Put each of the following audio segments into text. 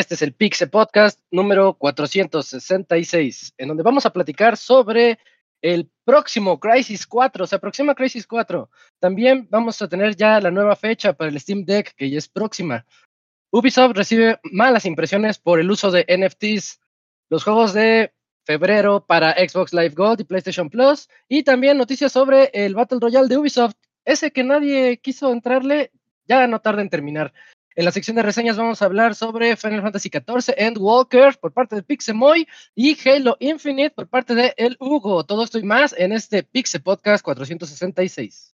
Este es el Pixe Podcast número 466, en donde vamos a platicar sobre el próximo Crisis 4, se aproxima Crisis 4. También vamos a tener ya la nueva fecha para el Steam Deck, que ya es próxima. Ubisoft recibe malas impresiones por el uso de NFTs. Los juegos de febrero para Xbox Live Gold y PlayStation Plus. Y también noticias sobre el Battle Royale de Ubisoft. Ese que nadie quiso entrarle, ya no tarda en terminar. En la sección de reseñas vamos a hablar sobre Final Fantasy XIV Endwalker por parte de Pixemoy y Halo Infinite por parte de El Hugo. Todo esto y más en este Pixe Podcast 466.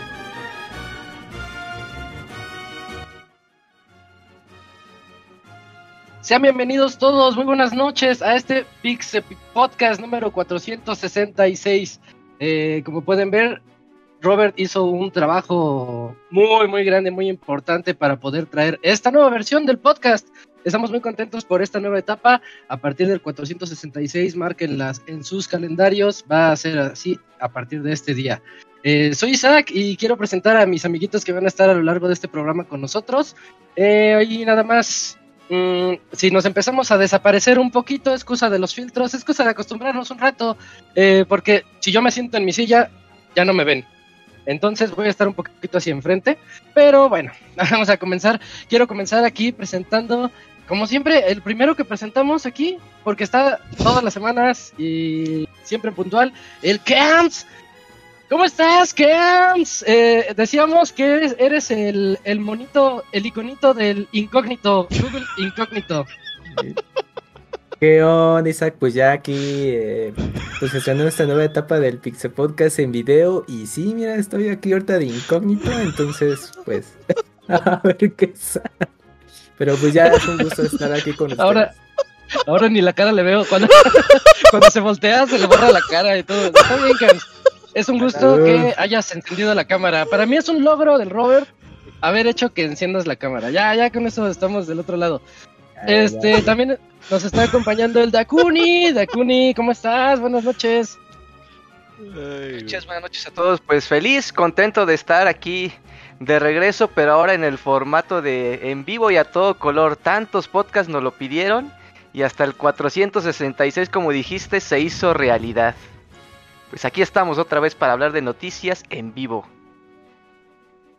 Sean bienvenidos todos, muy buenas noches a este Pix Podcast número 466. Eh, como pueden ver, Robert hizo un trabajo muy, muy grande, muy importante para poder traer esta nueva versión del podcast. Estamos muy contentos por esta nueva etapa. A partir del 466, márquenlas en sus calendarios. Va a ser así a partir de este día. Eh, soy Isaac y quiero presentar a mis amiguitos que van a estar a lo largo de este programa con nosotros. Eh, y nada más, Mm, si nos empezamos a desaparecer un poquito, es cosa de los filtros, es cosa de acostumbrarnos un rato, eh, porque si yo me siento en mi silla, ya no me ven. Entonces voy a estar un poquito así enfrente, pero bueno, vamos a comenzar. Quiero comenzar aquí presentando, como siempre, el primero que presentamos aquí, porque está todas las semanas y siempre puntual, el Camps. ¿Cómo estás, Kams? Eh, decíamos que eres, el, el, monito, el iconito del incógnito, Google Incógnito. ¿Qué onda, Isaac? Pues ya aquí, eh, pues estrenando esta nueva etapa del Pixel Podcast en video. Y sí, mira, estoy aquí ahorita de incógnito, entonces, pues, a ver qué sale. Pero pues ya es un gusto estar aquí con ustedes. Ahora, ahora ni la cara le veo. Cuando, cuando se voltea, se le borra la cara y todo. Está bien, Kams. Es un gusto que hayas encendido la cámara. Para mí es un logro del Robert haber hecho que enciendas la cámara. Ya, ya con eso estamos del otro lado. Este, también nos está acompañando el Dakuni. Dakuni, ¿cómo estás? Buenas noches. Buenas noches, buenas noches a todos. Pues feliz, contento de estar aquí de regreso, pero ahora en el formato de en vivo y a todo color. Tantos podcasts nos lo pidieron y hasta el 466, como dijiste, se hizo realidad. Pues aquí estamos otra vez para hablar de noticias en vivo.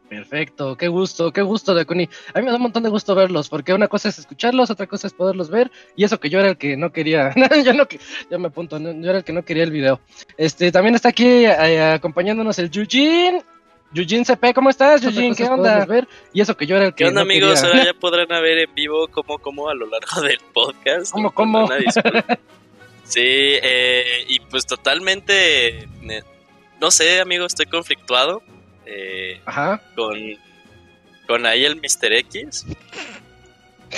Perfecto, qué gusto, qué gusto de Kuni. A mí me da un montón de gusto verlos, porque una cosa es escucharlos, otra cosa es poderlos ver, y eso que yo era el que no quería, yo no ya me apunto, yo era el que no quería el video. Este, también está aquí eh, acompañándonos el Yujin. Yujin CP, ¿cómo estás, Yujin? ¿Qué onda? Ver? Y eso que yo era el que ¿Qué onda, amigos? Ahora ya podrán ver en vivo cómo, cómo a lo largo del podcast. ¿Cómo, cómo? Sí, eh, y pues totalmente, no sé, amigo, estoy conflictuado eh, Ajá. con con ahí el Mr. X.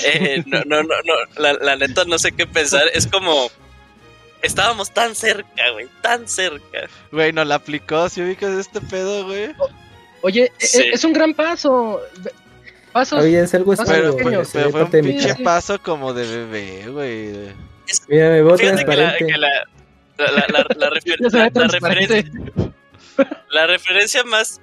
Eh, no, no, no, no, la, la, neta no sé qué pensar. Es como estábamos tan cerca, güey, tan cerca. Güey, no la aplicó, si ubicas este pedo, güey. Oye, sí. es, es, un gran paso. Pasos. Oye, es algo pero, pero, pero fue un pinche paso como de bebé, güey. Es, Mira, me veo fíjate que la, que la, la, la, la, refer la, referencia, la referencia más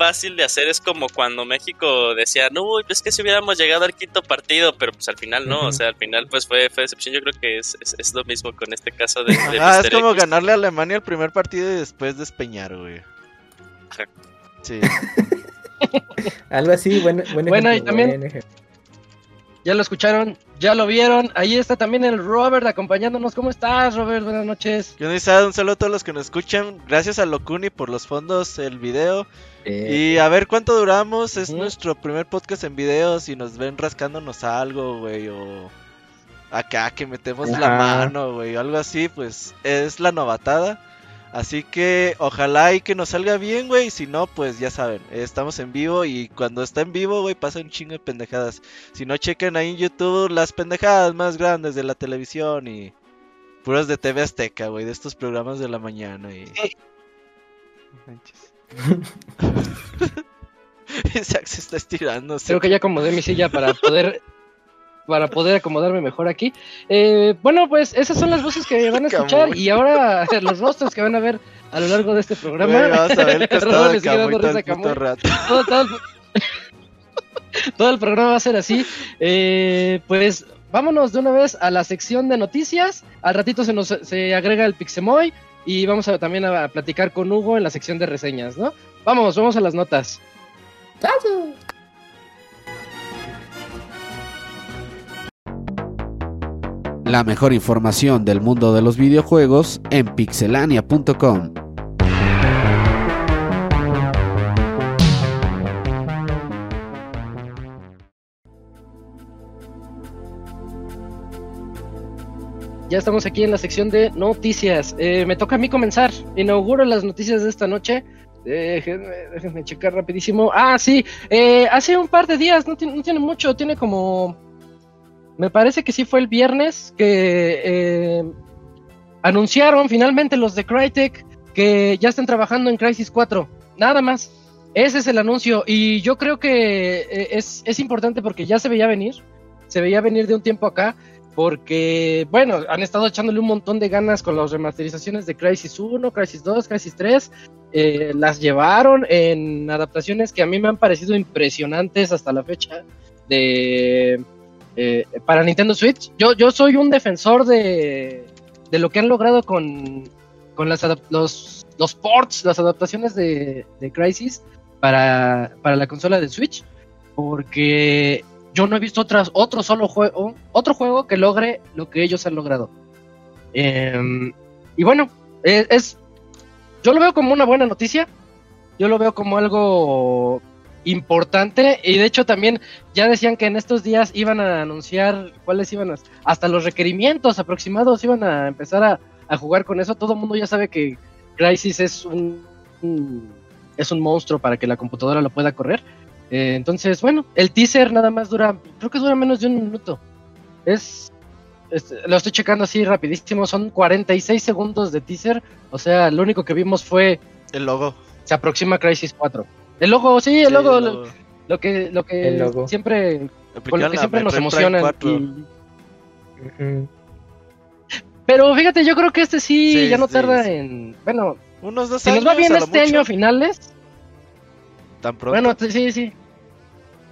fácil de hacer es como cuando México decía, no, es que si hubiéramos llegado al quinto partido, pero pues al final no, uh -huh. o sea, al final pues fue, fue decepción. Yo creo que es, es, es, lo mismo con este caso de. de ah, es como X. ganarle a Alemania el primer partido y después despeñar, güey. Sí. Algo así, buen, buen Bueno, y también. Ya lo escucharon, ya lo vieron. Ahí está también el Robert acompañándonos. ¿Cómo estás, Robert? Buenas noches. ¿Qué onda, Un saludo a todos los que nos escuchan. Gracias a Locuni por los fondos, el video. Y a ver cuánto duramos. Es nuestro primer podcast en video. Si nos ven rascándonos algo, güey, o acá que metemos la mano, güey, algo así, pues es la novatada. Así que ojalá y que nos salga bien, güey. Si no, pues ya saben, estamos en vivo y cuando está en vivo, güey, pasa un chingo de pendejadas. Si no, chequen ahí en YouTube las pendejadas más grandes de la televisión y puras de TV Azteca, güey, de estos programas de la mañana. Y... Isaac se está estirando. Creo que ya acomodé mi silla para poder para poder acomodarme mejor aquí. Eh, bueno, pues esas son las voces que van a escuchar y ahora los rostros que van a ver a lo largo de este programa. todo, el, programa va a ser así. Eh, pues vámonos de una vez a la sección de noticias. Al ratito se nos se agrega el Pixemoy y vamos a, también a, platicar con Hugo en la sección de reseñas, ¿no? Vamos, vamos a las notas. La mejor información del mundo de los videojuegos en pixelania.com. Ya estamos aquí en la sección de noticias. Eh, me toca a mí comenzar. Inauguro las noticias de esta noche. déjenme, checar rapidísimo. Ah, sí. Eh, hace un par de días, no tiene mucho, tiene como me parece que sí fue el viernes que eh, anunciaron finalmente los de Crytek que ya están trabajando en Crisis 4. Nada más. Ese es el anuncio. Y yo creo que eh, es, es importante porque ya se veía venir. Se veía venir de un tiempo acá porque, bueno, han estado echándole un montón de ganas con las remasterizaciones de Crisis 1, Crisis 2, Crisis 3. Eh, las llevaron en adaptaciones que a mí me han parecido impresionantes hasta la fecha de eh, para Nintendo Switch. Yo, yo soy un defensor de, de lo que han logrado con, con las los, los ports, las adaptaciones de, de Crisis para, para, la consola de Switch, porque yo no he visto otras, otro solo juego, otro juego que logre lo que ellos han logrado. Em, y bueno, es, es, yo lo veo como una buena noticia. Yo lo veo como algo importante. Y de hecho también ya decían que en estos días iban a anunciar cuáles iban a, hasta los requerimientos aproximados iban a empezar a, jugar con eso. Todo el mundo ya sabe que Crisis es un, es un monstruo para que la computadora lo pueda correr. Eh, entonces bueno el teaser nada más dura creo que dura menos de un minuto. Es, lo estoy checando así rapidísimo son 46 segundos de teaser. O sea lo único que vimos fue el logo. se aproxima Crisis 4 el logo, sí, el logo, Lo, que, lo que siempre, con lo que siempre nos emociona. Pero fíjate, yo creo que este sí, ya no tarda en, bueno, unos dos si nos va bien este año a finales. Tan pronto. Bueno, sí, sí.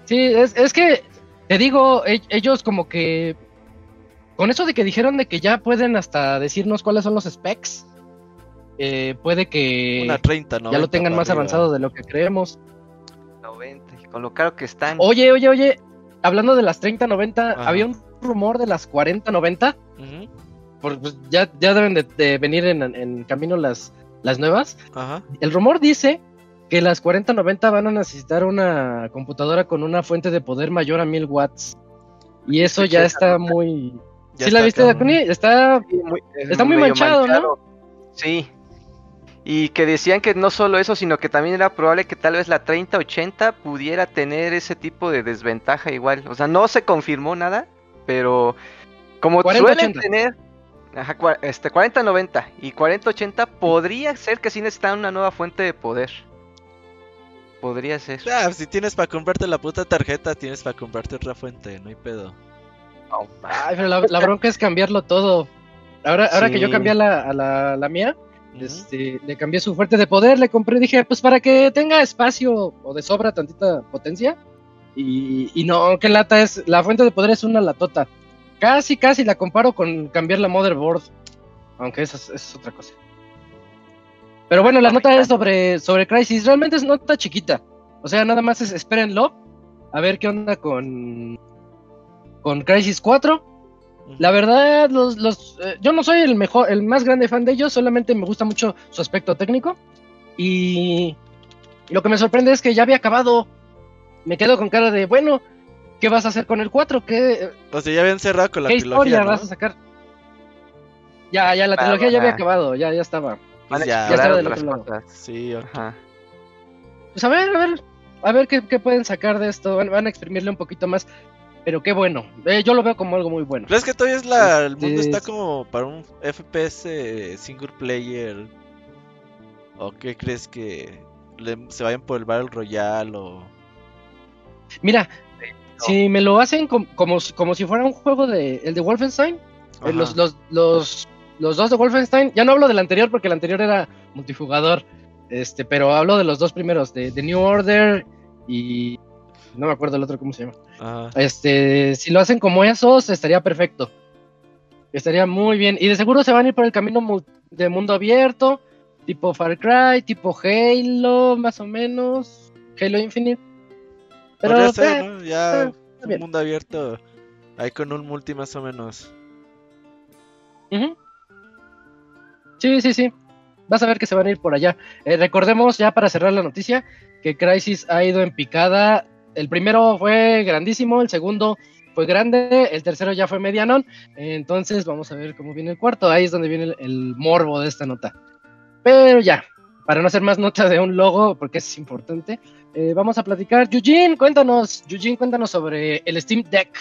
Sí, es, es que te digo, e, ellos como que con eso de que dijeron de que ya pueden hasta decirnos cuáles son los specs eh, puede que ya lo tengan más avanzado de lo que creemos. 90, con lo caro que están. Oye, oye, oye, hablando de las 30-90, había un rumor de las 40-90. pues ya, ya deben de, venir en, camino las, las nuevas. El rumor dice que las 40-90 van a necesitar una computadora con una fuente de poder mayor a 1000 watts. Y eso ya está muy... ¿Sí la viste, Dakuni? Está, muy, está muy manchado, ¿no? Sí, y que decían que no solo eso, sino que también era probable que tal vez la 3080 pudiera tener ese tipo de desventaja igual. O sea, no se confirmó nada, pero como suelen tener ajá, este 4090 y 4080 podría ser que sí necesitan una nueva fuente de poder. Podría ser. Ah, si tienes para comprarte la puta tarjeta, tienes para comprarte otra fuente, no hay pedo. Ay, pero la, bronca es cambiarlo todo. Ahora, ahora que yo cambié la, a la, la mía, este, le cambié su fuerte de poder, le compré, dije, pues para que tenga espacio o de sobra tantita potencia. Y, y no, qué lata es, la fuente de poder es una latota. Casi, casi la comparo con cambiar la motherboard. Aunque esa es, otra cosa. Pero bueno, la nota es sobre, sobre Crisis. Realmente es nota chiquita. O sea, nada más es espérenlo. A ver qué onda con. con Crisis 4. La verdad, los, los, eh, yo no soy el mejor, el más grande fan de ellos, solamente me gusta mucho su aspecto técnico. Y lo que me sorprende es que ya había acabado. Me quedo con cara de, bueno, ¿qué vas a hacer con el 4? ¿Qué, o sea, ya habían cerrado con la ¿qué historia vas a sacar? Ya, ya, la trilogía ya había acabado, ya, ya estaba. Pues ya, estaba del otro lado. Sí, ajá. Pues a ver, a ver, a ver qué, qué pueden sacar de esto. Van, a exprimirle un poquito más. Pero qué bueno. Eh, yo lo veo como algo muy bueno. Pero es que todavía es la, el mundo está como para un FPS single player. ¿O qué crees que se vayan por el Battle Royale o...? Mira, si me lo hacen como, como, si fuera un juego de el de Wolfenstein, eh, los, los, los, los dos de Wolfenstein, ya no hablo del anterior porque el anterior era multijugador, este, pero hablo de los dos primeros, de, de New Order y no me acuerdo el otro cómo se llama. Este, si lo hacen como esos, estaría perfecto. Estaría muy bien. Y de seguro se van a ir por el camino de mundo abierto, tipo Far Cry, tipo Halo, más o menos. Halo Infinite. Pero eh, ya un mundo abierto ahí con un multi más o menos. Sí, sí, sí. Vas a ver que se van a ir por allá. Eh, recordemos ya para cerrar la noticia que Crisis ha ido en picada. El primero fue grandísimo, el segundo fue grande, el tercero ya fue medianón. Entonces vamos a ver cómo viene el cuarto. Ahí es donde viene el, morbo de esta nota. Pero ya, para no hacer más nota de un logo, porque es importante, eh, vamos a platicar. Eugene, cuéntanos, Eugene, cuéntanos sobre el Steam Deck.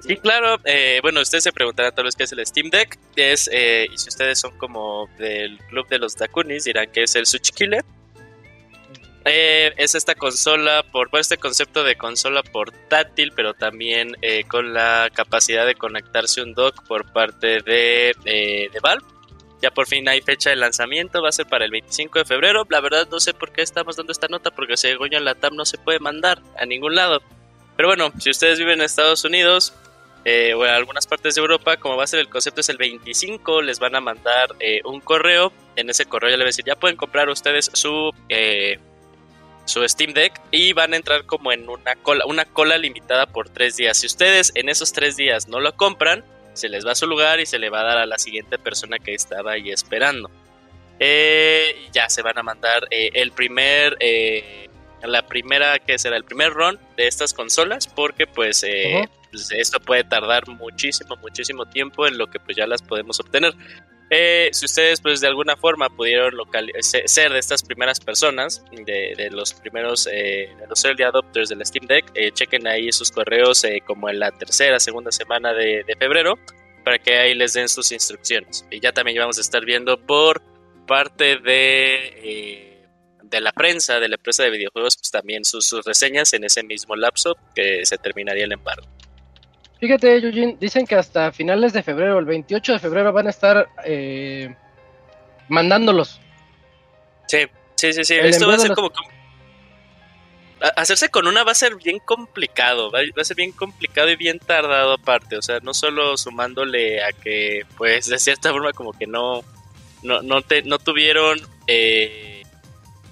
Sí, claro. Eh, bueno, ustedes se preguntarán tal vez qué es el Steam Deck. Es, eh, y si ustedes son como del club de los Dakunis, dirán que es el Switch Killer. Eh, es esta consola, por, este concepto de consola portátil, pero también con la capacidad de conectarse un dock por parte de, de, Valve. Ya por fin hay fecha de lanzamiento, va a ser para el 25 de febrero. La verdad no sé por qué estamos dando esta nota, porque según yo en la TAM no se puede mandar a ningún lado. Pero bueno, si ustedes viven en Estados Unidos, eh, o en algunas partes de Europa, como va a ser el concepto es el 25, les van a mandar eh, un correo. En ese correo ya les voy a decir, ya pueden comprar ustedes su, eh, su Steam Deck y van a entrar como en una cola, una cola limitada por tres días. Si ustedes en esos tres días no lo compran, se les va a su lugar y se le va a dar a la siguiente persona que estaba ahí esperando. ya se van a mandar el primer la primera que será el primer run de estas consolas porque pues pues, esto puede tardar muchísimo, muchísimo tiempo en lo que pues ya las podemos obtener. Eh, si ustedes pues de alguna forma pudieron ser de estas primeras personas, de, los primeros, eh, de los early adopters del Steam Deck, eh, chequen ahí sus correos como en la tercera, segunda semana de, febrero, para que ahí les den sus instrucciones. Y ya también vamos a estar viendo por parte de de la prensa, de la empresa de videojuegos, pues también sus, sus, reseñas en ese mismo lapso que se terminaría el embargo. Fíjate, Eugene, dicen que hasta finales de febrero, el 28 de febrero, van a estar eh, mandándolos. Sí, sí, sí, sí. Esto va a ser como, Hacerse con una va a ser bien complicado, va a ser bien complicado y bien tardado aparte, o sea, no solo sumándole a que, pues, de cierta forma como que no, no, no, te, no tuvieron eh,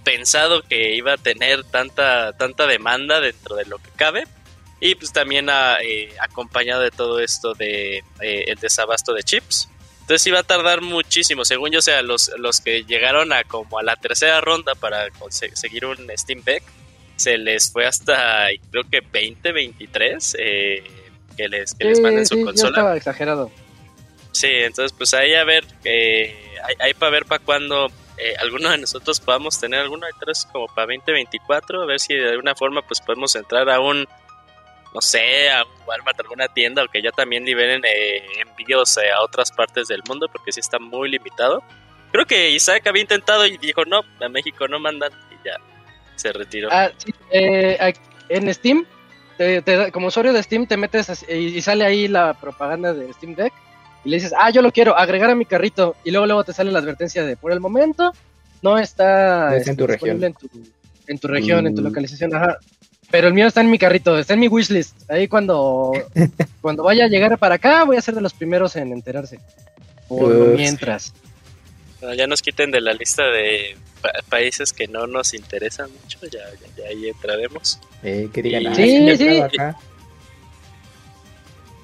pensado que iba a tener tanta, tanta demanda dentro de lo que cabe, y pues también eh, acompañado de todo esto de eh, el desabasto de chips. Entonces iba a tardar muchísimo, según yo, sea, los, los que llegaron a como a la tercera ronda para conseguir un Steam Deck, se les fue hasta creo que 20, 23 eh, que les, que les manden su consola. estaba exagerado. Sí, entonces pues ahí a ver, eh, hay, para ver para cuando eh, alguno de nosotros podamos tener alguno, entonces como para 2024, a ver si de alguna forma pues podemos entrar a un no sé, a Walmart, alguna tienda, o que ya también liberen eh, envíos eh, a otras partes del mundo, porque sí está muy limitado. Creo que Isaac había intentado y dijo, no, a México no mandan, y ya se retiró. Ah, sí, eh, en Steam, como usuario de Steam, te metes y sale ahí la propaganda de Steam Deck, y le dices, ah, yo lo quiero, agregar a mi carrito, y luego luego te sale la advertencia de, por el momento, no está en tu región. En tu, en tu región, en tu mm. localización, ajá. Pero el mío está en mi carrito, está en mi wishlist. Ahí cuando, cuando vaya a llegar para acá, voy a ser de los primeros en enterarse. Por mientras. ya nos quiten de la lista de países que no nos interesan mucho, ya, ahí entraremos. Eh, que digan, sí, sí.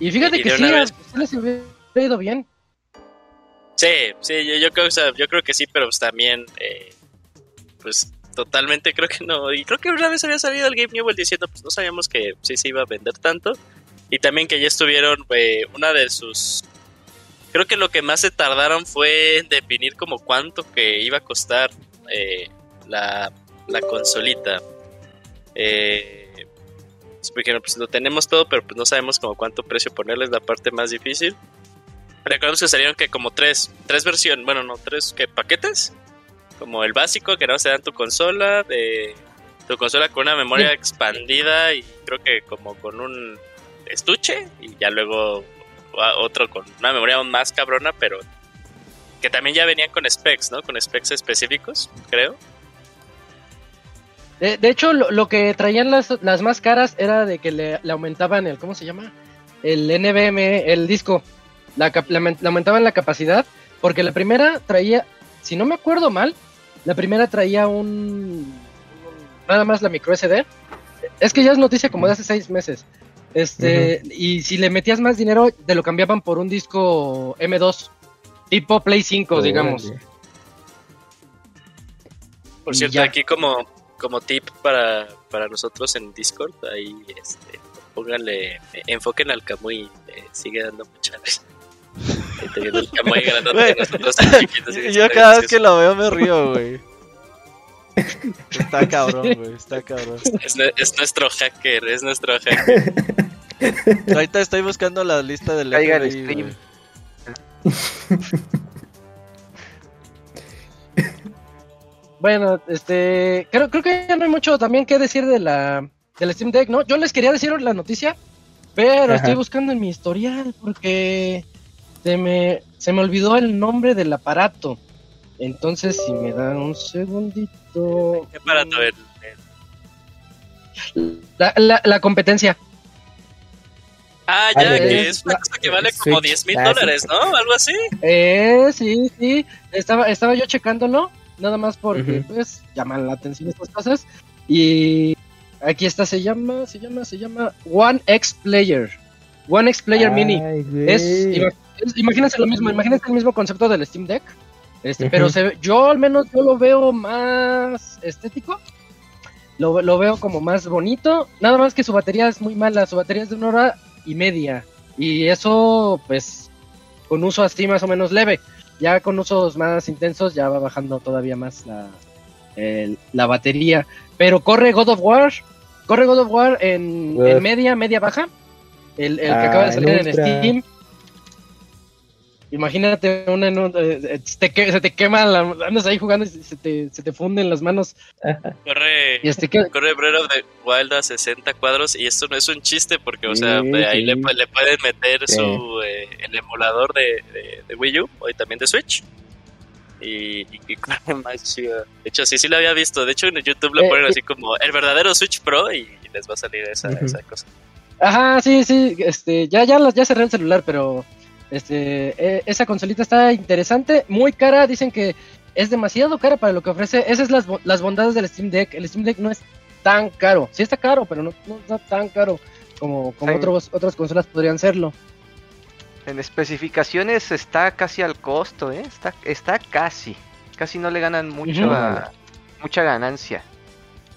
Y fíjate que sí, vez... les hubiera ido bien. Sí, sí, yo, creo, yo creo que sí, pero pues también, eh, pues totalmente creo que no. Y creo que una vez había salido el Game Newell diciendo, pues no sabíamos que sí se iba a vender tanto. Y también que ya estuvieron, eh, una de sus... Creo que lo que más se tardaron fue definir como cuánto que iba a costar eh, la, la, consolita. Eh, porque pues lo tenemos todo, pero pues no sabemos como cuánto precio ponerle, es la parte más difícil. Recordemos que salieron que como tres, tres versiones, bueno, no, tres que paquetes. Como el básico, que no se dan tu consola, de tu consola con una memoria expandida y creo que como con un estuche y ya luego otro con una memoria aún más cabrona, pero que también ya venían con specs, ¿no? Con specs específicos, creo. De, hecho, lo, que traían las, las, más caras era de que le, aumentaban el, ¿cómo se llama? El NVMe, el disco. La, le aumentaban la capacidad, porque la primera traía, si no me acuerdo mal, la primera traía un, nada más la micro SD. Es que ya es noticia como de hace seis meses. Este, y si le metías más dinero, te lo cambiaban por un disco M2, tipo Play 5, digamos. Por cierto, aquí como, como tip para, para nosotros en Discord, ahí este, pónganle, enfoquen al Camuy, eh, sigue dando mucha Yo cada vez que lo veo me río, güey. Está cabrón, güey, está cabrón. Es, es, nuestro hacker, es nuestro hacker. Ahorita estoy buscando la lista del FBI, Bueno, este, creo, creo que ya no hay mucho también que decir de la del Steam Deck, ¿no? Yo les quería decir la noticia, pero estoy buscando en mi historial porque se me, se me olvidó el nombre del aparato. Entonces, si me dan un segundito. ¿Qué aparato? La, la, la competencia. Ah, ya, que es una cosa que vale como 10 mil dólares, ¿no? Algo así. Eh, sí, sí. Estaba, estaba yo checándolo, nada más porque, pues, llaman la atención estas cosas. Y aquí está, se llama, se llama, se llama One X Player. One X Player Mini. Es, imagínense lo mismo, imagínense el mismo concepto del Steam Deck. Este, Pero se, yo al menos yo lo veo más estético. Lo, lo, veo como más bonito. Nada más que su batería es muy mala. Su batería es de una hora y media. Y eso, pues, con uso así más o menos leve. Ya con usos más intensos ya va bajando todavía más la, la batería. Pero corre God of War. Corre God of War en, media, media baja. El, el que acaba de ah, salir en Steam. Imagínate una, eh, eh, se te quema, andas ahí jugando y se te, se te funden las manos. Corre, este, corre Breath of the Wild a 60 cuadros y esto no es un chiste porque, o sea, ahí le, le, pueden meter su eh, el emulador de, de, Wii U y también de Switch. Y, y, corre más chido. De hecho, sí, sí lo había visto. De hecho, en YouTube lo ponen así como el verdadero Switch Pro y, les va a salir esa, esa cosa. Ajá, sí, sí, este, ya, ya, ya cerré el celular, pero este, e, esa consolita está interesante, muy cara, dicen que es demasiado cara para lo que ofrece. Esas son las, las bondades del Steam Deck. El Steam Deck no es tan caro. Sí está caro, pero no, no está tan caro como, como otros, otras consolas podrían serlo. En especificaciones está casi al costo, ¿eh? Está, está casi. Casi no le ganan mucho mucha ganancia.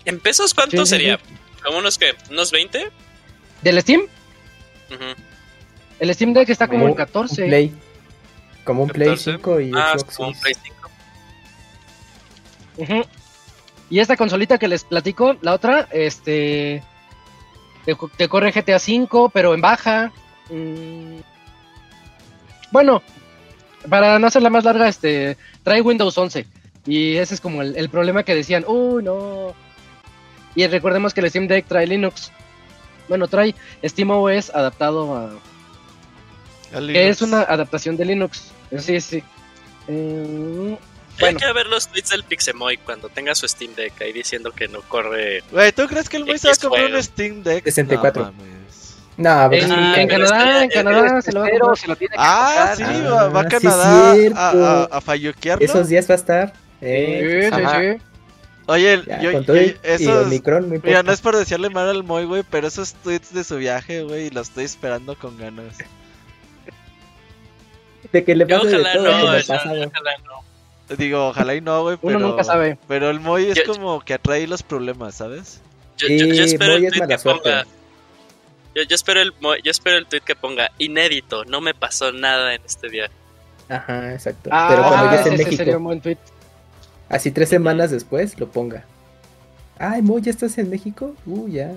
¿En pesos cuánto sería? ¿Como unos que? ¿Unos 20? ¿Del Steam? El Steam Deck está como, en 14. Play. Como un Play 5 y ah, Como un Play 5. Y esta consolita que les platico, la otra, este. Te, corre GTA 5, pero en baja. Mm. Bueno, para no hacerla más larga, este. Trae Windows 11. Y ese es como el, el problema que decían, uy, no. Y recordemos que el Steam Deck trae Linux. Bueno, trae SteamOS adaptado a, es una adaptación de Linux. Sí, sí. Eh, Hay que ver los tweets del Pixemoy cuando tenga su Steam Deck ahí diciendo que no corre. Güey, ¿tú crees que el Moy se va a comprar un Steam Deck? 64. No, no en, en Canadá, en Canadá se lo, se lo tiene que Ah, sí, va, a Canadá a, a, a falloquearlo. Esos días va a estar. Eh, sí, sí, sí. Oye, yo, eso mira, no es por decirle mal al Moy, güey, pero esos tweets de su viaje, güey, los estoy esperando con ganas. De que le pase de todo no, ojalá no. Digo, ojalá y no, güey, pero... Uno nunca sabe. Pero el Moy es como que atrae los problemas, ¿sabes? Yo, yo, espero el tweet que ponga... Yo, espero el, yo espero el tweet que ponga inédito, no me pasó nada en este viaje. Ajá, exacto. Ah, pero cuando ya en México. Sería un buen tweet. Así tres semanas después lo ponga. Ay, Mo, ¿ya estás en México? Uh, ya.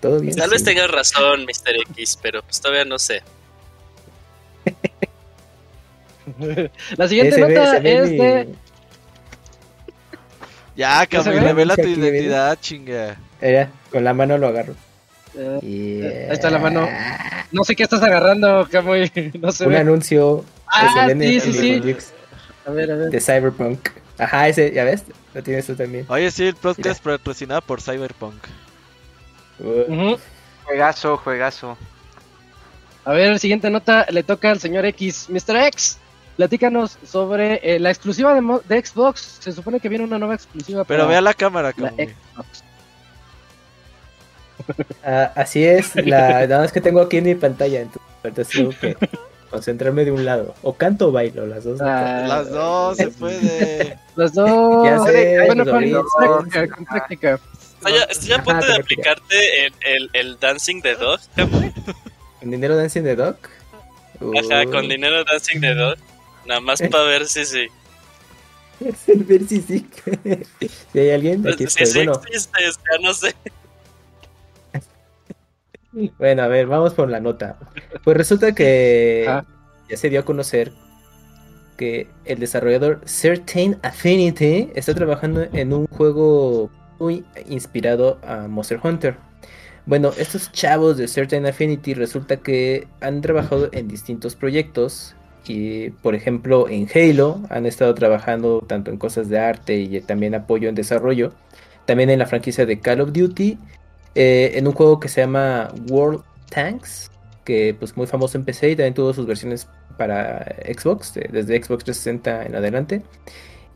Todo bien. Tal vez tengas razón, Mr. X, pero pues todavía no sé. La siguiente nota es de. Ya, cabrón, revela tu identidad, chinga. Ya, con la mano lo agarro. Eh, ahí está la mano. No sé qué estás agarrando, Camuy. No sé. Un anuncio. Ah, sí, sí, sí. A ver, a ver. De Cyberpunk. Ajá, ese, ya ves, lo tienes tú también. Oye, sí, el podcast patrocinado por Cyberpunk. Juegazo, juegazo. A ver, siguiente nota le toca al señor X. Mr. X, platícanos sobre eh, la exclusiva de, Xbox. Se supone que viene una nueva exclusiva. Pero vea la cámara, la Xbox. Ah, así es, la, nada más que tengo aquí en mi pantalla, entonces tengo que concentrarme de un lado. O canto o bailo, las dos. Ah, las dos, se puede. las dos. Ya sé, bueno, con, práctica, con práctica. Estoy, a punto de aplicarte el, el, el, Dancing the Dog, ¿Con dinero Dancing the Dog? Ajá, con dinero Dancing the Dog. Nada más para ver si sí. ver si sí. si hay alguien, aquí estoy. Si bueno. existe, ya no sé. Bueno, a ver, vamos por la nota. Pues resulta que ya se dio a conocer que el desarrollador Certain Affinity está trabajando en un juego muy inspirado a Monster Hunter. Bueno, estos chavos de Certain Affinity resulta que han trabajado en distintos proyectos y, por ejemplo, en Halo han estado trabajando tanto en cosas de arte y también apoyo en desarrollo. También en la franquicia de Call of Duty eh, en un juego que se llama World Tanks, que pues muy famoso en PC y también tuvo sus versiones para Xbox, desde Xbox 360 en adelante.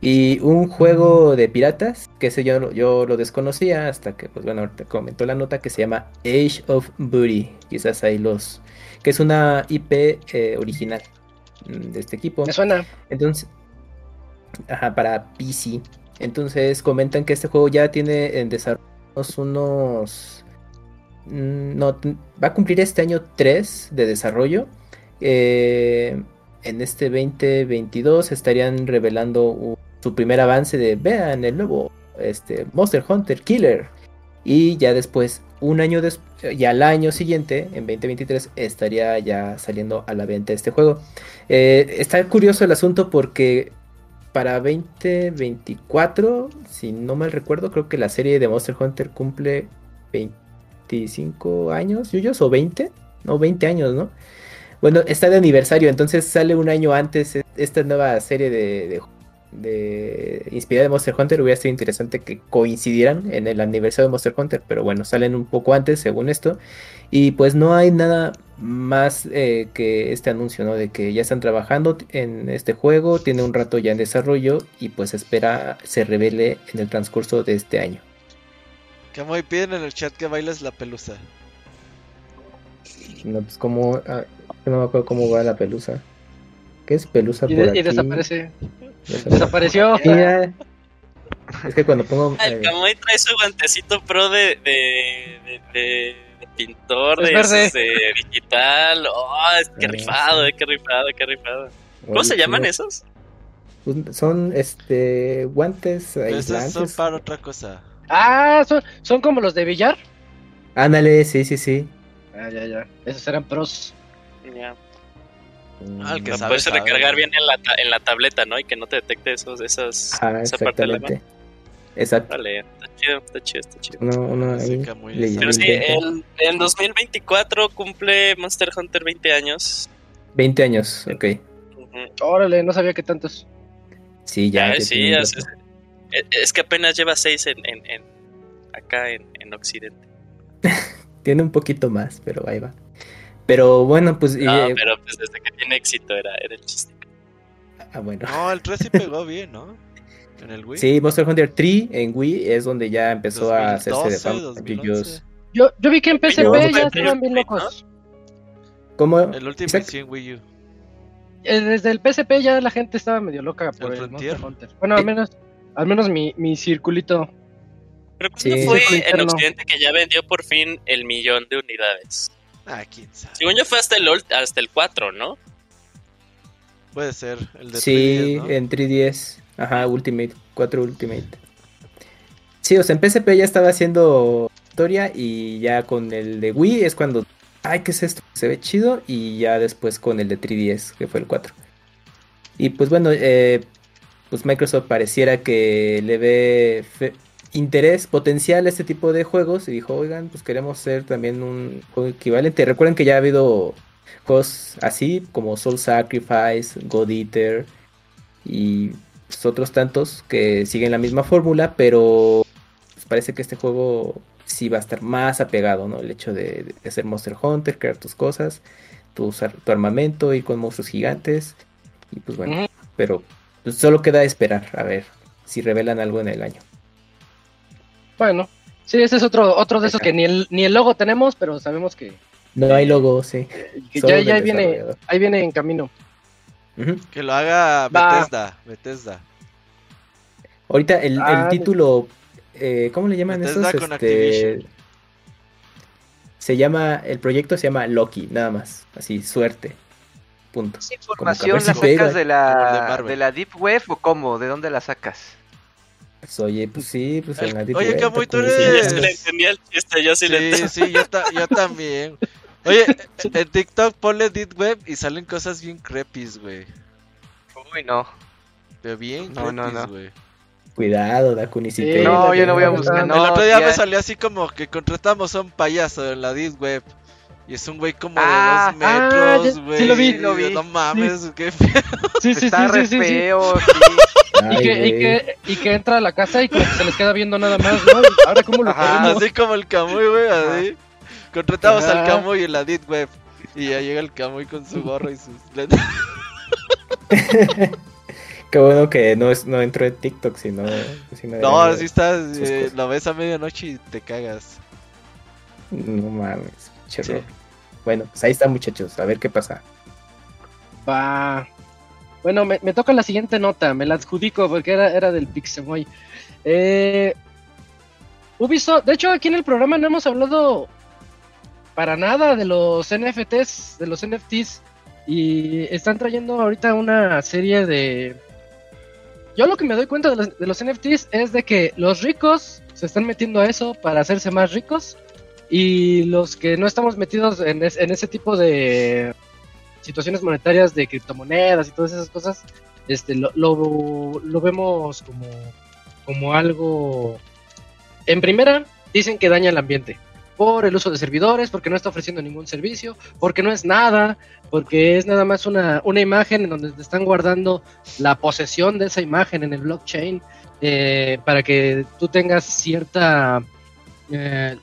Y un juego de piratas, que ese yo, yo lo desconocía hasta que, pues bueno, te comentó la nota que se llama Age of Booty. Quizás ahí los... que es una IP eh, original mm, de este equipo. Me suena. Entonces, ajá, para PC. Entonces comentan que este juego ya tiene en desarrollo unos... Mm, no, va a cumplir este año 3 de desarrollo. Eh, en este 2022 estarían revelando su primer avance de, vean, el nuevo este, Monster Hunter Killer. Y ya después, un año después, y al año siguiente, en 2023, estaría ya saliendo a la venta este juego. Eh, está curioso el asunto porque para 2024, si no mal recuerdo, creo que la serie de Monster Hunter cumple 25 años, ¿yuyos? ¿O 20? No, 20 años, ¿no? Bueno, está de aniversario, entonces sale un año antes esta nueva serie de, de, inspirada de Monster Hunter. Hubiera sido interesante que coincidieran en el aniversario de Monster Hunter, pero bueno, salen un poco antes, según esto. Y pues no hay nada más eh, que este anuncio, ¿no? De que ya están trabajando en este juego, tiene un rato ya en desarrollo y pues espera se revele en el transcurso de este año. Que muy piden en el chat que bailes la pelusa. No, pues como... Ah, no me acuerdo cómo va la pelusa. ¿Qué es pelusa y, por aquí? y desaparece. Desapareció. Es que cuando pongo... El eh... trae su guantecito pro de, de, de pintor de, de, digital. Oh, qué rifado, qué rifado, qué rifado. ¿Cómo se llaman esos? Pues, son este guantes Esos son para otra cosa. Ah, son, son como los de billar. Ándale, sí, sí, sí. Ah, ya, ya. Esos eran pros. Ya. Ah, que puedes recargar bien en la, en la tableta, ¿no? Y que no te detecte esos, esas, ah, esa parte de la mano. Exacto. Vale, está chido, está chido, está chido. No, uno Pero sí, en 2024 cumple Monster Hunter 20 años. 20 años, ok. Órale, no sabía que tantos. Sí, ya. Ah, sí, es, es, que apenas lleva 6 en, en, en, acá en, en Occidente. tiene un poquito más, pero ahí va. Pero bueno, pues. No, eh, pero pues desde que tiene éxito era, era el chiste. Ah, bueno. No, el 3 sí pegó bien, ¿no? ¿En el Wii? Sí, Monster Hunter 3 en Wii es donde ya empezó a hacerse de fama. Yo, yo vi que en PSP ya estaban bien locos. ¿Cómo? El último sí en Wii U. Eh, desde el PSP ya la gente estaba medio loca por el, Monster Hunter. Bueno, al menos, al menos mi, mi circulito. ¿Pero cuándo fue en Occidente que ya vendió por fin el millón de unidades? Ah, quién sabe. Según yo fue hasta el, hasta el 4, ¿no? Puede ser, el de Sí, 3DS, en 3DS. Ajá, Ultimate, 4 Ultimate. Sí, o sea, en PSP ya estaba haciendo historia y ya con el de Wii es cuando ay, ¿qué es esto? Se ve chido. Y ya después con el de 3DS, que fue el 4. Y pues bueno, eh, pues Microsoft pareciera que le ve interés potencial a este tipo de juegos. Y dijo, oigan, pues queremos ser también un juego equivalente. Recuerden que ya ha habido juegos así, como Soul Sacrifice, God Eater y pues, otros tantos que siguen la misma fórmula, pero pues, parece que este juego sí va a estar más apegado, ¿no? El hecho de, ser Monster Hunter, crear tus cosas, tu, tu armamento, ir con monstruos gigantes. Y pues bueno, pero pues, solo queda esperar a ver si revelan algo en el año. Bueno, sí, ese es otro, otro de esos que ni el, ni el logo tenemos, pero sabemos que. No hay logo, sí. Que ya, ya viene, ahí viene en camino. Que lo haga Bethesda, Bethesda. Ahorita el, el ah, título eh, ¿cómo le llaman esos? Este, se llama, el proyecto se llama Loki, nada más, así, suerte. Punto. ¿Es información la sacas de la, de, la Deep Web o cómo? ¿De dónde la sacas? Pues oye, pues sí, pues en la Deep Web. Oye, muy tú eres... le entendía el chiste, yo sí, le entendí. Sí, yo, yo también. Oye, en TikTok ponle Deep Web y salen cosas bien crepis, güey. Uy, no. Pero bien no, no, no. güey. Cuidado, Dakuni, si No, yo no voy a buscar. No, el otro día me salió así como que contratamos a un payaso en la Deep Web. Y es un güey como de ah, dos ah, metros, güey. sí, lo vi, lo vi. No mames, qué feo. Sí, sí, Está sí, sí, feo, y, que, y, que, y que entra a la casa y que se les queda viendo nada más, ¿no? Ahora cómo lo ponemos. Así como el Camuy, güey, así. Contratamos al Camuy en la Deep Web. Y ya llega el Camuy con su gorro y sus lentes. Qué bueno que no, es, no entró en TikTok, sino... no, así estás, eh, lo ves a medianoche y te cagas. No mames, chévere. Bueno, pues ahí está muchachos, a ver qué pasa. Va. Bueno, me, toca la siguiente nota, me la adjudico porque era, era del Pixemoy. Eh, Ubisoft, de hecho aquí en el programa no hemos hablado para nada de los NFTs, de los NFTs. Y están trayendo ahorita una serie de yo lo que me doy cuenta de los, NFTs es de que los ricos se están metiendo a eso para hacerse más ricos y los que no estamos metidos en, ese tipo de situaciones monetarias de criptomonedas y todas esas cosas, este, lo, lo, vemos como, como algo... En primera, dicen que daña el ambiente por el uso de servidores, porque no está ofreciendo ningún servicio, porque no es nada, porque es nada más una, una imagen en donde te están guardando la posesión de esa imagen en el blockchain eh, para que tú tengas cierta eh,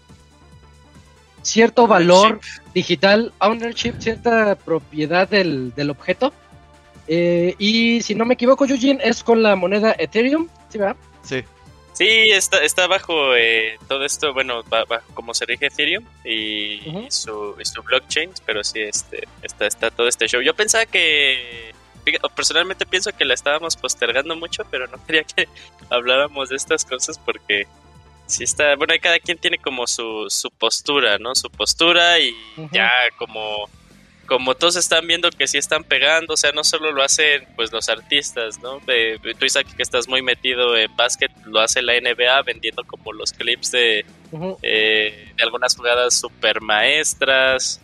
cierto valor digital, ownership, cierta propiedad del, del objeto. Eh, y si no me equivoco, Eugene, es con la moneda Ethereum, ¿sí verdad? Sí. Sí, está, está bajo eh, todo esto, bueno, bajo como se rige Ethereum y, su, su, blockchain, pero sí, este, está, está todo este show. Yo pensaba que, personalmente pienso que la estábamos postergando mucho, pero no quería que habláramos de estas cosas porque sí está, bueno, cada quien tiene como su, su postura, ¿no? Su postura y ya como como todos están viendo que sí están pegando, o sea, no solo lo hacen pues los artistas, ¿no? tú Isaac que estás muy metido en básquet, lo hace la NBA vendiendo como los clips de, eh, de algunas jugadas super maestras,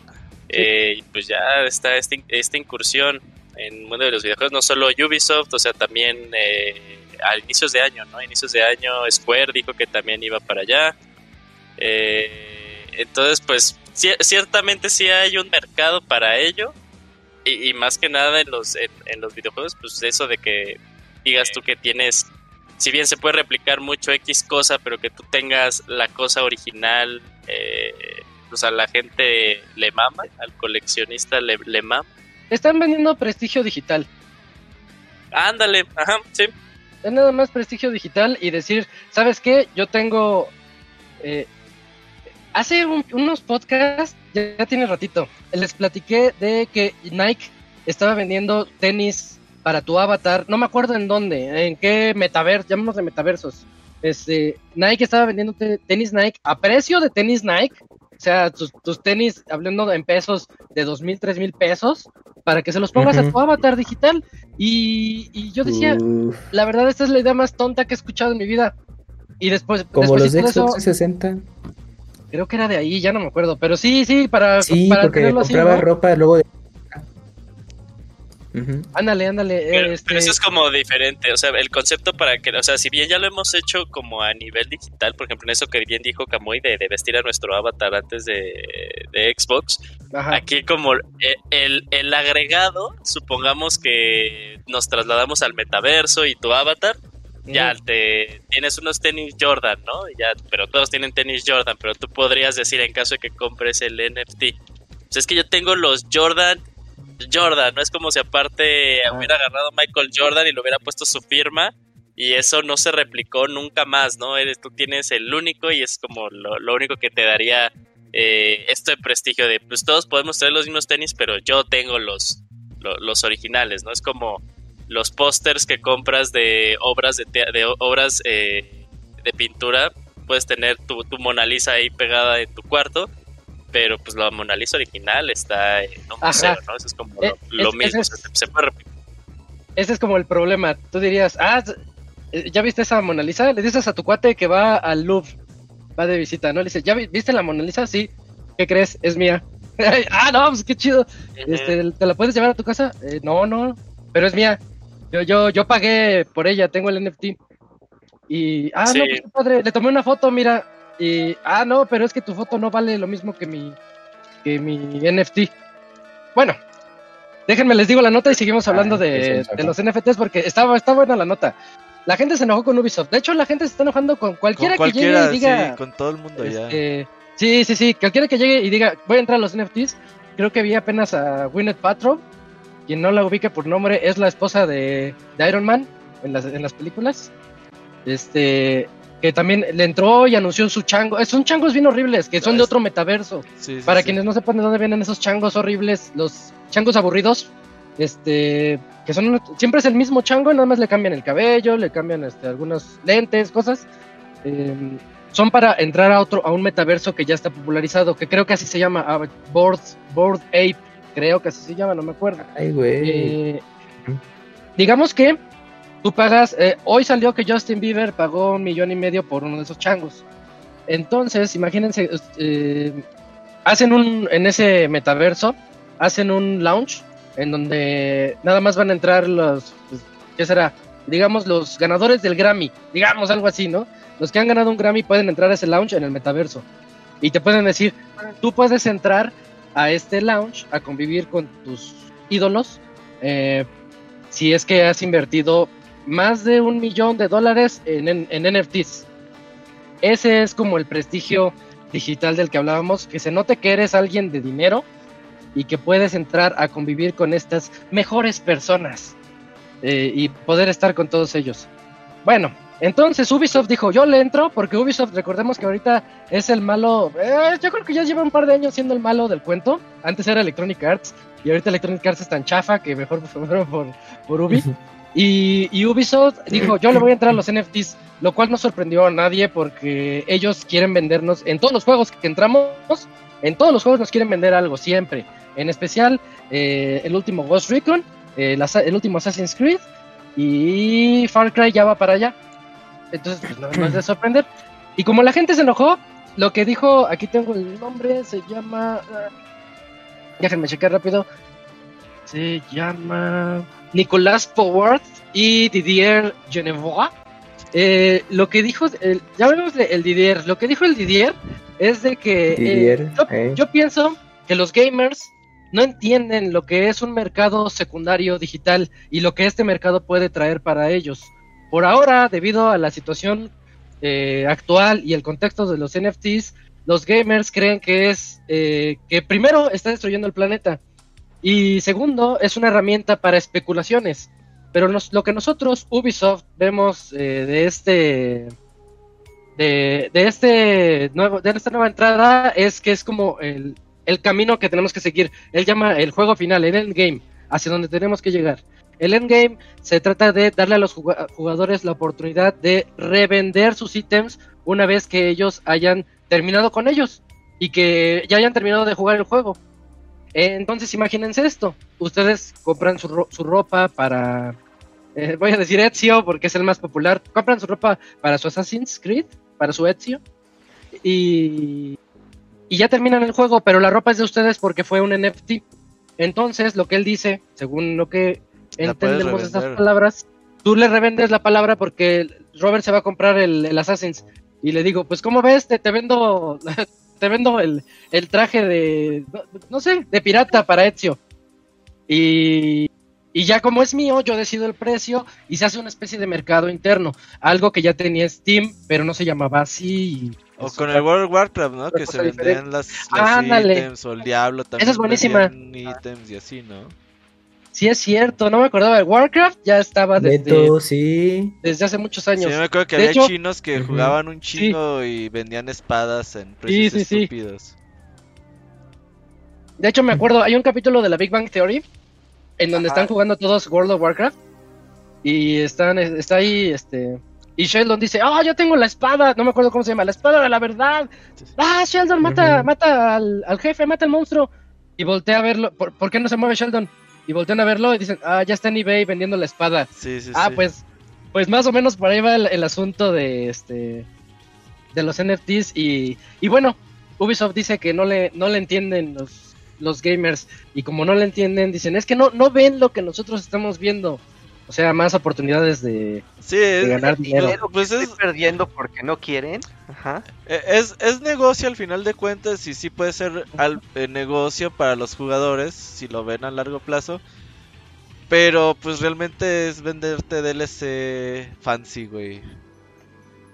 eh, y pues ya está este, esta incursión en el mundo de los videojuegos, no solo Ubisoft, o sea, también eh, a inicios de año, ¿no? A inicios de año Square dijo que también iba para allá. entonces, pues ciertamente sí hay un mercado para ello. Y, más que nada en los, en, los videojuegos, pues eso de que digas tú que tienes, si bien se puede replicar mucho X cosa, pero que tú tengas la cosa original, eh, pues a la gente le mama, al coleccionista le, mama. Están vendiendo prestigio digital. Ándale, ajá, sí. es nada más prestigio digital y decir, ¿sabes qué? Yo tengo... Eh, hace unos podcasts, ya, tiene ratito, les platiqué de que Nike estaba vendiendo tenis para tu avatar, no me acuerdo en dónde, en qué metaverso, llamamos de metaversos. Este, Nike estaba vendiendo tenis Nike a precio de tenis Nike, o sea, tus, tenis, hablando en pesos, de dos mil, tres mil pesos, para que se los pongas a tu avatar digital. Y, yo decía, la verdad, esta es la idea más tonta que he escuchado en mi vida. Y después. Como los de Xbox 60. Creo que era de ahí, ya no me acuerdo. Pero sí, sí, para. Sí, para porque compraba ropa luego de Ándale, ándale. Pero, este eso es como diferente, o sea, el concepto para que, o sea, si bien ya lo hemos hecho como a nivel digital, por ejemplo, en eso que bien dijo Kamui de, vestir a nuestro avatar antes de, Xbox, aquí como eh, el, el, agregado, supongamos que nos trasladamos al metaverso y tu avatar, ya te tienes unos tenis Jordan, ¿no? Ya, pero todos tienen tenis Jordan, pero tú podrías decir en caso de que compres el NFT. Pues es que yo tengo los Jordan Jordan, no es como si aparte hubiera agarrado Michael Jordan y le hubiera puesto su firma y eso no se replicó nunca más, ¿no? Eres, tú tienes el único y es como lo, único que te daría eh, esto de prestigio de, pues todos podemos tener los mismos tenis, pero yo tengo los, los, originales, ¿no? Es como los pósters que compras de obras de, de obras eh, de pintura, puedes tener tu, tu Mona Lisa ahí pegada en tu cuarto pero pues la Mona Lisa original está en un museo, ¿no? Eso es como lo, eh, mismo, se, puede repetir. Ese es como el problema. Tú dirías, ah, eh, ¿ya viste esa Mona Lisa? Le dices a tu cuate que va al Louvre, va de visita, ¿no? Le dices, ¿ya viste la Mona Lisa? Sí. ¿Qué crees? Es mía. ah, no, pues qué chido. este, ¿Te la puedes llevar a tu casa? Eh, no, no, pero es mía. Yo, yo, yo pagué por ella, tengo el NFT. Y, ah, no, pues padre, le tomé una foto, mira, y, ah, no, pero es que tu foto no vale lo mismo que mi, que mi NFT. Bueno, déjenme les digo la nota y seguimos ah, hablando de, los NFTs porque está, está buena la nota. La gente se enojó con Ubisoft. De hecho, la gente se está enojando con cualquiera, que llegue y diga. Sí, con todo el mundo ya. Este, sí, sí, sí. Cualquiera que llegue y diga, voy a entrar a los NFTs. Creo que vi apenas a Gwyneth Paltrow. Quien no la ubique por nombre es la esposa de, de Iron Man en las, en las películas. Este, que también le entró y anunció su chango. Eh, son changos bien horribles, que son de otro metaverso. Para quienes no sepan de dónde vienen esos changos horribles, los changos aburridos, este, que son siempre es el mismo chango, nada más le cambian el cabello, le cambian este, algunos lentes, cosas. Em, son para entrar a otro, a un metaverso que ya está popularizado, que creo que así se llama, uh, Board, Board Ape, creo que así se llama, no me acuerdo. Ay, güey. Eh, digamos que Tú pagas, eh, hoy salió que Justin Bieber pagó un millón y medio por uno de esos changos. Entonces, imagínense, eh, hacen un, en ese metaverso, hacen un launch en donde nada más van a entrar los, pues, ¿qué será? Digamos, los ganadores del Grammy, digamos algo así, ¿no? Los que han ganado un Grammy pueden entrar a ese launch en el metaverso. Y te pueden decir, tú puedes entrar a este launch a convivir con tus ídolos eh, si es que has invertido más de un millón de dólares en, en, NFTs. Ese es como el prestigio digital del que hablábamos, que se note que eres alguien de dinero y que puedes entrar a convivir con estas mejores personas eh, y poder estar con todos ellos. Bueno, entonces Ubisoft dijo, yo le entro porque Ubisoft, recordemos que ahorita es el malo, eh, yo creo que ya lleva un par de años siendo el malo del cuento, antes era Electronic Arts y ahorita Electronic Arts es tan chafa que mejor por, por, por Ubi. Y, Ubisoft dijo, yo le voy a entrar a los NFTs, lo cual no sorprendió a nadie porque ellos quieren vendernos, en todos los juegos que entramos, en todos los juegos nos quieren vender algo, siempre. En especial eh, el último Ghost Recon, eh, el último Assassin's Creed y Far Cry ya va para allá. Entonces, pues no, es de sorprender. Y como la gente se enojó, lo que dijo, aquí tengo el nombre, se llama... Uh, déjenme checar rápido. Se llama... Nicolas Poworth y Didier Genevois. Eh, lo que dijo, ya vemos el Didier, lo que dijo el Didier es de que eh, eh. yo, pienso que los gamers no entienden lo que es un mercado secundario digital y lo que este mercado puede traer para ellos. Por ahora, debido a la situación actual y el contexto de los NFTs, los gamers creen que es que primero está destruyendo el planeta y segundo, es una herramienta para especulaciones. Pero lo que nosotros, Ubisoft, vemos eh, de este de, de, este nuevo, de esta nueva entrada es que es como el, el camino que tenemos que seguir. Él llama el juego final, el endgame, hacia donde tenemos que llegar. El endgame se trata de darle a los jugadores la oportunidad de revender sus ítems una vez que ellos hayan terminado con ellos y que ya hayan terminado de jugar el juego. Entonces imagínense esto, ustedes compran su, su ropa para, eh, voy a decir Ezio porque es el más popular, compran su ropa para su Assassin's Creed, para su Ezio, y, y ya terminan el juego, pero la ropa es de ustedes porque fue un NFT. Entonces lo que él dice, según lo que entendemos esas palabras, tú le revendes la palabra porque Robert se va a comprar el, el Assassin's y le digo, pues ¿cómo ves? Te, te vendo te vendo el, el traje de, no, sé, de pirata para Ezio. Y, y ya como es mío, yo decido el precio y se hace una especie de mercado interno. Algo que ya tenía Steam, pero no se llamaba así. O con el World of Warcraft, ¿no? Que se vendían las, ítems o el Diablo también. Esa es buenísima. ítems y así, ¿no? Sí, es cierto, no me acordaba de Warcraft, ya estaba desde, sí. desde hace muchos años. Sí, me acuerdo que había chinos que jugaban un chino y vendían espadas en precios estúpidos. De hecho, me acuerdo, hay un capítulo de la Big Bang Theory en donde están jugando todos World of Warcraft y están, está ahí, este, y Sheldon dice, ah, yo tengo la espada, no me acuerdo cómo se llama, la espada de la verdad. Ah, Sheldon, mata, mata al, jefe, mata al monstruo. Y voltea a verlo, ¿por qué no se mueve Sheldon? Y voltean a verlo y dicen, ah, ya está en eBay vendiendo la espada. Sí, sí, ah, pues, pues más o menos por ahí va el, asunto de este de los NFTs y, y, bueno, Ubisoft dice que no le, no le entienden los, los gamers y como no le entienden dicen, es que no, no ven lo que nosotros estamos viendo. O sea, más oportunidades de, ganar dinero. Pues es perdiendo porque no quieren. Ajá. E, es, es negocio al final de cuentas y sí puede ser al, eh, negocio para los jugadores si lo ven a largo plazo. Pero pues realmente es venderte DLC fancy, güey.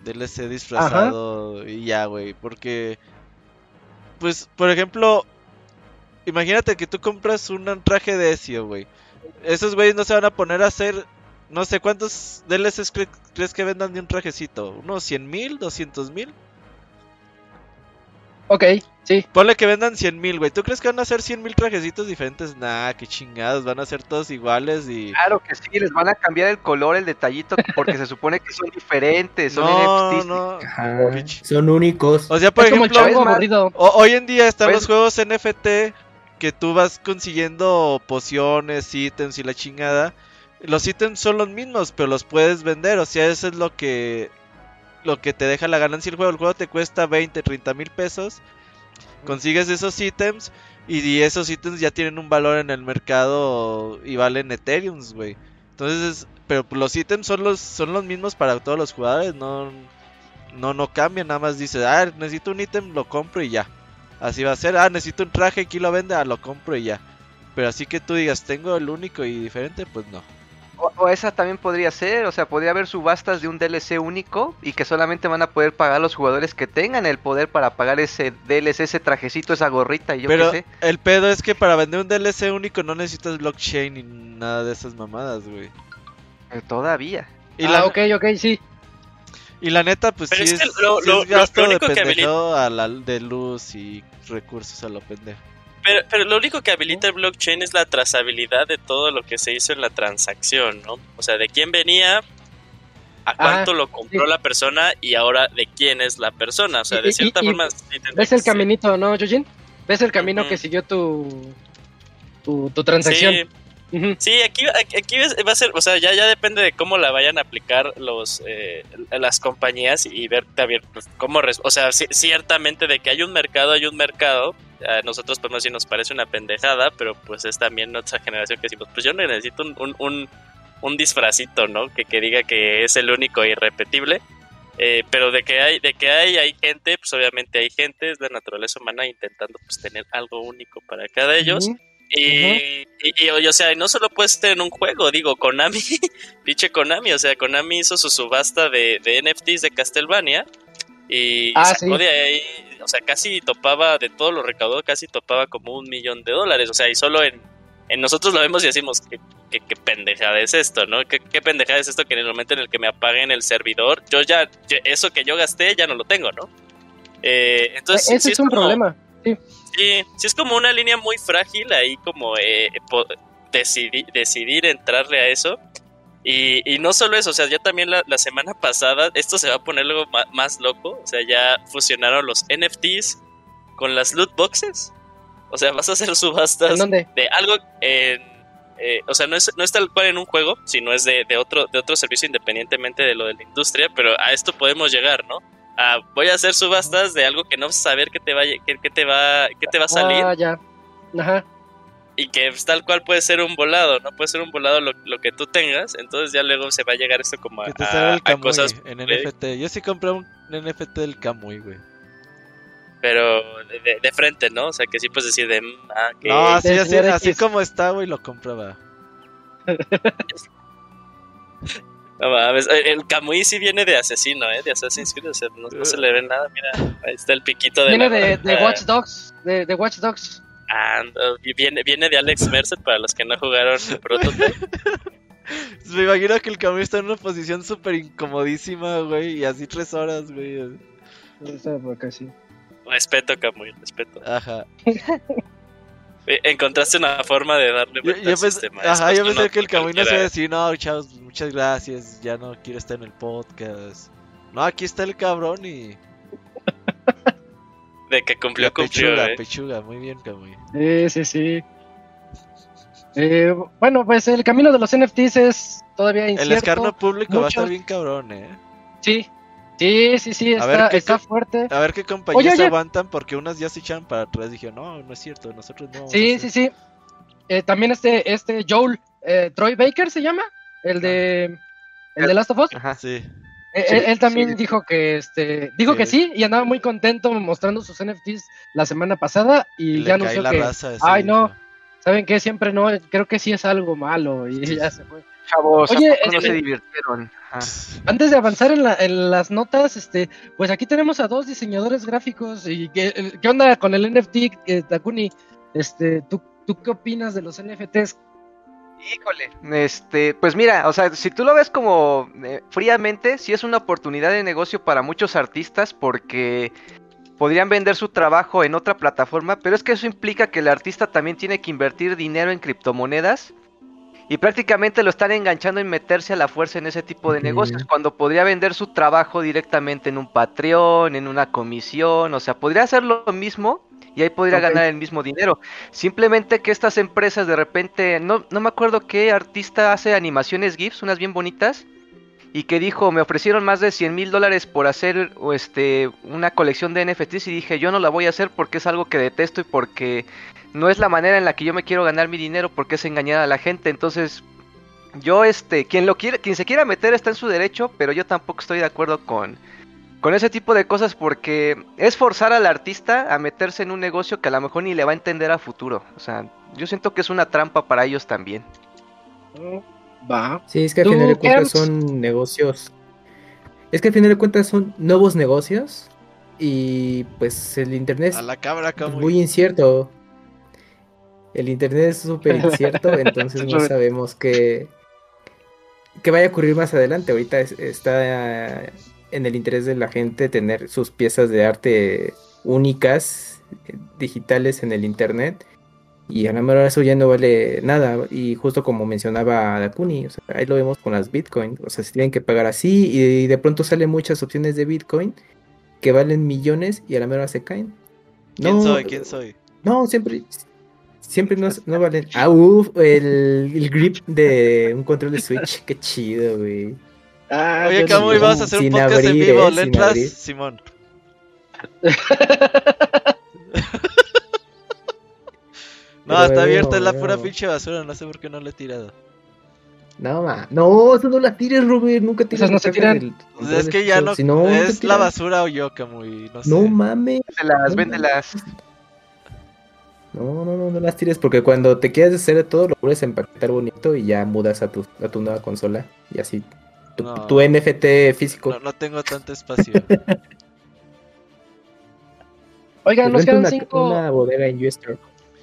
DLC disfrazado y ya, güey. Porque, pues, por ejemplo, imagínate que tú compras un traje de Ezio, güey esos güeyes no se van a poner a hacer. No sé cuántos DLCs crees que vendan de un trajecito. ¿Unos 100 mil? ¿200 mil? Ok, sí. Ponle que vendan 100 mil, güey. ¿Tú crees que van a hacer 100 mil trajecitos diferentes? Nah, qué chingados. Van a ser todos iguales y. Claro que sí, les van a cambiar el color, el detallito, porque se supone que son diferentes. Son no, no. son únicos. O sea, por ejemplo, hoy en día están pues los juegos NFT que tú vas consiguiendo pociones, ítems y la chingada. Los ítems son los mismos, pero los puedes vender. O sea, eso es lo que lo que te deja la ganancia del juego. El juego te cuesta 20, 30 mil pesos. Consigues esos ítems y esos ítems ya tienen un valor en el mercado y valen Ethereum, güey. Entonces, pero los ítems son los son los mismos para todos los jugadores, no no no cambian, nada más dice, "Ah, necesito un ítem, lo compro y ya." Así va a ser. Ah, necesito un traje, aquí lo vende, ah, lo compro y ya. Pero así que tú digas, tengo el único y diferente, pues no. O, esa también podría ser, o sea, podría haber subastas de un DLC único y que solamente van a poder pagar los jugadores que tengan el poder para pagar ese DLC, ese trajecito, esa gorrita y yo Pero qué sé. el pedo es que para vender un DLC único no necesitas blockchain ni nada de esas mamadas, güey. Todavía. Y ah, la... ok, ok, sí. Y la neta, pues sí, es, lo, gasto de pendejo a la de luz y recursos a lo pendejo. Pero, pero lo único que habilita el blockchain es la trazabilidad de todo lo que se hizo en la transacción, ¿no? O sea, de quién venía, a cuánto ah, lo compró la persona y ahora de quién es la persona. O sea, de cierta forma... ¿Ves el caminito, no, Yujin? ¿Ves el camino que siguió tu, tu, tu transacción? Sí. Sí, aquí, aquí va a ser, o sea, ya, ya depende de cómo la vayan a aplicar los eh, las compañías y ver también pues, cómo, o sea, ciertamente de que hay un mercado, hay un mercado. A nosotros, pues no si nos parece una pendejada, pero pues es también nuestra generación que decimos, pues yo necesito un, un, un, disfrazito, ¿no? Que, que diga que es el único e irrepetible. Eh, pero de que hay de que hay hay gente pues obviamente hay gente es la naturaleza humana intentando pues tener algo único para cada ellos y, y, o sea, no solo puede ser en un juego, digo, Konami, pinche Konami, o sea, Konami hizo su subasta de, de NFTs de Castlevania y ah, sacó de ahí, o sea, casi topaba, de todo lo recaudó, casi topaba como un millón de dólares, o sea, y solo en, en nosotros lo vemos y decimos, ¿qué, qué, pendejada es esto, no? ¿Qué, ¿Qué, pendejada es esto que en el momento en el que me apaguen el servidor, yo ya, eso que yo gasté ya no lo tengo, ¿no? Eh, entonces, Ese es, un problema, sí. Sí, sí es como una línea muy frágil ahí como eh, decidir, decidir entrarle a eso. Y, no solo eso, o sea, ya también la, semana pasada, esto se va a poner luego más, loco, o sea, ya fusionaron los NFTs con las loot boxes. O sea, vas a hacer subastas de algo en, eh, o sea, no es, no es tal cual en un juego, sino es de, de, otro, de otro servicio independientemente de lo de la industria, pero a esto podemos llegar, ¿no? Voy a hacer subastas de algo que no vas a saber qué te va, qué, te va, qué te va a salir. Ah, ya. Ajá. Y que tal cual puede ser un volado, ¿no? Puede ser un volado lo, lo que tú tengas, entonces ya luego se va a llegar esto como a, a, cosas... En NFT. Yo sí compré un NFT del Kamui, güey pero de, frente, ¿no? O sea, que sí puedes decir de... Mm, ah, no, así, así, así como está, güey, lo compraba. no mames, el Kamui sí viene de asesino, ¿eh? De Assassin's Creed, o sea, no, se le ve nada, mira, ahí está el piquito de... Viene de, de, Watch Dogs, de, de Watch Dogs. Ah, viene, viene de Alex Mercer para los que no jugaron Prototype. Me imagino que el Kamui está en una posición súper incomodísima, güey, y así tres horas, güey. Está por acá, sí. Respeto, Camuy, respeto. Ajá. Eh, encontraste una forma de darle yo, yo pensé, Ajá, yo pensé que el Camuy no se iba a decir, no, chavos, muchas gracias, ya no quiero estar en el podcast. No, aquí está el cabrón y... De que cumplió, cumplió, pechuga, eh. pechuga, muy bien, Camuy. Sí, sí, sí. Eh, bueno, pues el camino de los NFTs es todavía incierto. El escarno público va a estar bien cabrón, eh. Sí, Sí, sí, sí, está, está fuerte. A ver qué compañías aguantan porque unas ya se echan para atrás. Dije, no, no es cierto, nosotros no. Sí, sí, sí. Eh, también este, este Joel, eh, Troy Baker se llama, el de, el de Last of Us. Ajá, sí. Eh, él, también dijo que este dijo que sí y andaba muy contento mostrando sus NFTs la semana pasada y, ya no sé que ay no saben que siempre no creo que sí es algo malo y ya se fue Chavos, Oye, no se divirtieron. Antes de avanzar en, las notas, este, pues aquí tenemos a dos diseñadores gráficos y qué, qué onda con el NFT, eh, Takuni, este, ¿tú, ¿tú qué opinas de los NFTs? Híjole, este, pues mira, o sea, si tú lo ves como eh, fríamente, sí es una oportunidad de negocio para muchos artistas porque podrían vender su trabajo en otra plataforma, pero es que eso implica que el artista también tiene que invertir dinero en criptomonedas y prácticamente lo están enganchando en meterse a la fuerza en ese tipo de negocios, cuando podría vender su trabajo directamente en un Patreon, en una comisión, o sea, podría hacer lo mismo y ahí podría ganar el mismo dinero. Simplemente que estas empresas de repente, no, no me acuerdo qué artista hace animaciones GIFs, unas bien bonitas, y que dijo, me ofrecieron más de 100 mil dólares por hacer este, una colección de NFTs y dije, yo no la voy a hacer porque es algo que detesto y porque no es la manera en la que yo me quiero ganar mi dinero porque es engañar a la gente. Entonces, yo, este, quien lo quiere, quien se quiera meter está en su derecho, pero yo tampoco estoy de acuerdo con, con ese tipo de cosas porque es forzar al artista a meterse en un negocio que a lo mejor ni le va a entender a futuro. O sea, yo siento que es una trampa para ellos también. Va. Sí, es que al final de cuentas son negocios. Es que al final de cuentas son nuevos negocios y pues el internet es muy incierto. El internet es súper incierto, entonces no sabemos qué, qué vaya a ocurrir más adelante. Ahorita está en el interés de la gente tener sus piezas de arte únicas, digitales en el internet. Y a lo mejor eso ya no vale nada. Y justo como mencionaba Dakuni, o sea, ahí lo vemos con las Bitcoin. O sea, se tienen que pagar así y de pronto salen muchas opciones de Bitcoin que valen millones y a la mejor se caen. ¿Quién soy? ¿Quién soy? No, siempre, Siempre no, no valen. Ah, uff, el, el, grip de un control de Switch. Qué chido, güey. Ah, Oye, ¿cómo ibas a hacer un podcast en vivo? ¿Le entras, Simón? no, está abierta, es la pura pinche basura. No sé por qué no le he tirado. No, ma. No, eso no la tires, Robert. Nunca tiras. no se tiran. Pues es que ya no. no es la basura o yo, Camuy. No, sé. no mames. Véndelas, véndelas. No, no, no, no las tires porque cuando te quieres hacer de todo lo puedes empaquetar bonito y ya mudas a tu, a tu nueva consola y así. Tu, NFT físico. No, no tengo tanto espacio. Oigan, nos quedan cinco. Una bodega en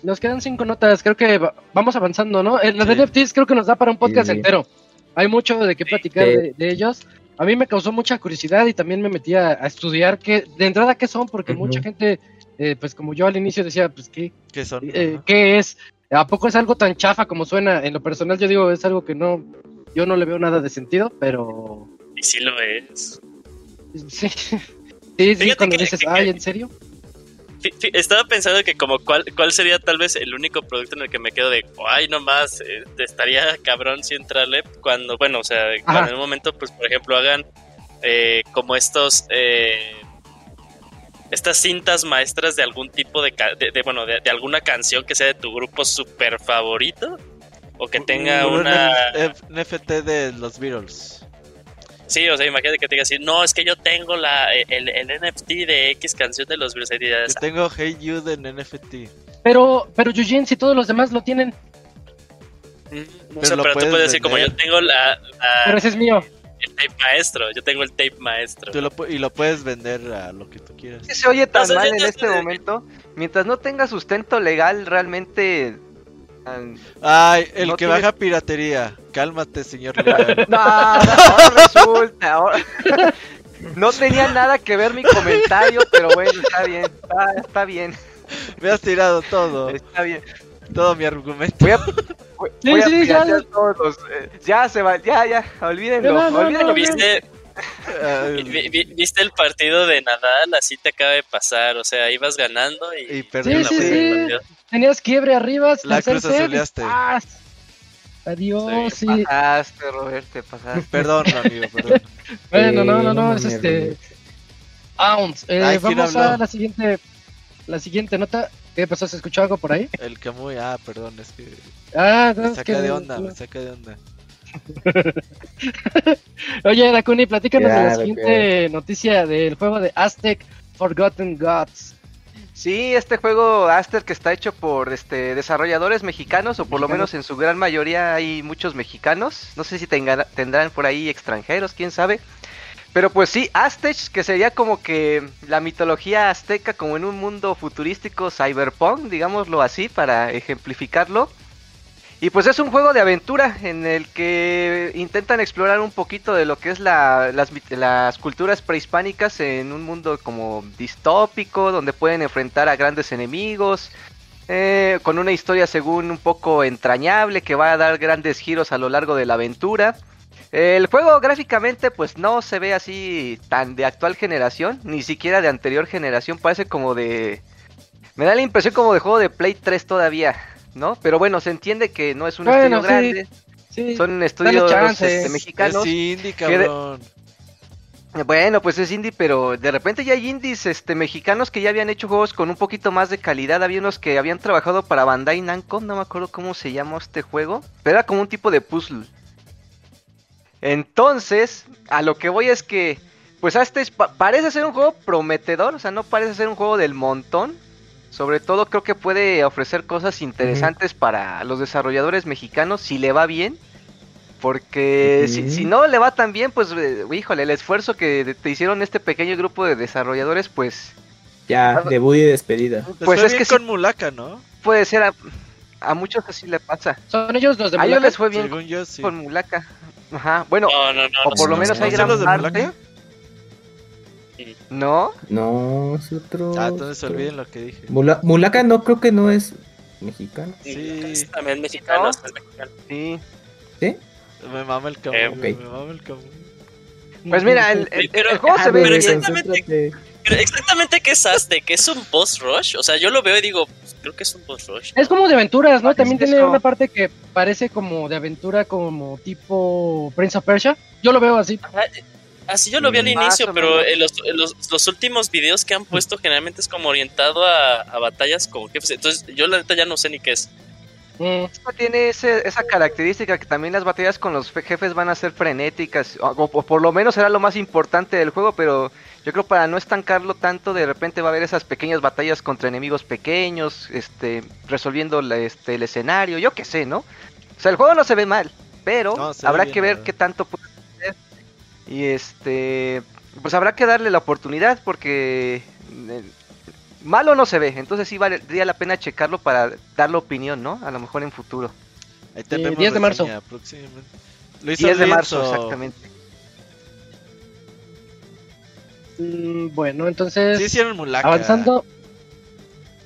nos quedan cinco notas, creo que vamos avanzando, ¿no? El, de NFTs creo que nos da para un podcast entero. Hay mucho de qué platicar de, ellos. A mí me causó mucha curiosidad y también me metí a, estudiar qué, de entrada qué son, porque mucha gente, eh, pues como yo al inicio decía, pues qué, ¿Qué, son? Eh, ¿qué es? ¿A poco es algo tan chafa como suena? En lo personal yo digo, es algo que no, yo no le veo nada de sentido, pero... Y sí lo es. Sí, sí, sí cuando dices, ay, ¿en serio? Estaba pensando que como cuál, cuál sería tal vez el único producto en el que me quedo de, ay, no más, eh, estaría cabrón si entrarle cuando, bueno, o sea, cuando en un momento, pues, por ejemplo, hagan eh, como estos, eh, estas cintas maestras de algún tipo de, de, bueno, de, alguna canción que sea de tu grupo super favorito o que tenga una... NFT de los Beatles. Sí, o sea, imagínate que te diga así, no, es que yo tengo la, el, el NFT de X canción de los Beatles. Yo tengo Hey You en NFT. Pero, pero Eugene, si todos los demás lo tienen. Mm, no sé, pero, tú puedes decir, como yo tengo la, Pero ese es mío. Tape maestro, yo tengo el tape maestro. y lo puedes vender a lo que tú quieras. Se oye tan mal en este momento. Mientras no tenga sustento legal, realmente Ay, el que baja piratería. Cálmate, señor. no, ahora resulta. No tenía nada que ver mi comentario, pero bueno, está bien. Está, bien. Me has tirado todo. Está bien. Todo mi argumento. Voy a, voy, sí, ya, todos. Eh, ya se va, ya, ya, olvídenlo. olvídenlo. ¿Viste, ¿Viste el partido de Nadal? Así te acaba de pasar. O sea, ibas ganando y, y sí, sí, Tenías quiebre arriba. La cruz azuleaste. Adiós, sí. Pasaste, Robert, te pasaste. Perdón, amigo, perdón. bueno, no, no, no, es este. Ounce. Eh, vamos a la siguiente. La siguiente nota. ¿Qué pasó? ¿Se escuchó algo por ahí? El Camuy, ah, perdón, es que. Ah, no, me saca de onda, me saca de onda. Oye, Dakuni, platícanos de la siguiente noticia del juego de Aztec Forgotten Gods. Sí, este juego Aztec que está hecho por este desarrolladores mexicanos, o por lo menos en su gran mayoría hay muchos mexicanos. No sé si tendrán por ahí extranjeros, quién sabe. Pero pues sí, Aztec, que sería como que la mitología azteca como en un mundo futurístico cyberpunk, digámoslo así, para ejemplificarlo. Y pues es un juego de aventura en el que intentan explorar un poquito de lo que es la, las, culturas prehispánicas en un mundo como distópico, donde pueden enfrentar a grandes enemigos, eh, con una historia según un poco entrañable que va a dar grandes giros a lo largo de la aventura. El juego gráficamente pues no se ve así tan de actual generación, ni siquiera de anterior generación, parece como de... Me da la impresión como de juego de Play 3 todavía. ¿no? Pero bueno, se entiende que no es un estudio grande. Son estudios este, mexicanos. Es indie, cabrón. Bueno, pues es indie, pero de repente ya hay indies este, mexicanos que ya habían hecho juegos con un poquito más de calidad. Había unos que habían trabajado para Bandai Namco, no me acuerdo cómo se llamó este juego, pero era como un tipo de puzzle. Entonces, a lo que voy es que, pues este parece ser un juego prometedor, o sea, no parece ser un juego del montón, sobre todo creo que puede ofrecer cosas interesantes para los desarrolladores mexicanos si le va bien. Porque si, no le va tan bien, pues eh, híjole, el esfuerzo que te hicieron este pequeño grupo de desarrolladores, pues... Ya, ah, debut y despedida. Pues es que con Mulaka, ¿no? Puede ser, a, muchos así le pasa. Son ellos los de Mulaka. A ellos les fue bien con, Mulaka. Ajá, bueno, o por lo menos hay gran parte... ¿No? No, es otro. Ah, entonces olviden lo que dije. Mulaka no creo que no es mexicano. Sí, también mexicano. Sí. ¿Sí? Me mama el cabrón. Eh, Me mama el cabrón. Pues mira, el, juego se ve pero exactamente, qué es Aztec, ¿es un boss rush? O sea, yo lo veo y digo, pues, creo que es un boss rush. Es como de aventuras, ¿no? También tiene una parte que parece como de aventura, como tipo Prince of Persia. Yo lo veo así. Así yo lo vi al inicio, pero los, los, últimos videos que han puesto generalmente es como orientado a, batallas con jefes. Entonces yo la neta ya no sé ni qué es. Mm. Tiene esa característica que también las batallas con los jefes van a ser frenéticas, o, por lo menos será lo más importante del juego, pero yo creo para no estancarlo tanto, de repente va a haber esas pequeñas batallas contra enemigos pequeños, este, resolviendo este, el escenario, yo qué sé, ¿no? O sea, el juego no se ve mal, pero habrá que ver qué tanto puede y este, pues habrá que darle la oportunidad porque eh, malo no se ve, entonces sí valdría la pena checarlo para dar la opinión, ¿no? A lo mejor en futuro. Ahí 10 de marzo. 10 de marzo, exactamente. Mm, bueno, entonces. Sí, hicieron Mulaka. Avanzando.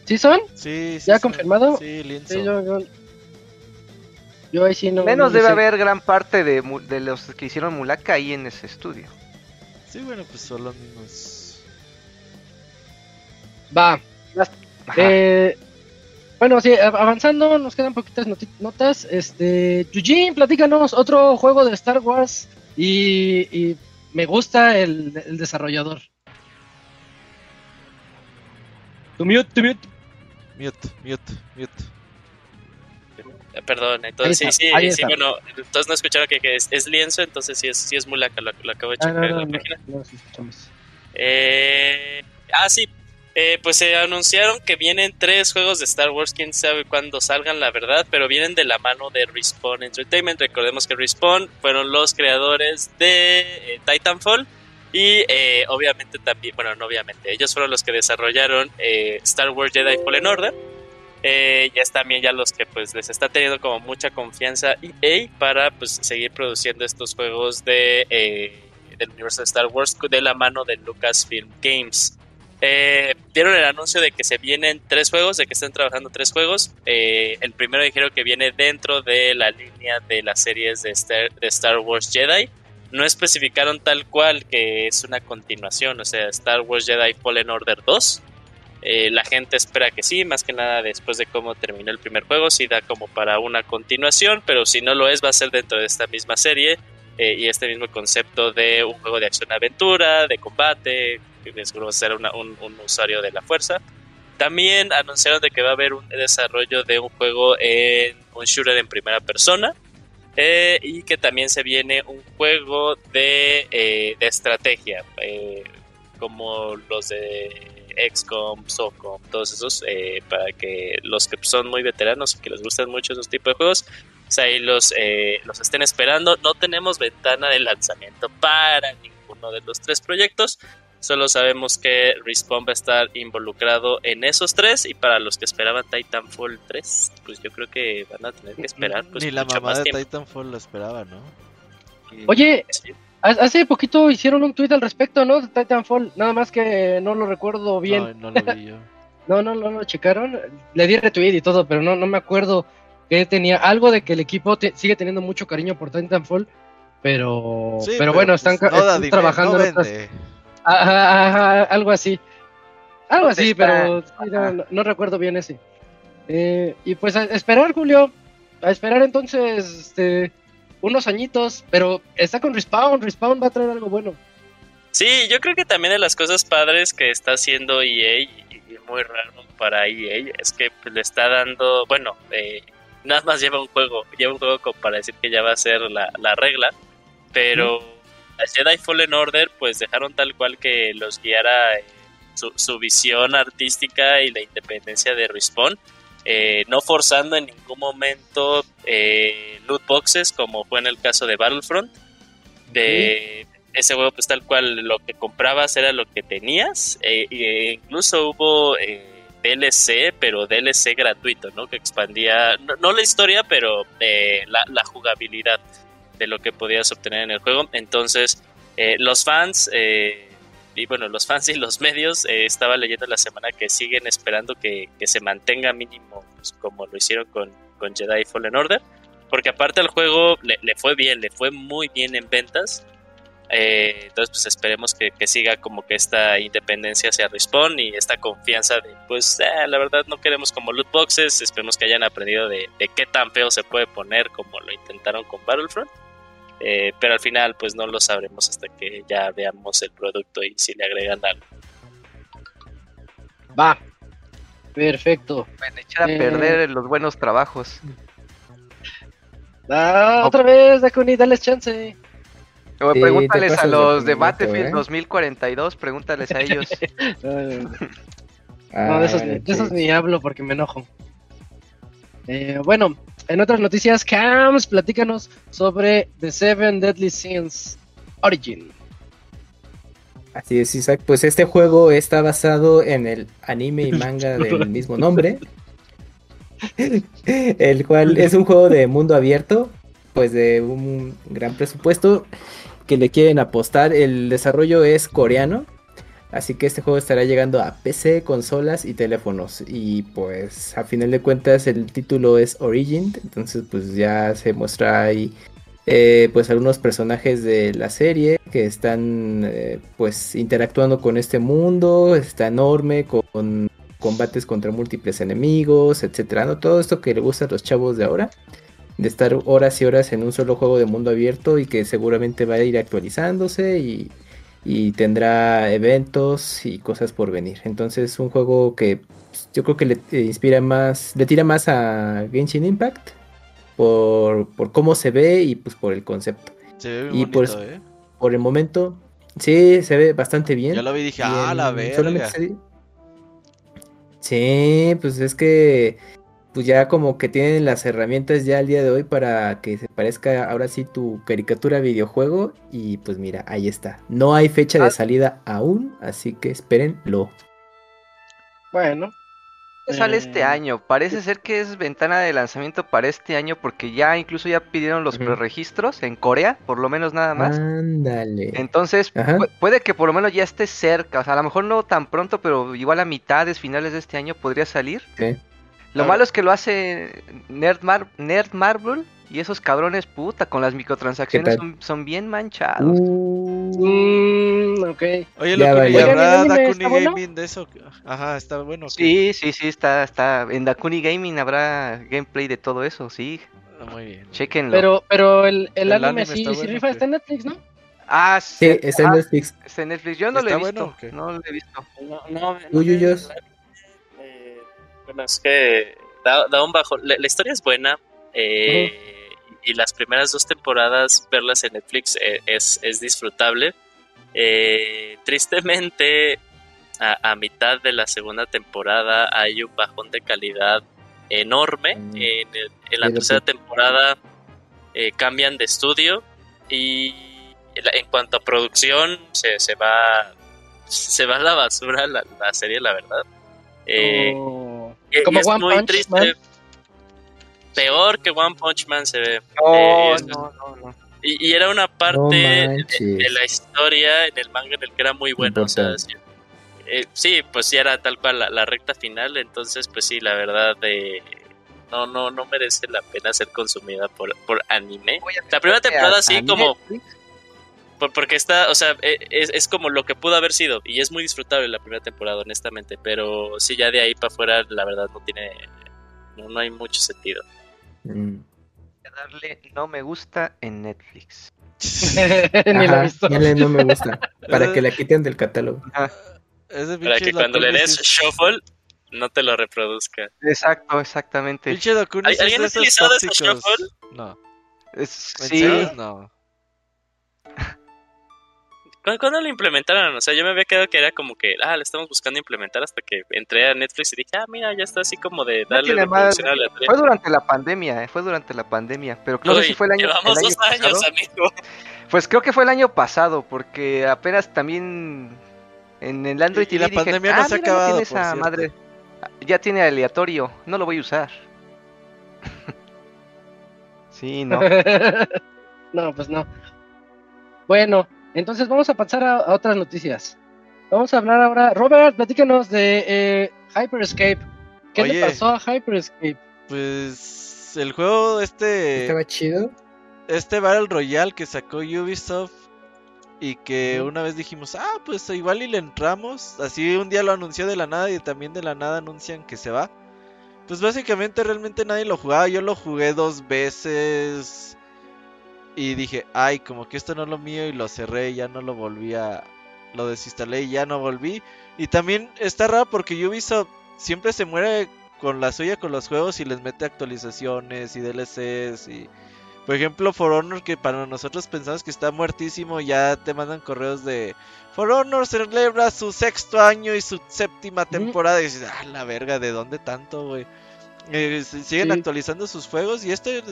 ¿Sí son? Sí, ¿Ya confirmado? Sí, Sí, yo, yo, ahí sí no. Menos debe haber gran parte de, de, los que hicieron Mulaka ahí en ese estudio. Sí, bueno, pues son los mismos. Va. Eh, bueno, sí, avanzando, nos quedan poquitas notas. Este, Yujin, platícanos otro juego de Star Wars y, y me gusta el, el desarrollador. Tu mute, tu mute. Mute, mute, mute. Eh, perdón, entonces sí, sí, sí, bueno, entonces no escucharon que, que es, es, lienzo, entonces sí es, sí es Mulaka, lo, lo acabo de checar ah, no, no, en la página. No, sí escuchamos. Eh, ah, sí, eh, pues se anunciaron que vienen tres juegos de Star Wars, quién sabe cuándo salgan, la verdad, pero vienen de la mano de Respawn Entertainment. Recordemos que Respawn fueron los creadores de eh, Titanfall y eh, obviamente también, bueno, no obviamente, ellos fueron los que desarrollaron Star Wars Jedi Fallen Order. ya es también ya los que pues les está teniendo como mucha confianza EA para pues seguir produciendo estos juegos de del universo de Star Wars de la mano de Lucasfilm Games. Eh, dieron el anuncio de que se vienen tres juegos, de que están trabajando tres juegos. Eh, el primero dijeron que viene dentro de la línea de las series de Star, Wars Jedi. No especificaron tal cual que es una continuación, o sea, Star Wars Jedi Fallen Order 2. Eh, la gente espera que sí, más que nada después de cómo terminó el primer juego, sí da como para una continuación, pero si no lo es, va a ser dentro de esta misma serie y este mismo concepto de un juego de acción-aventura, de combate, que seguro va a ser un, usuario de la fuerza. También anunciaron de que va a haber un desarrollo de un juego en un shooter en primera persona. Eh, y que también se viene un juego de, eh, de estrategia, eh, como los de XCOM, SOCOM, todos esos, para que los que son muy veteranos y que les gustan mucho esos tipos de juegos, pues ahí los, los estén esperando. No tenemos ventana de lanzamiento para ninguno de los tres proyectos, Solo sabemos que Respawn va a estar involucrado en esos tres y para los que esperaban Titanfall 3, pues yo creo que van a tener que esperar. Pues, Ni la mamá de Titanfall lo esperaba, ¿no? Oye, hace poquito hicieron un tweet al respecto, ¿no? De Titanfall, nada más que no lo recuerdo bien. No, no lo vi yo. no, no, no lo checaron. Le di retweet y todo, pero no, no me acuerdo que tenía algo de que el equipo sigue teniendo mucho cariño por Titanfall, pero, pero, bueno, están, pues, trabajando en algo así. Algo así, pero no, recuerdo bien ese. Eh, y pues a esperar, Julio. A esperar entonces este, unos añitos. Pero está con Respawn. Respawn va a traer algo bueno. Sí, yo creo que también de las cosas padres que está haciendo EA y, muy raro para EA es que le está dando, bueno, eh, nada más lleva un juego, lleva un juego como para decir que ya va a ser la, regla, pero a Jedi Fallen Order pues dejaron tal cual que los guiara eh, su, visión artística y la independencia de Respawn, eh, no forzando en ningún momento eh, loot boxes como fue en el caso de Battlefront. De ese juego pues tal cual lo que comprabas era lo que tenías, e incluso hubo DLC, pero DLC gratuito, ¿no? Que expandía, no, la historia, pero la, la jugabilidad de lo que podías obtener en el juego. Entonces, eh, los fans, eh, y bueno, los fans y los medios, eh, estaba leyendo la semana que siguen esperando que, se mantenga mínimo pues, como lo hicieron con, con, Jedi Fallen Order. Porque aparte el juego le, fue bien, le fue muy bien en ventas. entonces, pues esperemos que, siga como que esta independencia hacia Respawn y esta confianza de, pues, la verdad no queremos como loot boxes. Esperemos que hayan aprendido de qué tan feo se puede poner como lo intentaron con Battlefront. Eh, pero al final pues no lo sabremos hasta que ya veamos el producto y si le agregan algo. Va, perfecto. Bueno, echar a eh, perder los buenos trabajos. Ah, otra vez, Dakuni, dale chance. pregúntales a los de Battlefield 2042, ¿eh? pregúntales a ellos. no, de esos, de esos ni hablo porque me enojo. Eh, bueno, en otras noticias, Cams, platícanos sobre The Seven Deadly Sins Origin. Así es, Isaac. Pues este juego está basado en el anime y manga del mismo nombre. el cual es un juego de mundo abierto, pues de un gran presupuesto que le quieren apostar. El desarrollo es coreano, así que este juego estará llegando a PC, consolas y teléfonos. Y pues a final de cuentas el título es Origin, entonces pues ya se muestra ahí eh, pues algunos personajes de la serie que están eh, pues interactuando con este mundo, está enorme, con combates contra múltiples enemigos, etcétera, ¿no? Todo esto que le gusta a los chavos de ahora, de estar horas y horas en un solo juego de mundo abierto y que seguramente va a ir actualizándose y, y tendrá eventos y cosas por venir. Entonces, un juego que pues, yo creo que le eh, inspira más, le tira más a Genshin Impact por, por cómo se ve y pues por el concepto. Se ve y bonito, ¿eh? por el momento, sí, se ve bastante bien. Yo lo vi y dije, ah, la verga. Sí, pues es que pues ya como que tienen las herramientas ya al día de hoy para que se parezca ahora sí tu caricatura videojuego y pues mira, ahí está. No hay fecha de ah. salida aún, así que espérenlo. Bueno, sale este eh, año. Parece ser que es ventana de lanzamiento para este año porque ya incluso ya pidieron los preregistros en Corea, por lo menos nada más. Ándale. Entonces, puede que por lo menos ya esté cerca, o sea, a lo mejor no tan pronto, pero igual a mitades, finales de este año podría salir. Lo malo es que lo hace Nerd, Nerd Marvel y esos cabrones, puta, con las microtransacciones son, bien manchados. Uh, ok. Oye, lo que habrá Dakuni Gaming de eso. Ajá, está bueno. Sí, sí, sí, está, está. En Dakuni Gaming habrá gameplay de todo eso, sí. Ah, muy bien. Chequenlo. Pero, pero el, el, anime, sí, sí rifa, está en Netflix, ¿no? Ah, sí, sí está en Netflix. Está en Netflix. Yo no lo he visto. No lo he visto. No, no, Uyuyos. Eh, bueno, es que da, da un bajo. La, la, historia es buena. Eh, y las primeras dos temporadas verlas en Netflix eh, es, es, disfrutable. Eh, tristemente, a, mitad de la segunda temporada hay un bajón de calidad enorme. Mm. En, la tercera temporada eh, cambian de estudio y en cuanto a producción se, se va se va a la basura la, serie, la verdad. Oh. Como es muy triste peor que One Punch Man se ve. No, no, no, Y, era una parte de, la historia en el manga en el que era muy bueno. Eh, sí, pues sí era tal cual la, recta final, entonces pues sí, la verdad de... no, no, no merece la pena ser consumida por, por anime. La primera temporada sí como... porque está, o sea, e, es, es, como lo que pudo haber sido y es muy disfrutable la primera temporada, honestamente, pero sí, ya de ahí para afuera, la verdad no tiene, no, no hay mucho sentido. Mm. Darle no me gusta en Netflix. Ni la visto. no me gusta. Para que la quiten del catálogo. Para que cuando le des shuffle no te lo reproduzca. Exacto, exactamente. ¿Alguien ha utilizado ese shuffle? No. sí. No. ¿Cuándo, lo implementaron? O sea, yo me había quedado que era como que, ah, le estamos buscando implementar hasta que entré a Netflix y dije, ah, mira, ya está así como de darle no reproducción a la Fue durante la pandemia, eh, fue durante la pandemia, pero creo que sí fue el año, llevamos el año dos años, amigo. Pues creo que fue el año pasado, porque apenas también en el Android y, y la pandemia no ah, se ha acabado, esa madre. Ya tiene aleatorio, no lo voy a usar. sí, no. no, pues no. Bueno, entonces vamos a pasar a, otras noticias. Vamos a hablar ahora. Robert, platícanos de eh, Hyperscape. ¿Qué le pasó a Hyperscape? Pues el juego este... Estaba chido. Este Battle Royale que sacó Ubisoft y que una vez dijimos, ah, pues igual y le entramos. Así un día lo anunció de la nada y también de la nada anuncian que se va. Pues básicamente realmente nadie lo jugaba. Yo lo jugué dos veces y dije, ay, como que esto no es lo mío y lo cerré, ya no lo volví a... Lo desinstalé y ya no volví. Y también está raro porque Ubisoft siempre se muere con la suya con los juegos y les mete actualizaciones y DLCs y... Por ejemplo, For Honor, que para nosotros pensamos que está muertísimo, ya te mandan correos de For Honor celebra su sexto año y su séptima temporada. Y dices, ah, la verga, ¿de dónde tanto, güey? Eh, siguen actualizando sus juegos y este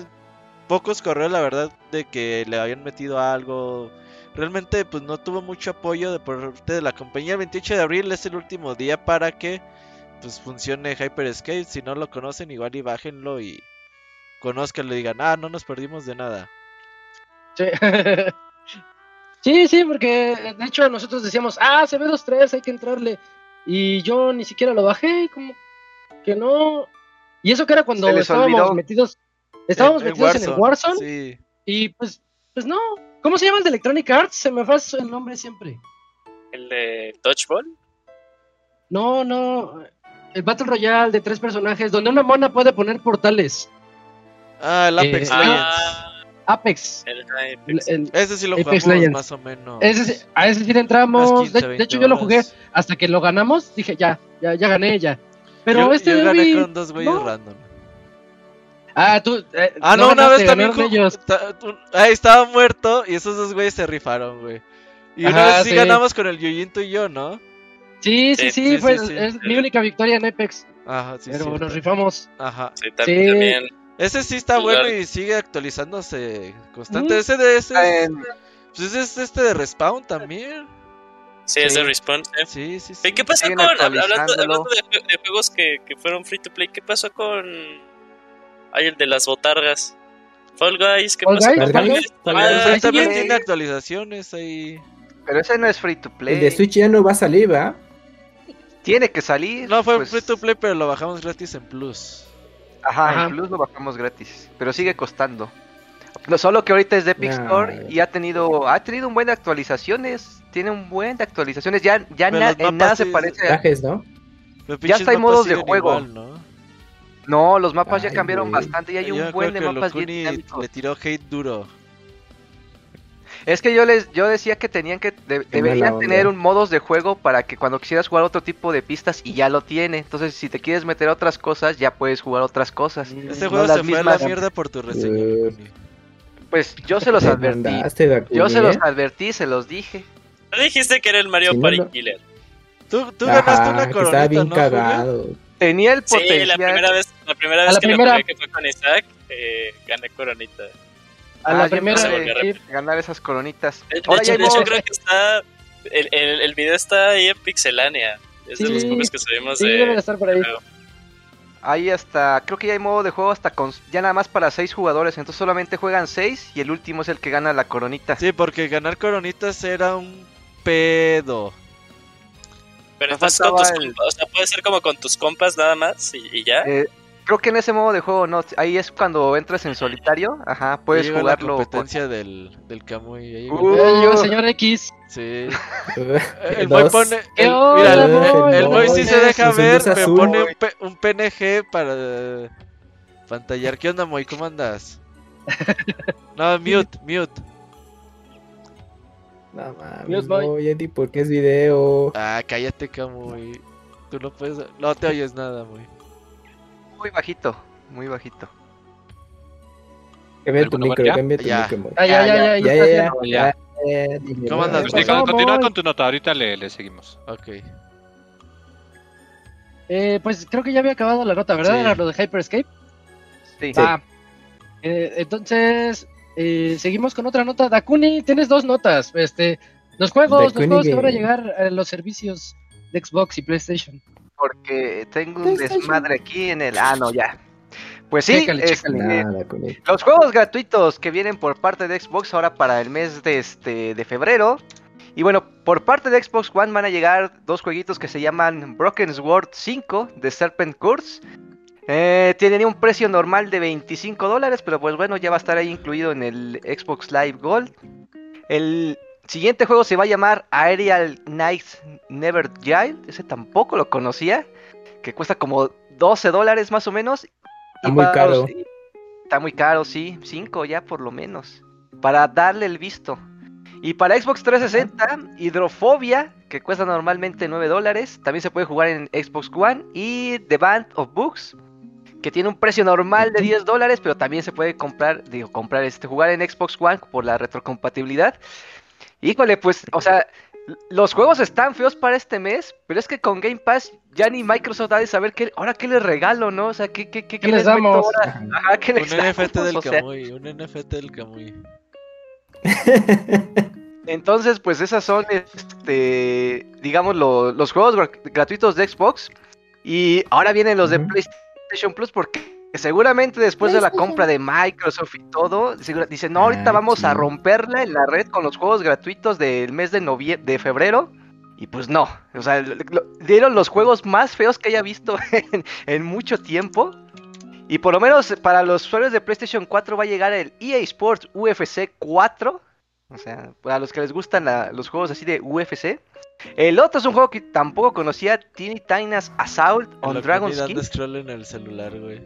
pocos correos, la verdad, de que le habían metido algo. realmente pues no tuvo mucho apoyo de parte de la compañía. El 28 de abril es el último día para que pues funcione Hyper Escape. Si no lo conocen, igual y bájenlo y conozcanlo y digan, ah, no nos perdimos de nada. Sí. sí, sí, porque de hecho nosotros decíamos, ah, se ve 2-3, hay que entrarle. Y yo ni siquiera lo bajé, como que no. Y eso que era cuando estábamos metidos, estábamos metidos en el Warzone. Sí. Y pues, pues no. ¿Cómo se llama el de Electronic Arts? Se me fue el nombre siempre. ¿El de Dodgeball? No, no. El Battle Royale de tres personajes, donde una mona puede poner portales. Ah, el Apex eh, Legends. Apex. ese sí lo jugamos más o menos. Ese, a ese sí le entramos. de, hecho, yo lo jugué hasta que lo ganamos. Dije, ya, ya, ya gané, ya. Pero este yo gané con dos güeyes random. Ah, tú. Eh, ah, no, una vez también. Ellos. Ahí estaba muerto y esos dos güeyes se rifaron, güey. Y una vez sí, ganamos con el Yuyinto y yo, ¿no? Sí, sí, sí, fue es mi única victoria en Apex. Ajá, sí, Pero nos rifamos. Ajá. Sí, también. Ese sí está bueno y sigue actualizándose constante. Ese de ese. Pues es este de Respawn también. Sí, es de Respawn. Sí, sí, sí. ¿Qué pasó con. Hablando, de, juegos que, que, fueron free to play, ¿qué pasó con. Ay, el de las botargas? Fall Guys, ¿qué Fall Guys? Ah, también tiene actualizaciones ahí. Pero ese no es free to play. El de Switch ya no va a salir, ¿va? Tiene que salir. No, fue pues. free to play, pero lo bajamos gratis en Plus. Ajá, en Plus lo bajamos gratis. Pero sigue costando. No, solo que ahorita es de Epic Store y ha tenido ha tenido un buen de actualizaciones. Tiene un buen de actualizaciones. Ya, ya en nada se parece a. ¿no? Ya está en modos de juego. ¿no? Los mapas ya cambiaron bastante y hay un buen de mapas bien Le tiró hate duro. Es que yo les yo decía que tenían que deberían tener un modos de juego para que cuando quisieras jugar otro tipo de pistas y ya lo tiene. Entonces, si te quieres meter a otras cosas, ya puedes jugar otras cosas. Ese juego se fue a la mierda por tu reseña. Eh, pues yo se los advertí. Yo se los advertí, se los dije. No dijiste que era el Mario Party Killer. Tú, tú ganaste una coronita, Estaba bien cagado. Tenía el potencial. Sí, la primera vez, la primera vez que lo jugué que fue con Isaac, eh, gané coronita. A la ah, primera de ganar esas coronitas. De, hecho, creo que está. El, el, el, video está ahí en Pixelania. Es de los pocos que subimos sí, de. estar por ahí. Ahí hasta, creo que ya hay modo de juego hasta con, ya nada más para 6 jugadores, entonces solamente juegan 6 y el último es el que gana la coronita. Sí, porque ganar coronitas era un pedo. Pero estás con tus compas, o sea, puede ser como con tus compas nada más y, y ya. Eh, Creo que en ese modo de juego no, ahí es cuando entras en solitario, ajá, puedes jugarlo. La competencia del, del Kamui. Ahí uh, señor X. Sí. el boy pone. El, mira, el, el, boy sí se deja ver, me pone un, un, PNG para pantallar. ¿Qué onda, Moy? ¿Cómo andas? No, mute, mute. No mames, no, Yeti, porque es video. Ah, cállate, Kamui. Tú no puedes. No te oyes nada, Moy muy bajito, muy bajito. Cambia tu micro, cambia tu micro. Ah, ya, ya, ya, ya, ya. ¿Cómo andas? Continúa con tu nota, ahorita le, le seguimos. Ok. Eh, pues creo que ya había acabado la nota, ¿verdad? Era lo de Hyperscape. Sí. Ah, eh, entonces, eh, seguimos con otra nota. Dakuni, tienes dos notas. Este, los juegos, los juegos que van a llegar a los servicios de Xbox y PlayStation porque tengo un desmadre aquí en el. Ah, no, ya. Pues sí, este, los juegos gratuitos que vienen por parte de Xbox ahora para el mes de, este, de febrero. Y bueno, por parte de Xbox One van a llegar dos jueguitos que se llaman Broken Sword 5 de Serpent Curse. Eh, tienen un precio normal de 25 dólares, pero pues bueno, ya va a estar ahí incluido en el Xbox Live Gold. El Siguiente juego se va a llamar Aerial Knights Never Yield. Ese tampoco lo conocía. Que cuesta como 12 dólares más o menos. Está muy caro. está muy caro, sí. 5 ya por lo menos. Para darle el visto. Y para Xbox 360, Hidrofobia, que cuesta normalmente 9 dólares. También se puede jugar en Xbox One. Y The Band of Books, que tiene un precio normal de 10 dólares, pero también se puede comprar, digo, comprar este, jugar en Xbox One por la retrocompatibilidad. Híjole, pues, o sea, los juegos están feos para este mes, pero es que con Game Pass ya ni Microsoft ha de saber qué, ahora qué les regalo, ¿no? O sea, qué, qué, qué, les, damos. Ajá, ¿qué les un NFT del Camuy, un NFT del Camuy. Entonces, pues esas son, este, digamos, los juegos gratuitos de Xbox. Y ahora vienen los de PlayStation Plus porque seguramente después de la compra de Microsoft y todo, dicen, no, ahorita ah, vamos a romperla en la red con los juegos gratuitos del mes de, de febrero. Y pues no, o sea, dieron los juegos más feos que haya visto en, mucho tiempo. Y por lo menos para los usuarios de PlayStation 4 va a llegar el EA Sports UFC 4. O sea, para los que les gustan los juegos así de UFC. El otro es un juego que tampoco conocía, Teeny Tina's Assault on Dragon's King. en el celular, güey.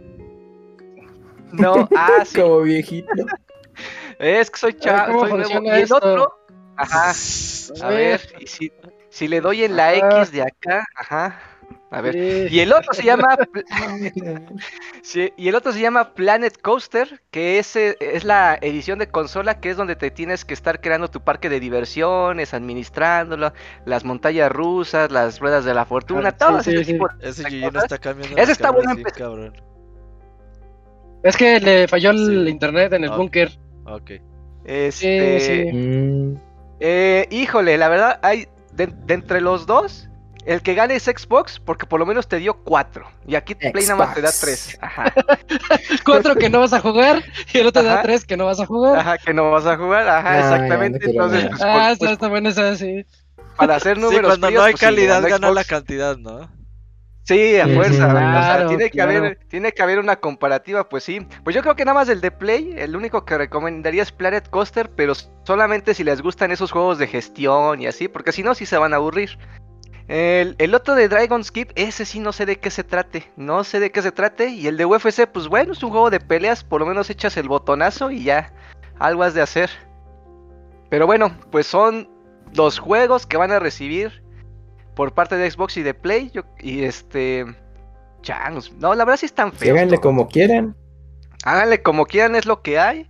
No, ah, sí. Como viejito. Es que soy chavo, soy nuevo. Y el otro, ajá. A ver, y si, si le doy en la X de acá, ajá. A ver. Y el otro se llama. sí, y el otro se llama Planet Coaster, que es, eh, es la edición de consola, que es donde te tienes que estar creando tu parque de diversiones, administrándolo, las montañas rusas, las ruedas de la fortuna, ah, todo ese tipo Ese no está cambiando. Ese está bueno, cabrón. Es que le falló el internet en el búnker. Ok. Este. Mm. Eh, híjole, la verdad, hay de, entre los dos, el que gane es Xbox, porque por lo menos te dio cuatro. Y aquí Play nada más te da tres. Ajá. cuatro que no vas a jugar, y el otro te da tres que no vas a jugar. Ajá, que no vas a jugar, ajá, ah, exactamente. Entonces, pues, ah, pues, está, bueno eso, sí. Para hacer números. Sí, cuando no hay pues, calidad, gana la cantidad, ¿no? Sí, a fuerza. tiene, que haber, tiene que haber una comparativa, pues sí. Pues yo creo que nada más el de Play, el único que recomendaría es Planet Coaster, pero solamente si les gustan esos juegos de gestión y así, porque si no, sí se van a aburrir. El, el, otro de Dragon Skip, ese sí no sé de qué se trate. No sé de qué se trate. Y el de UFC, pues bueno, es un juego de peleas. Por lo menos echas el botonazo y ya. Algo has de hacer. Pero bueno, pues son los juegos que van a recibir por parte de Xbox y de Play. y este. Changos. No, la verdad sí están feos. Háganle como quieran. Háganle como quieran, es lo que hay.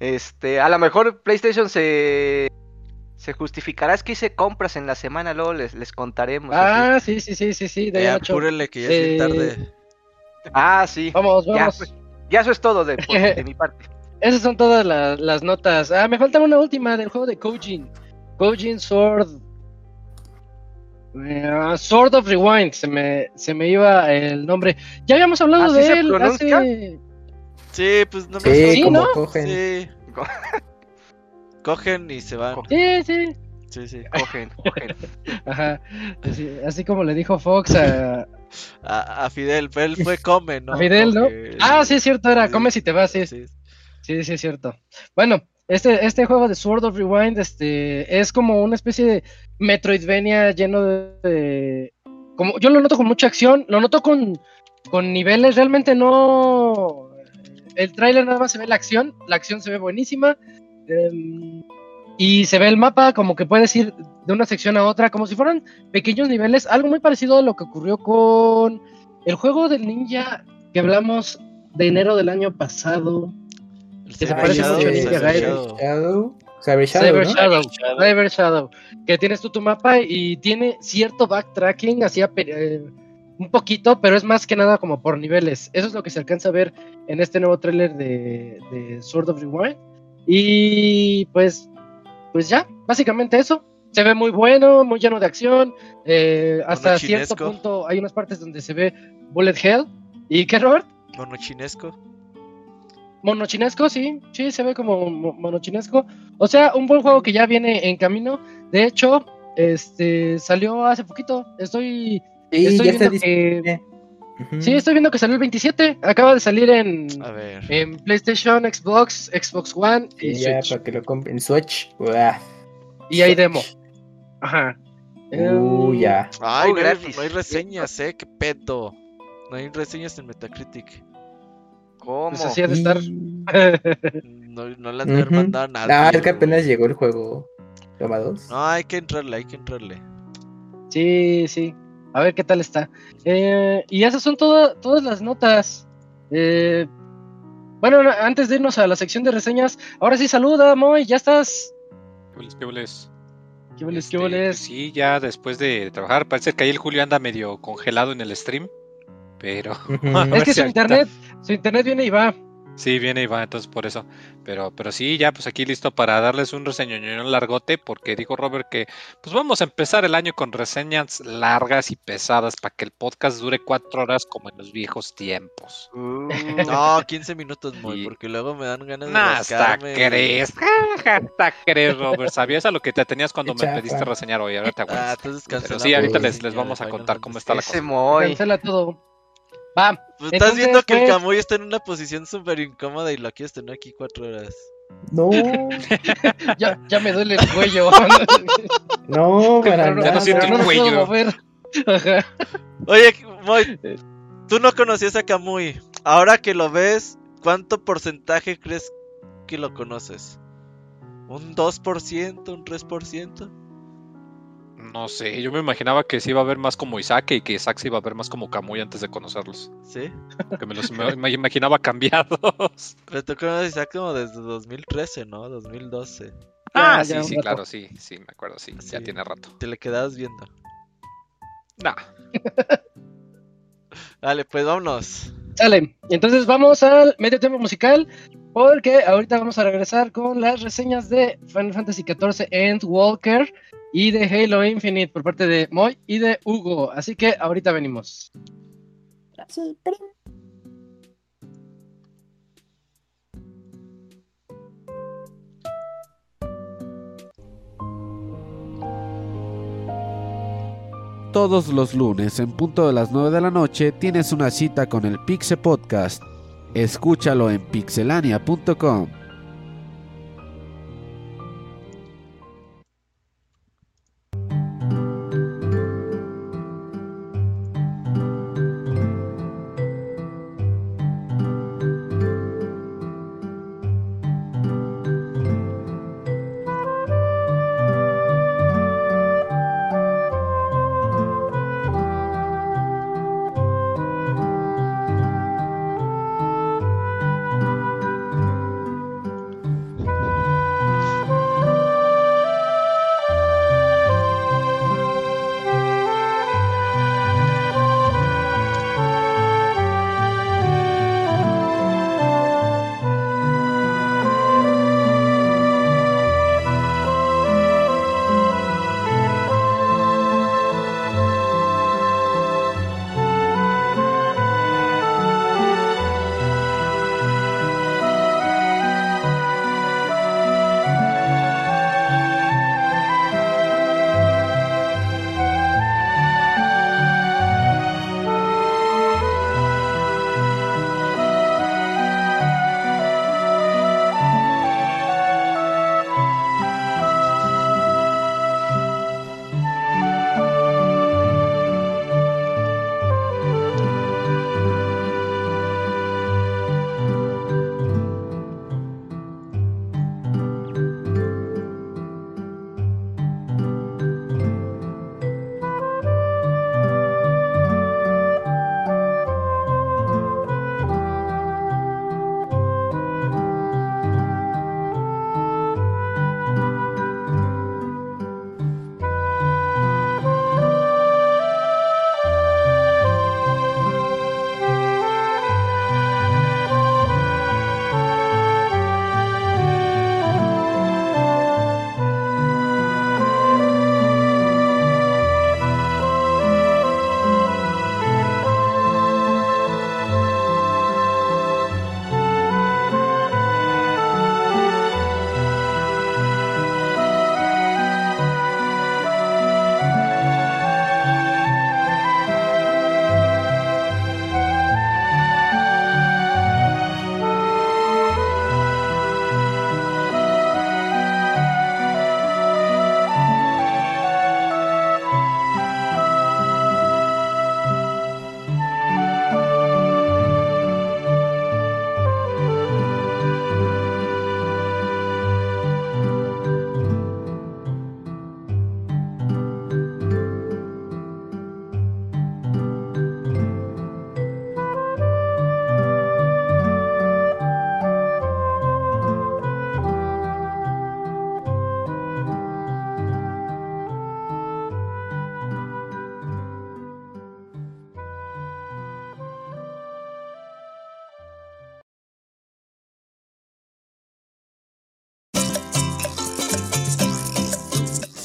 Este, a lo mejor PlayStation se. Se justificará, es que hice compras en la semana, luego les, les contaremos. Ah, sí, sí, sí, sí, sí. De apúrenle que ya es tarde. Ah, sí. Vamos, vamos. Pues, ya, eso es todo de, de mi parte. Esas son todas las, las notas. Ah, me falta una última del juego de Kojin. Kojin Sword Uh, Sword of Rewind, se me, se me iba el nombre. Ya habíamos hablado de él hace... Sí, pues no me sí, ¿no? cogen. Sí. cogen y se van. Sí, sí. Sí, sí. Cogen, cogen. Ajá. Así, como le dijo Fox a... a... Fidel, él fue come, ¿no? A Fidel, ¿no? Ah, sí, es cierto, era come si te vas, sí. Sí, sí, sí es cierto. Bueno, este, este juego de Sword of Rewind este, es como una especie de Metroidvania lleno de, como Yo lo noto con mucha acción, lo noto con, con niveles, realmente no... El tráiler nada más se ve la acción, la acción se ve buenísima. Y se ve el mapa como que puedes ir de una sección a otra, como si fueran pequeños niveles, algo muy parecido a lo que ocurrió con el juego del ninja que hablamos de enero del año pasado. Que se parece mucho a Ninja Gaiden. Cyber Shadow, Shadow, Cyber Shadow, que tienes tú tu mapa y tiene cierto backtracking, hacía eh, un poquito, pero es más que nada como por niveles. Eso es lo que se alcanza a ver en este nuevo tráiler de, de, Sword of Rewind. Y pues, pues ya, básicamente eso. Se ve muy bueno, muy lleno de acción. Eh, hasta cierto punto hay unas partes donde se ve Bullet Hell. ¿Y qué, Robert? Monochinesco. Monochinesco, sí, sí, se ve como monochinesco. O sea, un buen juego que ya viene en camino. De hecho, este salió hace poquito. Estoy, sí, estoy viendo que. Sí, estoy viendo que salió el 27. Acaba de salir en, en PlayStation, Xbox, Xbox One y ya, para que lo compren en Switch. Y hay demo. Ajá. Uh, ya. Ay, no, hay reseñas, eh, qué pedo. No hay reseñas en Metacritic. ¿Cómo? Pues así de estar. no, no le han de mandado nada. Ah, es que apenas llegó el juego. Toma dos. No, hay que entrarle, hay que entrarle. Sí, sí. A ver qué tal está. Eh, y esas son todas las notas. Eh, bueno, antes de irnos a la sección de reseñas, ahora sí saluda, Moy, ya estás. ¿Qué voles? ¿Qué voles? ¿Qué voles? Este, sí, ya después de trabajar, parece que ahí el Julio anda medio congelado en el stream. Pero. es que su internet, su internet viene y va. Sí, viene Iván, entonces por eso. Pero, pero sí, ya pues aquí listo para darles un reseño largote, porque dijo Robert que pues vamos a empezar el año con reseñas largas y pesadas para que el podcast dure cuatro horas como en los viejos tiempos. Uh, no, 15 minutos muy, porque luego me dan ganas de nah, hasta crees, hasta crees, Robert. Sabías a lo que te tenías cuando me pediste reseñar hoy, ahora te aguantas. Ah, pero sí, ahorita les, les vamos a contar cómo está la cosa. Cancela todo. Va. Pues estás viendo que el Camuy está en una posición súper incómoda y lo quieres tener aquí cuatro horas. No. ya, ya me duele el cuello. no, para nada. Ya no siento el cuello. Oye, Moy, tú no conocías a Camuy. Ahora que lo ves, ¿cuánto porcentaje crees que lo conoces? ¿Un 2%? ¿Un 3%? No sé, yo me imaginaba que se iba a ver más como Isaac y que Isaac se iba a ver más como Camuy antes de conocerlos. ¿Sí? Porque me los me, imaginaba cambiados. Pero tú conoces a Isaac como desde 2013, ¿no? 2012. Ah, sí, sí, claro, sí, sí, me acuerdo, sí, ya tiene rato. Te le quedabas viendo. Nah. Dale, pues vámonos. Sale, entonces vamos al medio tema musical, porque ahorita vamos a regresar con las reseñas de Final Fantasy XIV Endwalker y de Halo Infinite por parte de Moy y de Hugo. Así que ahorita venimos. Todos los lunes en punto de las 9 de la noche tienes una cita con el Pixe Podcast. Escúchalo en pixelania.com.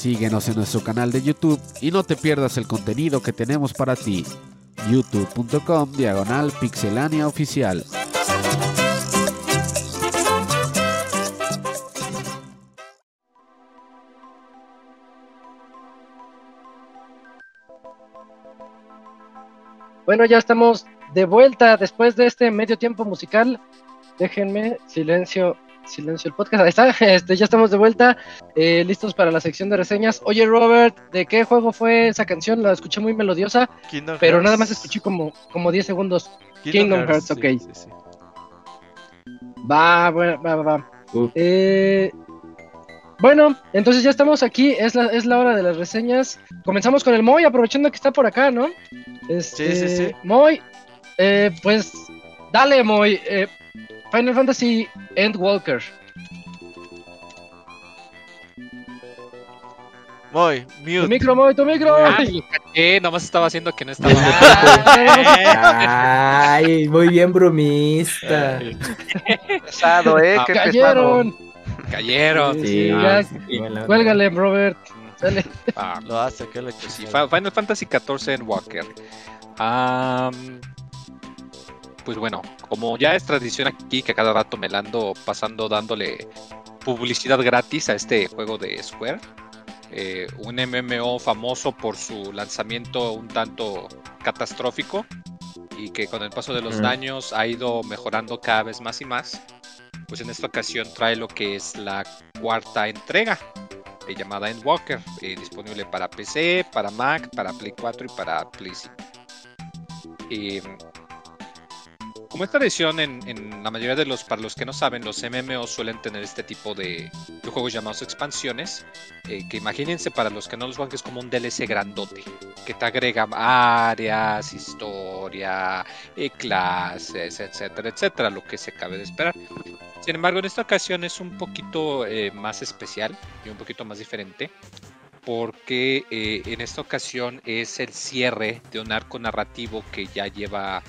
Síguenos en nuestro canal de YouTube y no te pierdas el contenido que tenemos para ti. youtube.com diagonal pixelania oficial. Bueno, ya estamos de vuelta después de este medio tiempo musical. Déjenme silencio, silencio el podcast. Ahí está, este, ya estamos de vuelta, eh, listos para la sección de reseñas. Oye, Robert, ¿de qué juego fue esa canción? La escuché muy melodiosa, pero nada más escuché como, como 10 segundos. Kingdom, Hearts, ok. Va, bueno, va, va, va. Eh, bueno, entonces ya estamos aquí, es la, es la hora de las reseñas. Comenzamos con el Moy, aprovechando que está por acá, ¿no? Este, sí, sí, sí. Moy, eh, pues dale, Moy. Eh, Final Fantasy Endwalker. Moy, mute. Tu micro, Moy, tu micro. Ah, lo nomás estaba haciendo que no estaba. Ay, muy bien, bromista. pesado, eh. Qué Cayeron. Cayeron. Sí, ya, cuélgale, Robert. Dale. Ah, lo hace, que le sí, Final Fantasy XIV en Walker. Pues bueno, como ya es tradición aquí que cada rato me la ando pasando dándole publicidad gratis a este juego de Square. Eh, un MMO famoso por su lanzamiento un tanto catastrófico y que con el paso de los años ha ido mejorando cada vez más y más pues en esta ocasión trae lo que es la cuarta entrega eh, llamada Endwalker, eh, disponible para PC, para Mac, para Play 4 y para Play 5. Eh, como esta edición en, la mayoría de los, para los que no saben, los MMO suelen tener este tipo de, juegos llamados expansiones, que imagínense para los que no los juegan que es como un DLC grandote, que te agrega áreas, historia, clases, etcétera, etcétera, lo que se cabe de esperar. Sin embargo, en esta ocasión es un poquito eh, más especial y un poquito más diferente, porque eh, en esta ocasión es el cierre de un arco narrativo que ya lleva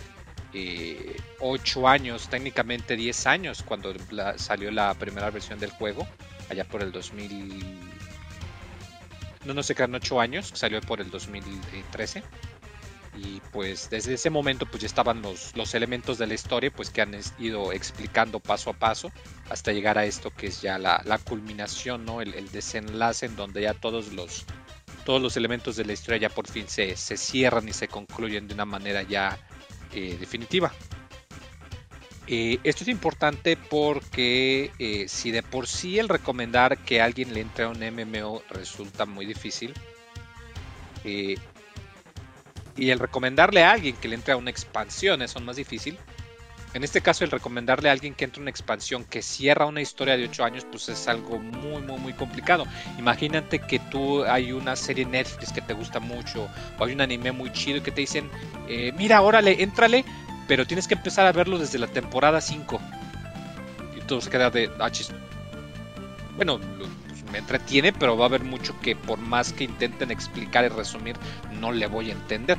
eh, 8 años, técnicamente 10 años, cuando salió la primera versión del juego, allá por el 2000. No, no sé, quedan 8 años, salió por el 2013 y pues desde ese momento pues ya estaban los, los elementos de la historia pues que han ido explicando paso a paso hasta llegar a esto que es ya la, la culminación, ¿no? El, desenlace en donde ya todos los, todos los elementos de la historia ya por fin se, se cierran y se concluyen de una manera ya eh, definitiva. Eh, esto es importante porque eh, si de por sí el recomendar que alguien le entre a un MMO resulta muy difícil, y el recomendarle a alguien que le entre a una expansión es más difícil. En este caso, el recomendarle a alguien que entre a una expansión que cierra una historia de 8 años, pues es algo muy, muy, muy complicado. Imagínate que tú hay una serie Netflix que te gusta mucho, o hay un anime muy chido y que te dicen, eh, mira, órale, éntrale, pero tienes que empezar a verlo desde la temporada 5. Y todo se queda de, ah, Bueno, me entretiene, pero va a haber mucho que por más que intenten explicar y resumir, no le voy a entender.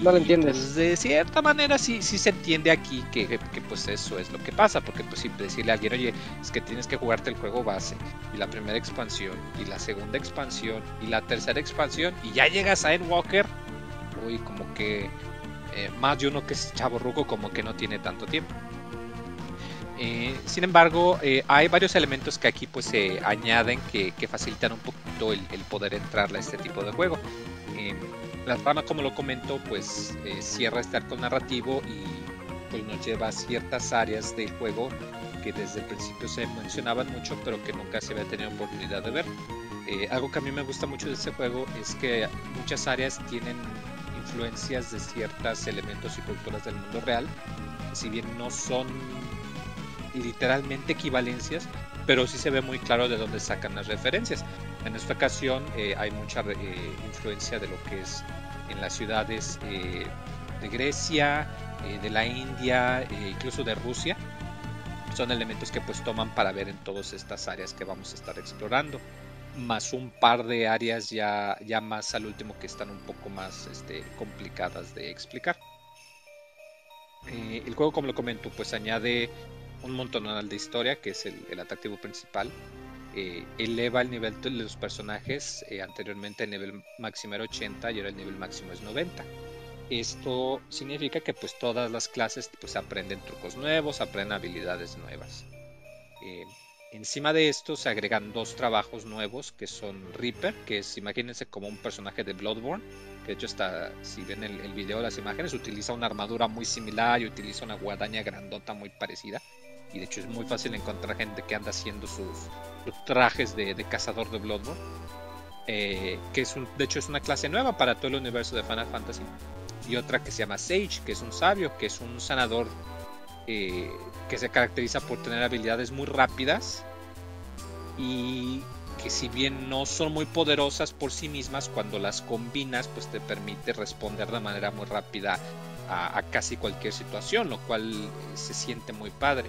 no, lo entiendes. Pues, de cierta manera sí, sí se entiende aquí que, que, pues eso es lo que pasa, porque pues si decirle a alguien, oye, es que tienes que jugarte el juego base, y la primera expansión, y la segunda expansión, y la tercera expansión, y ya llegas a Endwalker, uy, como que eh, más de uno que es chavo ruco como que no tiene tanto tiempo. Eh, sin embargo, eh, hay varios elementos que aquí pues se añaden que, facilitan un poquito el, poder entrar a este tipo de juego. Eh, la trama, como lo comento, pues cierra este arco narrativo y pues nos lleva a ciertas áreas del juego que desde el principio se mencionaban mucho, pero que nunca se había tenido oportunidad de ver. algo que a mí me gusta mucho de este juego es que muchas áreas tienen influencias de ciertos elementos y culturas del mundo real, si bien no son literalmente equivalencias, pero sí se ve muy claro de dónde sacan las referencias. En esta ocasión eh, hay mucha eh, influencia de lo que es en las ciudades eh, de Grecia, de la India, incluso de Rusia. Son elementos que pues toman para ver en todas estas áreas que vamos a estar explorando. Más un par de áreas ya, ya más al último que están un poco más este, complicadas de explicar. el juego, como lo comento, pues añade un montonal de historia, que es el, atractivo principal. eh, eleva el nivel de los personajes. Eh, anteriormente el nivel máximo era 80 y ahora el nivel máximo es 90. Esto significa que pues todas las clases pues aprenden trucos nuevos, aprenden habilidades nuevas. Eh, encima de esto se agregan dos trabajos nuevos que son Reaper, que es, imagínense como un personaje de Bloodborne, que de hecho está, si ven el, el video de las imágenes, utiliza una armadura muy similar y utiliza una guadaña grandota muy parecida. Y de hecho es muy fácil encontrar gente que anda haciendo sus, trajes de, cazador de Bloodborne. Eh, que es un, de hecho es una clase nueva para todo el universo de Final Fantasy. Y otra que se llama Sage, que es un sabio, que es un sanador eh, que se caracteriza por tener habilidades muy rápidas y que si bien no son muy poderosas por sí mismas, cuando las combinas pues te permite responder de manera muy rápida a, a casi cualquier situación, lo cual eh, se siente muy padre.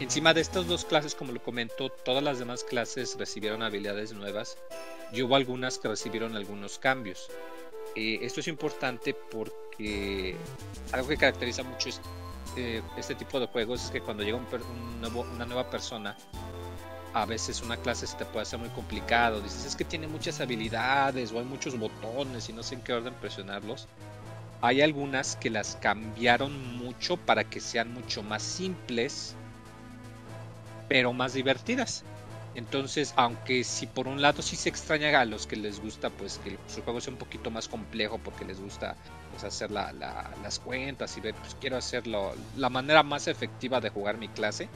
Encima de estas dos clases, como lo comento, todas las demás clases recibieron habilidades nuevas y hubo algunas que recibieron algunos cambios. Eh, esto es importante porque algo que caracteriza mucho este, este tipo de juegos es que cuando llega una nueva persona, a veces una clase se te puede hacer muy complicado. Dices, es que tiene muchas habilidades o hay muchos botones y no sé en qué orden presionarlos. Hay algunas que las cambiaron mucho para que sean mucho más simples pero más divertidas. Entonces, aunque si por un lado sí se extraña a los que les gusta, pues que su juego sea un poquito más complejo porque les gusta pues, hacer las cuentas y ver, pues quiero hacerlo la manera más efectiva de jugar mi clase,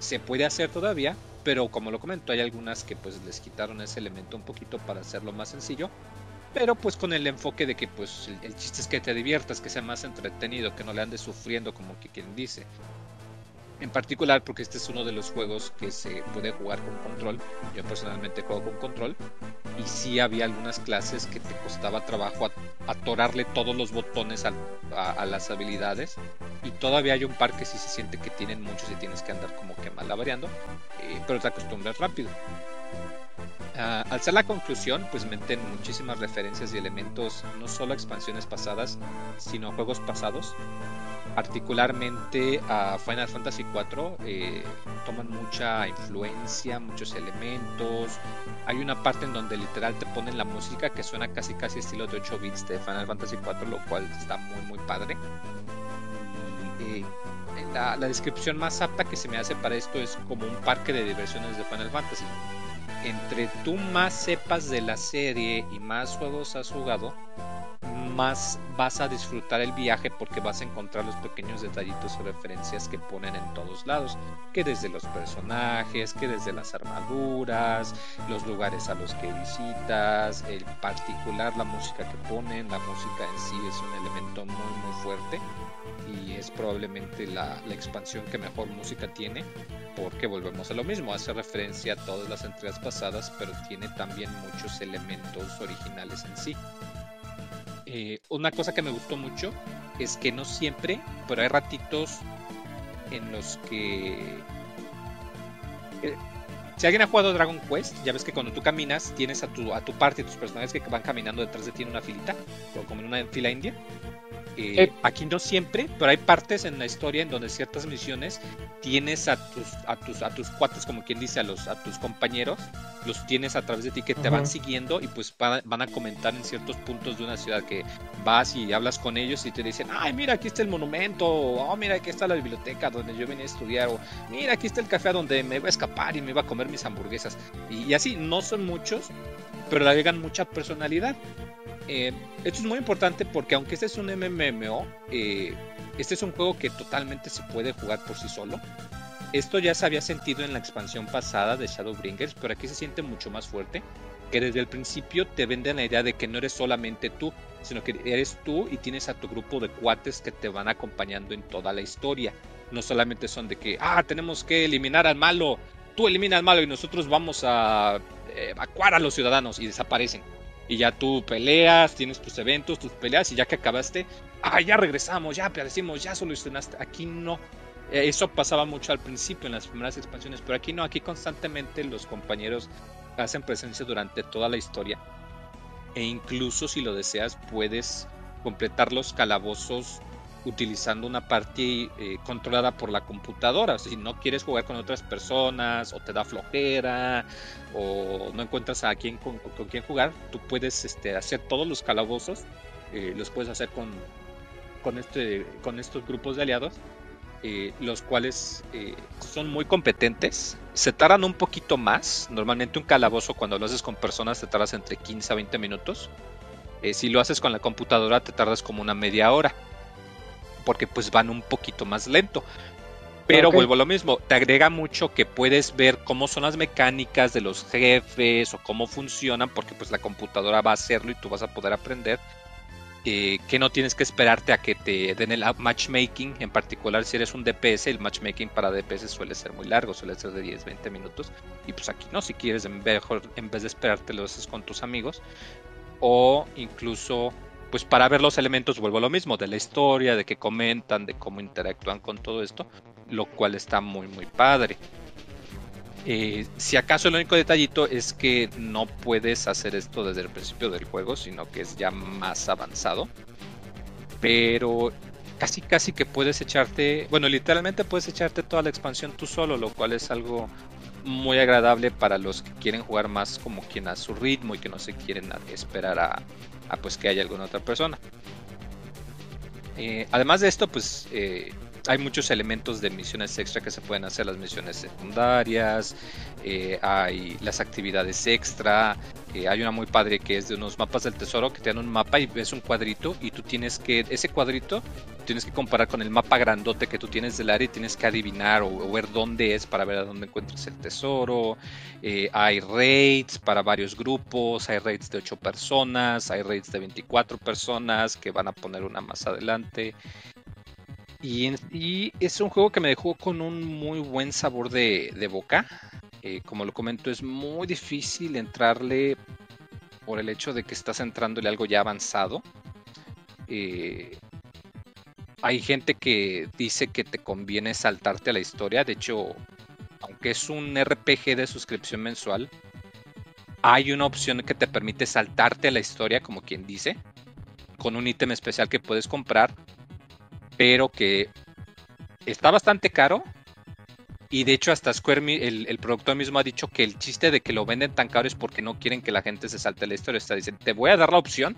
se puede hacer todavía, pero como lo comento, hay algunas que pues les quitaron ese elemento un poquito para hacerlo más sencillo, pero pues con el enfoque de que pues el, el chiste es que te diviertas, que sea más entretenido, que no le andes sufriendo como que quien dice en particular porque este es uno de los juegos que se puede jugar con control. Yo personalmente juego con control y sí había algunas clases que te costaba trabajo atorarle todos los botones a, las habilidades y todavía hay un par que sí se siente que tienen muchos y tienes que andar como que malabareando, eh, pero te acostumbras rápido. Al ser la conclusión, pues meten muchísimas referencias y elementos, no solo a expansiones pasadas, sino a juegos pasados particularmente a Final Fantasy IV eh, toman mucha influencia, muchos elementos. Hay una parte en donde literal te ponen la música que suena casi casi estilo de 8 bits de Final Fantasy IV, lo cual está muy muy padre. Eh, la descripción más apta que se me hace para esto es como un parque de diversiones de Final Fantasy. Entre tú más sepas de la serie y más juegos has jugado, más vas a disfrutar el viaje porque vas a encontrar los pequeños detallitos o referencias que ponen en todos lados, que desde los personajes, que desde las armaduras, los lugares a los que visitas, en particular la música que ponen, la música en sí es un elemento muy muy fuerte y es probablemente la, expansión que mejor música tiene porque volvemos a lo mismo, hace referencia a todas las entregas pasadas, pero tiene también muchos elementos originales en sí. Eh, una cosa que me gustó mucho es que no siempre, pero hay ratitos en los que... Eh, si alguien ha jugado Dragon Quest, ya ves que cuando tú caminas tienes a tu, a tu parte, tus personajes que van caminando detrás de ti en una filita, como en una fila india. Eh, aquí no siempre, pero hay partes en la historia en donde ciertas misiones tienes a tus, a tus, a tus cuates, como quien dice, a los, a tus compañeros, los tienes a través de ti que te van siguiendo y pues van, a comentar en ciertos puntos de una ciudad que vas y hablas con ellos y te dicen, ay, mira, aquí está el monumento, o oh, mira, aquí está la biblioteca donde yo venía a estudiar, o mira, aquí está el café donde me voy a escapar y me iba a comer mis hamburguesas. Y, y así, no son muchos, pero le agregan mucha personalidad. Eh, esto es muy importante porque aunque este es un MMO, eh, este es un juego que totalmente se puede jugar por sí solo. Esto ya se había sentido en la expansión pasada de Shadowbringers, pero aquí se siente mucho más fuerte. Que desde el principio te venden la idea de que no eres solamente tú, sino que eres tú y tienes a tu grupo de cuates que te van acompañando en toda la historia. No solamente son de que, ah, tenemos que eliminar al malo, tú elimina al malo y nosotros vamos a evacuar a los ciudadanos y desaparecen y ya tú peleas, tienes tus eventos, tus peleas y ya que acabaste, ah, ya regresamos, ya aparecimos, ya solucionaste. Aquí no. Eh, eso pasaba mucho al principio en las primeras expansiones, pero aquí no, aquí constantemente los compañeros hacen presencia durante toda la historia. E incluso si lo deseas, puedes completar los calabozos utilizando una partida eh, controlada por la computadora. si no quieres jugar con otras personas o te da flojera o no encuentras a quién con, quién jugar, tú puedes este, hacer todos los calabozos, eh, los puedes hacer con, con, este, con estos grupos de aliados. Eh, los cuales son muy competentes, se tardan un poquito más. Normalmente un calabozo cuando lo haces con personas te tardas entre 15 a 20 minutos. si lo haces con la computadora te tardas como una media hora porque pues van un poquito más lento. Pero vuelvo a lo mismo, te agrega mucho que puedes ver cómo son las mecánicas de los jefes o cómo funcionan, porque pues la computadora va a hacerlo y tú vas a poder aprender. Eh, que no tienes que esperarte a que te den el matchmaking, en particular si eres un DPS, el matchmaking para DPS suele ser muy largo, suele ser de 10-20 minutos. Y pues aquí no, si quieres, mejor en vez de esperarte lo haces con tus amigos. O incluso pues para ver los elementos vuelvo a lo mismo, de la historia, de qué comentan, de cómo interactúan con todo esto, lo cual está muy muy padre. Eh, si acaso el único detallito es que no puedes hacer esto desde el principio del juego, sino que es ya más avanzado. Pero casi casi que puedes echarte, bueno, literalmente puedes echarte toda la expansión tú solo, lo cual es algo muy agradable para los que quieren jugar más como quien a su ritmo y que no se quieren esperar a, pues que haya alguna otra persona. Eh, además de esto, pues eh, hay muchos elementos de misiones extra que se pueden hacer, las misiones secundarias, eh, hay las actividades extra, eh, hay una muy padre que es de unos mapas del tesoro que te dan un mapa y ves un cuadrito y tú tienes que, ese cuadrito tienes que comparar con el mapa grandote que tú tienes del área y tienes que adivinar o, ver dónde es para ver a dónde encuentras el tesoro. Eh, hay raids para varios grupos, hay raids de 8 personas, hay raids de 24 personas que van a poner una más adelante. Y, es un juego que me dejó con un muy buen sabor de, boca. Eh, como lo comento, es muy difícil entrarle por el hecho de que estás entrándole algo ya avanzado. Eh, hay gente que dice que te conviene saltarte a la historia. De hecho, aunque es un RPG de suscripción mensual, hay una opción que te permite saltarte a la historia, como quien dice, con un ítem especial que puedes comprar pero que está bastante caro. Y de hecho hasta Square, el, el, productor mismo ha dicho que el chiste de que lo venden tan caro es porque no quieren que la gente se salte la historia. Está diciendo, te voy a dar la opción,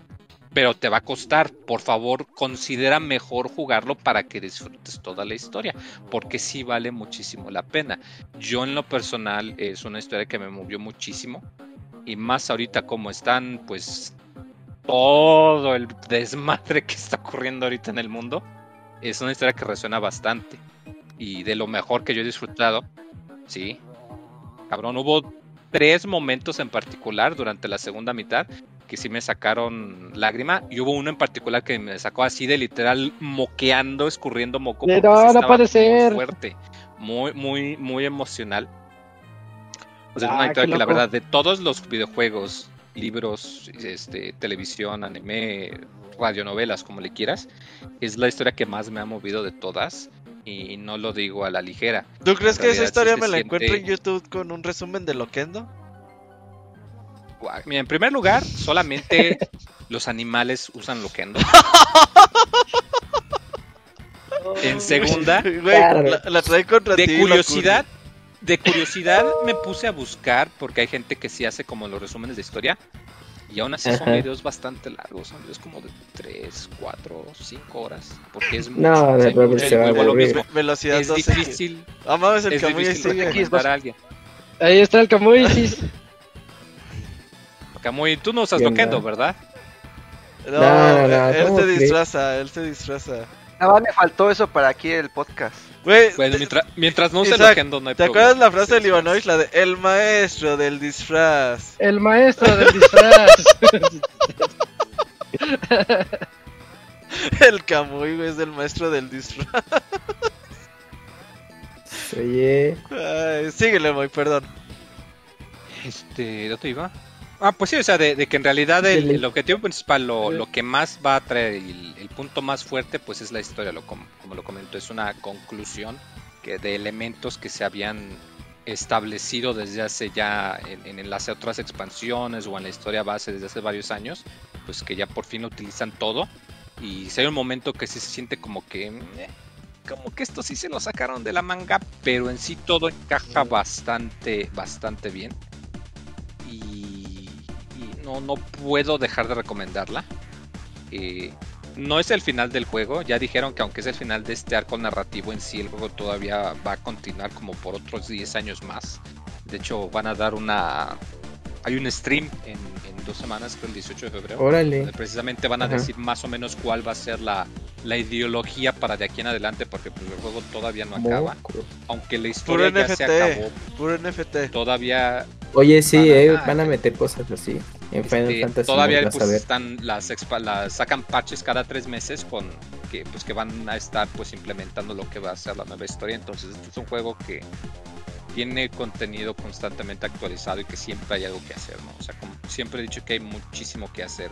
pero te va a costar. Por favor, considera mejor jugarlo para que disfrutes toda la historia, porque sí vale muchísimo la pena. Yo en lo personal es una historia que me movió muchísimo. Y más ahorita como están, pues, todo el desmadre que está ocurriendo ahorita en el mundo es una historia que resuena bastante. Y de lo mejor que yo he disfrutado, sí. Cabrón, hubo tres momentos en particular durante la segunda mitad que sí me sacaron lágrima. Y hubo uno en particular que me sacó así de literal moqueando, escurriendo moco. No, no puede ser. Muy fuerte, muy, muy, muy emocional. O sea, es una ah, historia que la verdad, de todos los videojuegos, libros, este, televisión, anime, radionovelas, como le quieras, es la historia que más me ha movido de todas y no lo digo a la ligera. ¿Tú crees que esa historia me la encuentro en YouTube con un resumen de Loquendo? Mira, en primer lugar, solamente los animales usan Loquendo. en segunda, la, contra de curiosidad, de curiosidad me puse a buscar porque hay gente que sí hace como los resúmenes de historia y aún así son videos bastante largos, son videos como de 3, 4, 5 horas. Porque es mucho. No, de mucho, se va a Velocidad es difícil. Ah, mames, el Camuy sigue. a alguien. Ahí está el Camuy, sí. Camuy, tú no usas loquendo, ¿verdad? No, no, no, él se disfraza, él se disfraza. Nada más me faltó eso para aquí el podcast. Bueno, mientras, mientras, no se loquendo, no hay ¿Te acuerdas la frase de Ivanovich? La de el maestro del disfraz. El maestro del disfraz. el Camuy, güey, es el maestro del disfraz. Oye. Ay, síguele, muy perdón. Este, ¿dónde iba? Ah, pues sí, o sea, de, que en realidad el, objetivo principal, lo, lo, que más va a traer, el, el, punto más fuerte, pues es la historia, lo, como, como, lo comento, es una conclusión que de elementos que se habían establecido desde hace ya en, en las otras expansiones o en la historia base desde hace varios años, pues que ya por fin utilizan todo. Y si hay un momento que sí se siente como que... Eh, como que esto sí se lo sacaron de la manga, pero en sí todo encaja bastante, bastante bien. Y, no, no puedo dejar de recomendarla. Eh, no es el final del juego, ya dijeron que aunque es el final de este arco narrativo en sí, el juego todavía va a continuar como por otros 10 años más. De hecho, van a dar una... Hay un stream en, dos semanas, creo el 18 de febrero. Órale. Precisamente van a decir más o menos cuál va a ser la, la ideología para de aquí en adelante, porque pues, el juego todavía no acaba. Aunque la historia ya se acabó. Puro NFT. Todavía. Oye, sí, eh, van a meter cosas así. En Final este, Fantasy. Todavía pues, están las, las sacan patches cada tres meses con que pues que van a estar pues implementando lo que va a ser la nueva historia. Entonces este es un juego que tiene contenido constantemente actualizado y que siempre hay algo que hacer, ¿no? O sea, como siempre he dicho que hay muchísimo que hacer.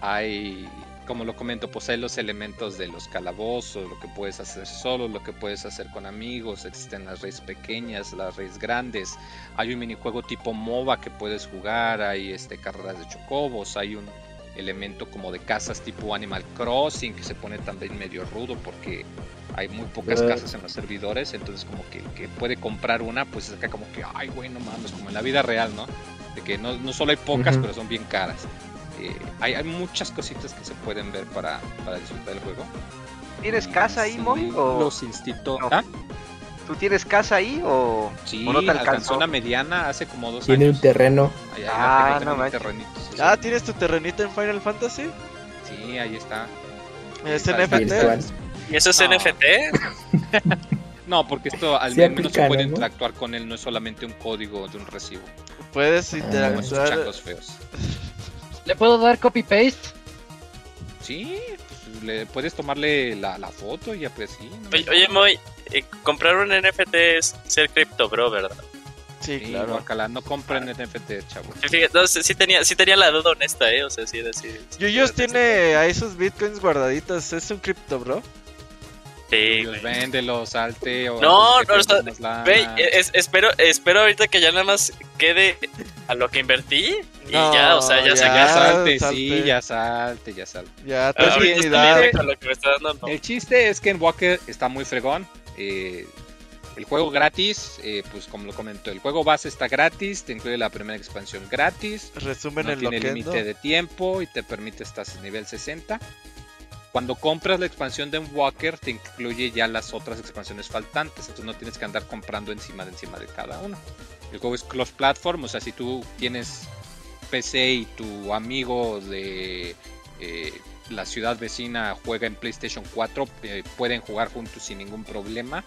Hay, como lo comento, pues hay los elementos de los calabozos, lo que puedes hacer solo, lo que puedes hacer con amigos, existen las redes pequeñas, las redes grandes, hay un minijuego tipo MOBA que puedes jugar, hay este carreras de chocobos, hay un elemento como de casas tipo Animal Crossing que se pone también medio rudo porque hay muy pocas casas en los servidores, entonces como que el que puede comprar una, pues es acá como que, ay, güey, no mames, como en la vida real, ¿no? De que no, no solo hay pocas, pero son bien caras. Eh, hay, hay, muchas cositas que se pueden ver para, para disfrutar del juego. ¿Tienes casa ahí, Moy? O... Los instito... ¿Ah? ¿Tú tienes casa ahí o, sí, no te alcanzó? una mediana hace como dos Tiene años. un terreno. ah, no Ah, ¿tienes tu terrenito en Final Fantasy? Sí, ahí está. ¿Es NFT? ¿Y eso es NFT? no, porque esto al menos no se puede interactuar con él, no es solamente un código de un recibo. Puedes ah. interactuar. feos. ¿Le puedo dar copy paste? Sí, pues, le puedes tomarle la, la foto y ya pues sí. Oye, Moy, eh, comprar un NFT es ser cripto bro, ¿verdad? Sí, claro. no compren NFT, chavo. sí, tenía, sí tenía la duda honesta, ¿eh? O sea, sí decir. Yuyos tiene a esos bitcoins guardaditos. ¿Es un cripto, bro? Sí, véndelo, salte o No, no, no ve, espero, espero ahorita que ya nada más quede a lo que invertí y ya, o sea, ya, se ya salte, sí, ya salte, ya salte. Ya, te El chiste es que en Walker está muy fregón. Eh, el juego gratis, eh, pues como lo comento, el juego base está gratis, te incluye la primera expansión gratis. Resumen no el tiene límite de tiempo y te permite estar en nivel 60. Cuando compras la expansión de Walker te incluye ya las otras expansiones faltantes, entonces no tienes que andar comprando encima de encima de cada uno. El juego es cross platform, o sea, si tú tienes PC y tu amigo de eh, la ciudad vecina juega en PlayStation 4, eh, pueden jugar juntos sin ningún problema.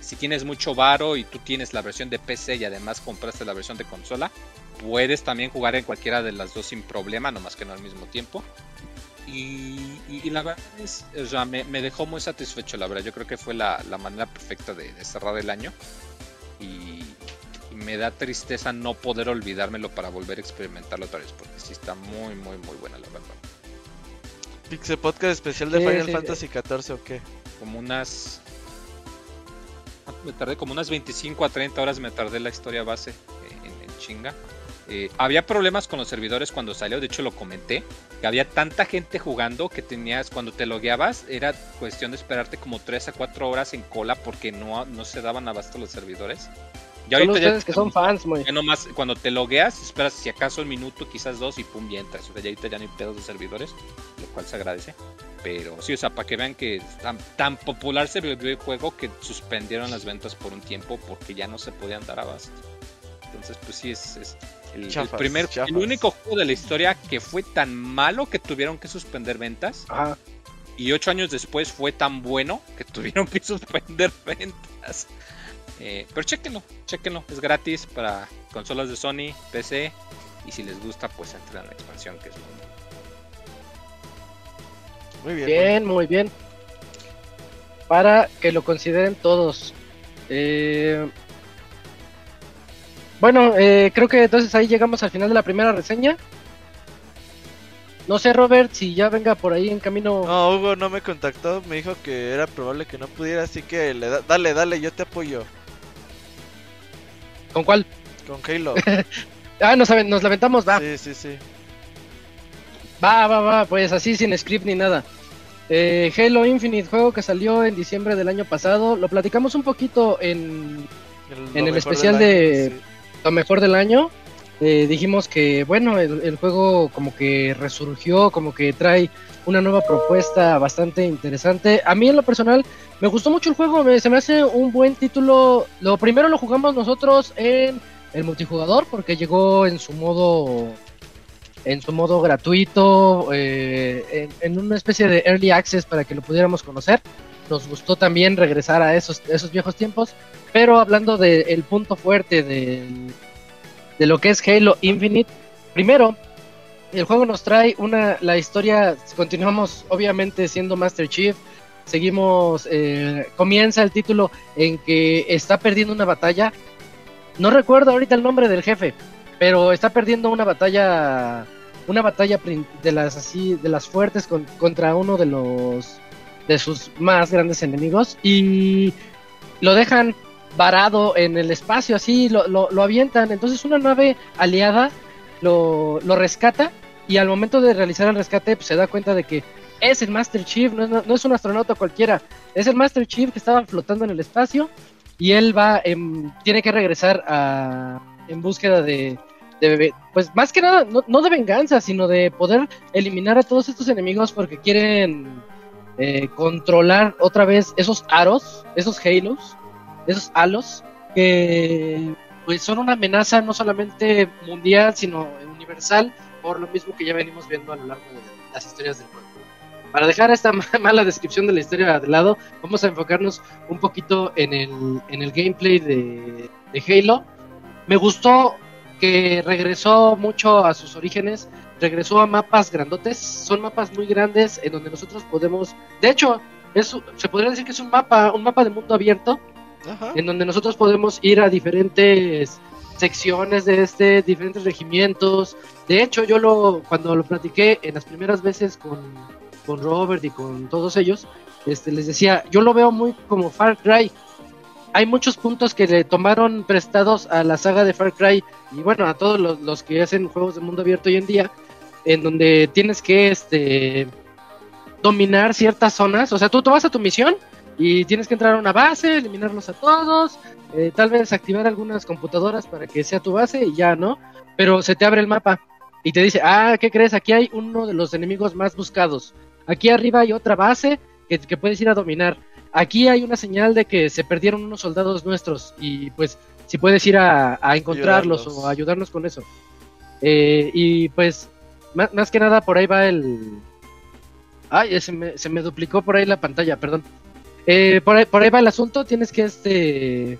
Si tienes mucho varo y tú tienes la versión de PC y además compraste la versión de consola, puedes también jugar en cualquiera de las dos sin problema, nomás que no al mismo tiempo. Y, la verdad es, o sea, me, dejó muy satisfecho, la verdad. Yo creo que fue la, manera perfecta de, cerrar el año. Y, me da tristeza no poder olvidármelo para volver a experimentarlo otra vez, porque sí está muy, muy, muy buena, la verdad. Pixel Podcast especial de Final Fantasy XIV o qué? Como unas. Me tardé como unas 25 a 30 horas, me tardé la historia base en chinga. Eh, había problemas con los servidores cuando salió, de hecho lo comenté, que había tanta gente jugando que tenías, cuando te logueabas, era cuestión de esperarte como 3 a 4 horas en cola porque no, no se daban abasto los servidores. Ya son ustedes que son fans, muy. Nomás, cuando te logueas, esperas si acaso un minuto, quizás dos, y pum, ya entras. O sea, ya ahorita ya no hay pedos de servidores, lo cual se agradece. Pero sí, o sea, para que vean que tan, tan popular se volvió el juego que suspendieron las ventas por un tiempo porque ya no se podían dar abasto. Entonces, pues sí, es, el, primer, el único juego de la historia que fue tan malo que tuvieron que suspender ventas. Y ocho años después fue tan bueno que tuvieron que suspender ventas. Eh, pero chequenlo, chequenlo, es gratis para consolas de Sony, PC. Y si les gusta, pues entren en la expansión que es muy bien. Bien, muy bien. Para que lo consideren todos. Eh, bueno, eh, creo que entonces ahí llegamos al final de la primera reseña. No sé, Robert, si ya venga por ahí en camino. No, Hugo no me contactó, me dijo que era probable que no pudiera, así que le dale, dale, yo te apoyo. ¿Con cuál? Con Halo. ah, nos, nos lamentamos, va. Sí, sí, sí. Va, va, va, pues así sin script ni nada. Eh, Halo Infinite, juego que salió en diciembre del año pasado. Lo platicamos un poquito en, el, en el especial de lo mejor del año. Eh, dijimos que, bueno, el, juego como que resurgió, como que trae una nueva propuesta bastante interesante. A mí en lo personal me gustó mucho el juego, se me hace un buen título. Lo primero lo jugamos nosotros en el multijugador porque llegó en su modo en su modo gratuito, eh, en, una especie de early access para que lo pudiéramos conocer. Nos gustó también regresar a esos, esos viejos tiempos, pero hablando del punto fuerte de, de lo que es Halo Infinite, primero, el juego nos trae una, la historia, continuamos obviamente siendo Master Chief, seguimos, eh, comienza el título en que está perdiendo una batalla, no recuerdo ahorita el nombre del jefe, pero está perdiendo una batalla una batalla de las así de las fuertes contra uno de los de sus más grandes enemigos y lo dejan varado en el espacio así lo, lo, avientan. Entonces una nave aliada lo, lo, rescata y al momento de realizar el rescate pues, se da cuenta de que es el Master Chief no es, no es un astronauta cualquiera es el Master Chief que estaba flotando en el espacio y él va tiene que regresar a, en búsqueda de, pues más que nada, no, de venganza, sino de poder eliminar a todos estos enemigos porque quieren eh, controlar otra vez esos aros, esos halos, esos halos, que pues son una amenaza no solamente mundial, sino universal, por lo mismo que ya venimos viendo a lo largo de las historias del juego. Para dejar esta mala descripción de la historia de lado, vamos a enfocarnos un poquito en el, en el gameplay de, de Halo. Me gustó que regresó mucho a sus orígenes, regresó a mapas grandotes, son mapas muy grandes en donde nosotros podemos, de hecho, es, se podría decir que es un mapa, un mapa de mundo abierto, en donde nosotros podemos ir a diferentes secciones de este, diferentes regimientos. De hecho, yo lo, cuando lo platiqué en las primeras veces con, con Robert y con todos ellos, este, les decía, yo lo veo muy como Far Cry, hay muchos puntos que le tomaron prestados a la saga de Far Cry y bueno, a todos los, que hacen juegos de mundo abierto hoy en día, en donde tienes que este dominar ciertas zonas, o sea, tú, tú vas a tu misión y tienes que entrar a una base, eliminarlos a todos, eh, tal vez activar algunas computadoras para que sea tu base y ya, ¿no? Pero se te abre el mapa y te dice, ah, ¿qué crees? Aquí hay uno de los enemigos más buscados. Aquí arriba hay otra base que, que puedes ir a dominar Aquí hay una señal de que se perdieron unos soldados nuestros y pues si puedes ir a, encontrarlos o ayudarnos con eso. Eh, y pues más, que nada por ahí va el... Ay, se me, se me duplicó por ahí la pantalla, perdón. Eh, por, ahí, por ahí va el asunto, tienes que este...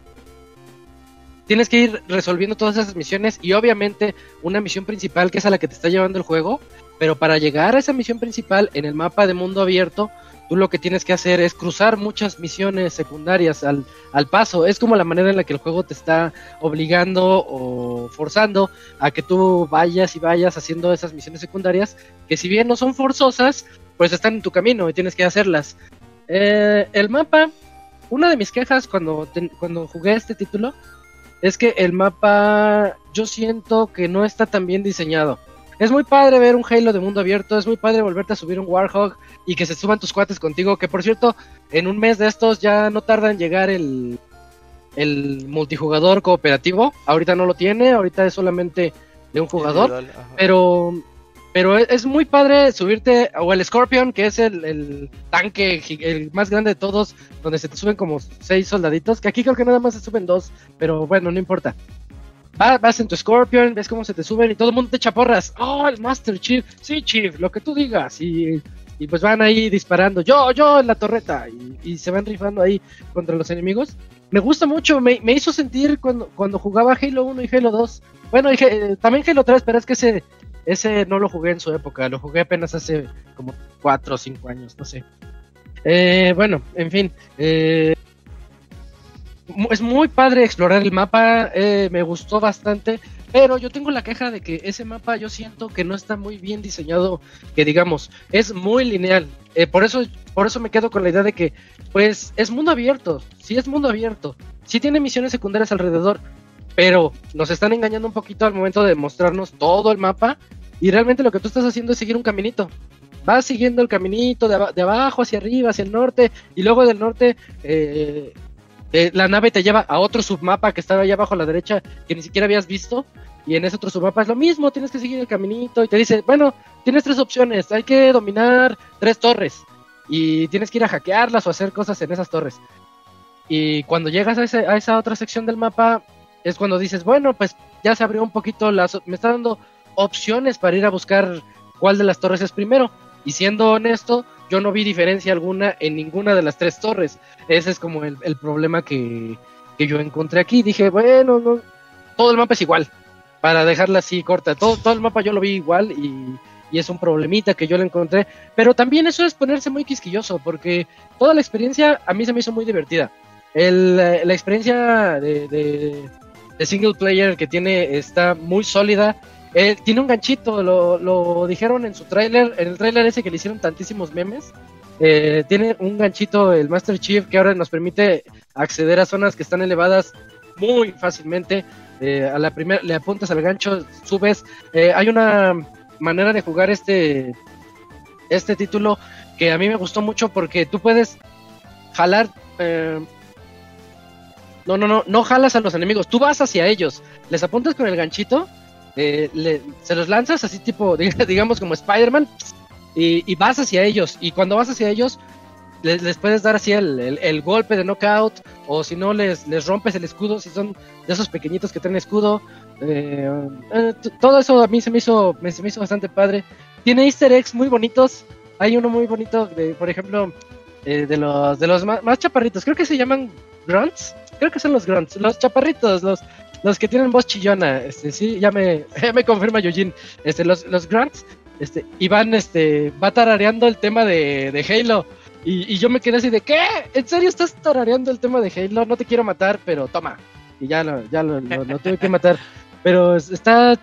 Tienes que ir resolviendo todas esas misiones y obviamente una misión principal que es a la que te está llevando el juego, pero para llegar a esa misión principal en el mapa de mundo abierto tú lo que tienes que hacer es cruzar muchas misiones secundarias al, al, paso. Es como la manera en la que el juego te está obligando o forzando a que tú vayas y vayas haciendo esas misiones secundarias, que si bien no son forzosas, pues están en tu camino y tienes que hacerlas. Eh, el mapa, una de mis quejas cuando, cuando jugué este título, es que el mapa yo siento que no está tan bien diseñado. Es muy padre ver un Halo de mundo abierto, es muy padre volverte a subir un Warhog y que se suban tus cuates contigo, que por cierto, en un mes de estos ya no tarda en llegar el, el multijugador cooperativo. Ahorita no lo tiene, ahorita es solamente de un jugador, pero pero es, muy padre subirte, o el Scorpion, que es el, el, tanque el más grande de todos, donde se te suben como seis soldaditos, que aquí creo que nada más se suben dos, pero bueno, no importa vas en tu Scorpion, ves cómo se te suben y todo el mundo te echa porras. Oh, el Master Chief. Sí, Chief, lo que tú digas. Y, pues van ahí disparando. Yo, yo en la torreta. Y, se van rifando ahí contra los enemigos. Me gusta mucho. Me, hizo sentir cuando, cuando jugaba Halo 1 y Halo 2. Bueno, eh, también Halo 3, pero es que ese, ese no lo jugué en su época. Lo jugué apenas hace como 4 o 5 años, no sé. Eh, bueno, en fin. Eh, es muy padre explorar el mapa, eh, me gustó bastante, pero yo tengo la queja de que ese mapa yo siento que no está muy bien diseñado, que digamos, es muy lineal. Eh, por eso, por eso me quedo con la idea de que, pues, es mundo abierto, sí es mundo abierto, sí tiene misiones secundarias alrededor, pero nos están engañando un poquito al momento de mostrarnos todo el mapa y realmente lo que tú estás haciendo es seguir un caminito. Vas siguiendo el caminito de, abajo hacia arriba, hacia el norte, y luego del norte eh, eh, la nave te lleva a otro submapa que estaba allá abajo a la derecha que ni siquiera habías visto. Y en ese otro submapa es lo mismo, tienes que seguir el caminito y te dice, bueno, tienes tres opciones, hay que dominar tres torres y tienes que ir a hackearlas o hacer cosas en esas torres. Y cuando llegas a, a esa otra sección del mapa, es cuando dices, bueno, pues ya se abrió un poquito, las, me está dando opciones para ir a buscar cuál de las torres es primero. Y siendo honesto, yo no vi diferencia alguna en ninguna de las tres torres. Ese es como el, problema que, yo encontré aquí. Dije, bueno, no, todo el mapa es igual, para dejarla así corta. Todo, todo el mapa yo lo vi igual y, es un problemita que yo le encontré. Pero también eso es ponerse muy quisquilloso, porque toda la experiencia a mí se me hizo muy divertida. El, la experiencia de, de single player que tiene está muy sólida eh, tiene un ganchito, lo, dijeron en su tráiler, en el tráiler ese que le hicieron tantísimos memes. Eh, tiene un ganchito el Master Chief que ahora nos permite acceder a zonas que están elevadas muy fácilmente. Eh, a la primera le apuntas al gancho, subes. hay una manera de jugar este este título que a mí me gustó mucho porque tú puedes jalar. no, no, no, no jalas a los enemigos, tú vas hacia ellos, les apuntas con el ganchito eh, se los lanzas así tipo, digamos como Spider-Man, y, vas hacia ellos. Y cuando vas hacia ellos, les, puedes dar así el, golpe de knockout, o si no, les, les rompes el escudo, si son de esos pequeñitos que traen escudo. Eh, eh, todo eso a mí se me hizo, me, se me hizo bastante padre. Tiene easter eggs muy bonitos. Hay uno muy bonito, de, por ejemplo, de los, de los más, chaparritos. Creo que se llaman grunts. Creo que son los grunts. Los chaparritos, los, los que tienen voz chillona, este, sí, ya me, me confirma Yojin, este, los, los grunts, este, y van, este, va tarareando el tema de, de Halo. Y, yo me quedé así de, ¿qué? ¿En serio estás tarareando el tema de Halo? No te quiero matar, pero toma. Y ya lo, ya lo, tuve que matar. Pero está,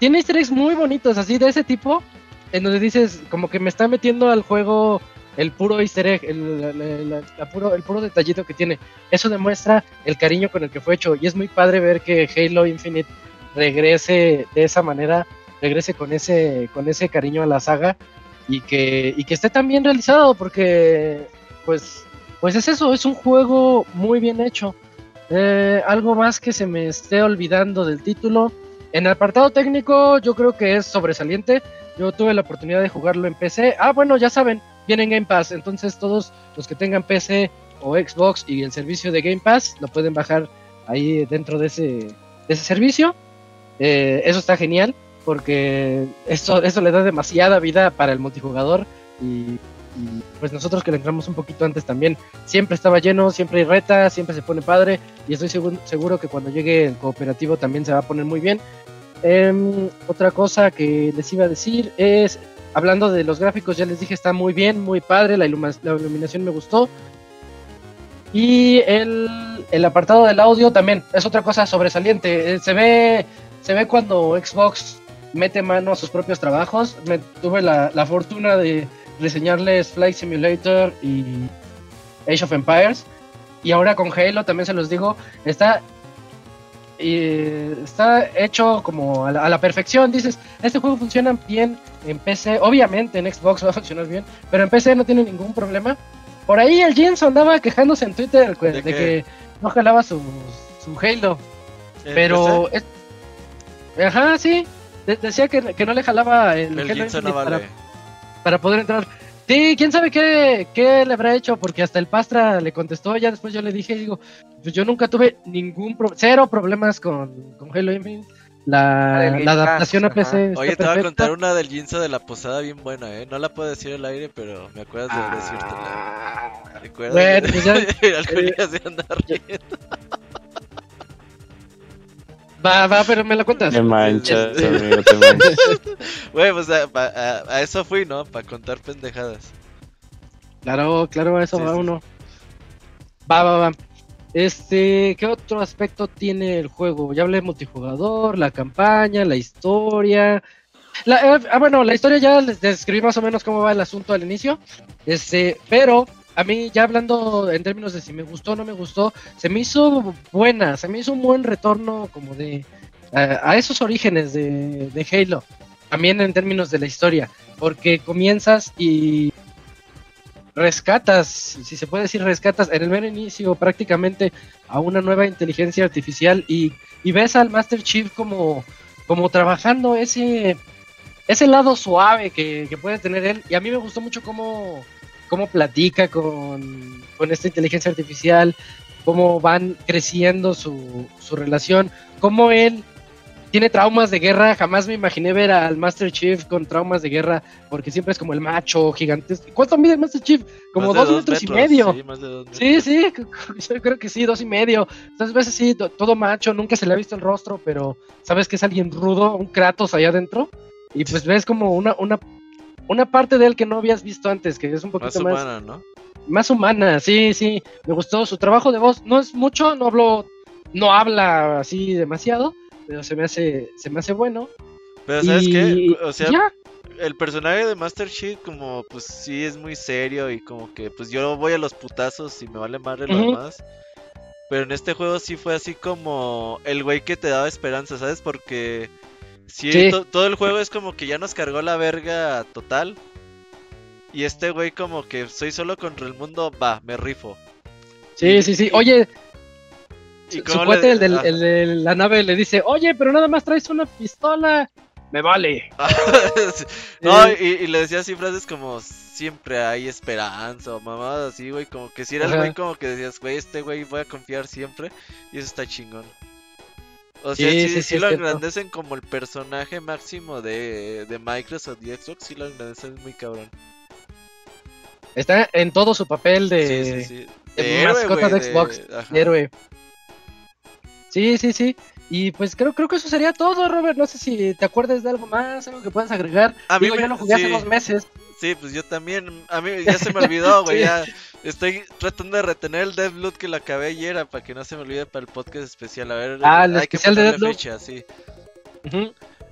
tiene easter muy bonitos, así de ese tipo, en donde dices, como que me está metiendo al juego el puro easter egg, el, puro, el puro detallito que tiene. Eso demuestra el cariño con el que fue hecho y es muy padre ver que Halo Infinite regrese de esa manera, regrese con ese, con ese cariño a la saga y que, y que esté tan bien realizado porque pues, pues es eso, es un juego muy bien hecho. Eh, algo más que se me esté olvidando del título. En el apartado técnico yo creo que es sobresaliente. Yo tuve la oportunidad de jugarlo en PC. Ah, bueno, ya saben, viene en Game Pass. Entonces todos los que tengan PC o Xbox y el servicio de Game Pass lo pueden bajar ahí dentro de ese, de ese servicio. Eh, eso está genial porque eso, eso le da demasiada vida para el multijugador y, pues nosotros que le entramos un poquito antes también, siempre estaba lleno, siempre hay reta, siempre se pone padre y estoy seguro, seguro que cuando llegue el cooperativo también se va a poner muy bien. Em, otra cosa que les iba a decir es Hablando de los gráficos, ya les dije, está muy bien, muy padre, la, iluminación me gustó. Y el, apartado del audio también es otra cosa sobresaliente. Eh, se ve, se ve cuando Xbox mete mano a sus propios trabajos. Me, tuve la, la fortuna de reseñarles Flight Simulator y Age of Empires. Y ahora con Halo también se los digo, está y está hecho como a la, perfección. Dices, este juego funciona bien en PC, obviamente en Xbox va a funcionar bien, pero en PC no tiene ningún problema. Por ahí el Jens andaba quejándose en Twitter de, que no jalaba su, su Halo. Pero... ajá, sí. decía que, no le jalaba el, Halo para, para poder entrar. Sí, quién sabe qué, qué, le habrá hecho, porque hasta el Pastra le contestó, ya después yo le dije, digo, pues yo nunca tuve ningún, cero problemas con, con Halo Infinite. La, adaptación a PC. Oye, te voy a contar una del Jinzo de la posada bien buena, ¿eh? No la puedo decir al aire, pero me acuerdas de ah, decírtela. ¿Recuerdas? Bueno, pues ya, eh, de andar riendo. Va, va, pero me la cuentas. Te manchas, amigo, te manchas. Güey, pues a, eso fui, ¿no? Para contar pendejadas. Claro, claro, a eso va uno. Va, va, va. Este, ¿qué otro aspecto tiene el juego? Ya hablé de multijugador, la campaña, la historia. La, eh, ah, bueno, la historia ya les describí más o menos cómo va el asunto al inicio. Este, pero a mí, ya hablando en términos de si me gustó o no me gustó, se me hizo buena, se me hizo un buen retorno como de a, esos orígenes de, Halo. también en términos de la historia, porque comienzas y rescatas, si se puede decir rescatas en el mero inicio prácticamente a una nueva inteligencia artificial y, ves al Master Chief como, como trabajando ese, ese lado suave que, puede tener él. Y a mí me gustó mucho cómo, cómo platica con, con esta inteligencia artificial, cómo van creciendo su, su relación, cómo él tiene traumas de guerra. Jamás me imaginé ver al Master Chief con traumas de guerra, porque siempre es como el macho gigantesco. ¿Cuánto mide el Master Chief? Como dos, metros, y medio. Sí, sí, yo creo que sí, dos y medio. Entonces ves así, todo macho, nunca se le ha visto el rostro, pero sabes que es alguien rudo, un Kratos allá adentro. Y pues ves como una, una, una parte de él que no habías visto antes, que es un poquito más. Más humana, ¿no? Más humana, sí, sí. Me gustó su trabajo de voz. No es mucho, no hablo, no habla así demasiado pero se me hace, se me hace bueno. Pero ¿sabes qué? O sea, el personaje de Master Chief como pues sí es muy serio y como que pues yo voy a los putazos y me vale madre lo demás. Pero en este juego sí fue así como el güey que te daba esperanza, ¿sabes? Porque sí, todo el juego es como que ya nos cargó la verga total. Y este güey como que soy solo contra el mundo, va, me rifo. Sí, sí, sí. Oye, su, cuate, el, de la nave, le dice, oye, pero nada más traes una pistola. Me vale. no, y, le decía así frases como siempre hay esperanza o mamadas así, güey. Como que si era el güey como que decías, güey, este güey voy a confiar siempre. Y eso está chingón. O sea, sí, sí, lo engrandecen como el personaje máximo de, de Microsoft y Xbox, sí lo engrandecen muy cabrón. Está en todo su papel de, de, mascota de Xbox, héroe. Sí, sí, sí. Y pues creo, creo que eso sería todo, Robert. No sé si te acuerdas de algo más, algo que puedas agregar. A mí yo lo jugué hace dos meses. Sí, pues yo también. A mí ya se me olvidó, güey. Ya estoy tratando de retener el Deathloop que lo acabé ayer para que no se me olvide para el podcast especial. A ver, ah, el hay especial que de Deathloop. sí.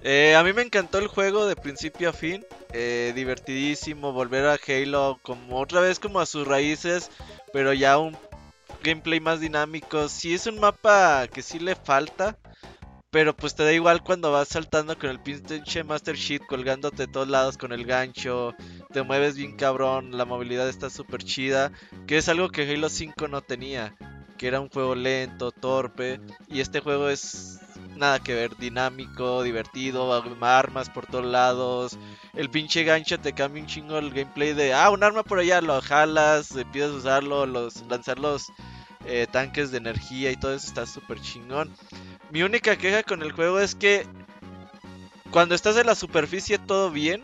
eh, a mí me encantó el juego de principio a fin. Eh, divertidísimo. Volver a Halo como otra vez como a sus raíces. Pero ya un gameplay más dinámico. Sí es un mapa que sí le falta. Pero pues te da igual cuando vas saltando con el pinche Master Sheet colgándote de todos lados con el gancho. Te mueves bien cabrón, la movilidad está súper chida. Que es algo que Halo 5 no tenía. Que era un juego lento, torpe. Y este juego es nada que ver, dinámico, divertido, armas por todos lados. El pinche gancho te cambia un chingo el gameplay de, ah, un arma por allá, lo jalas, empiezas a usarlo, los, lanzar los eh, tanques de energía y todo eso está súper chingón. Mi única queja con el juego es que cuando estás en la superficie todo bien,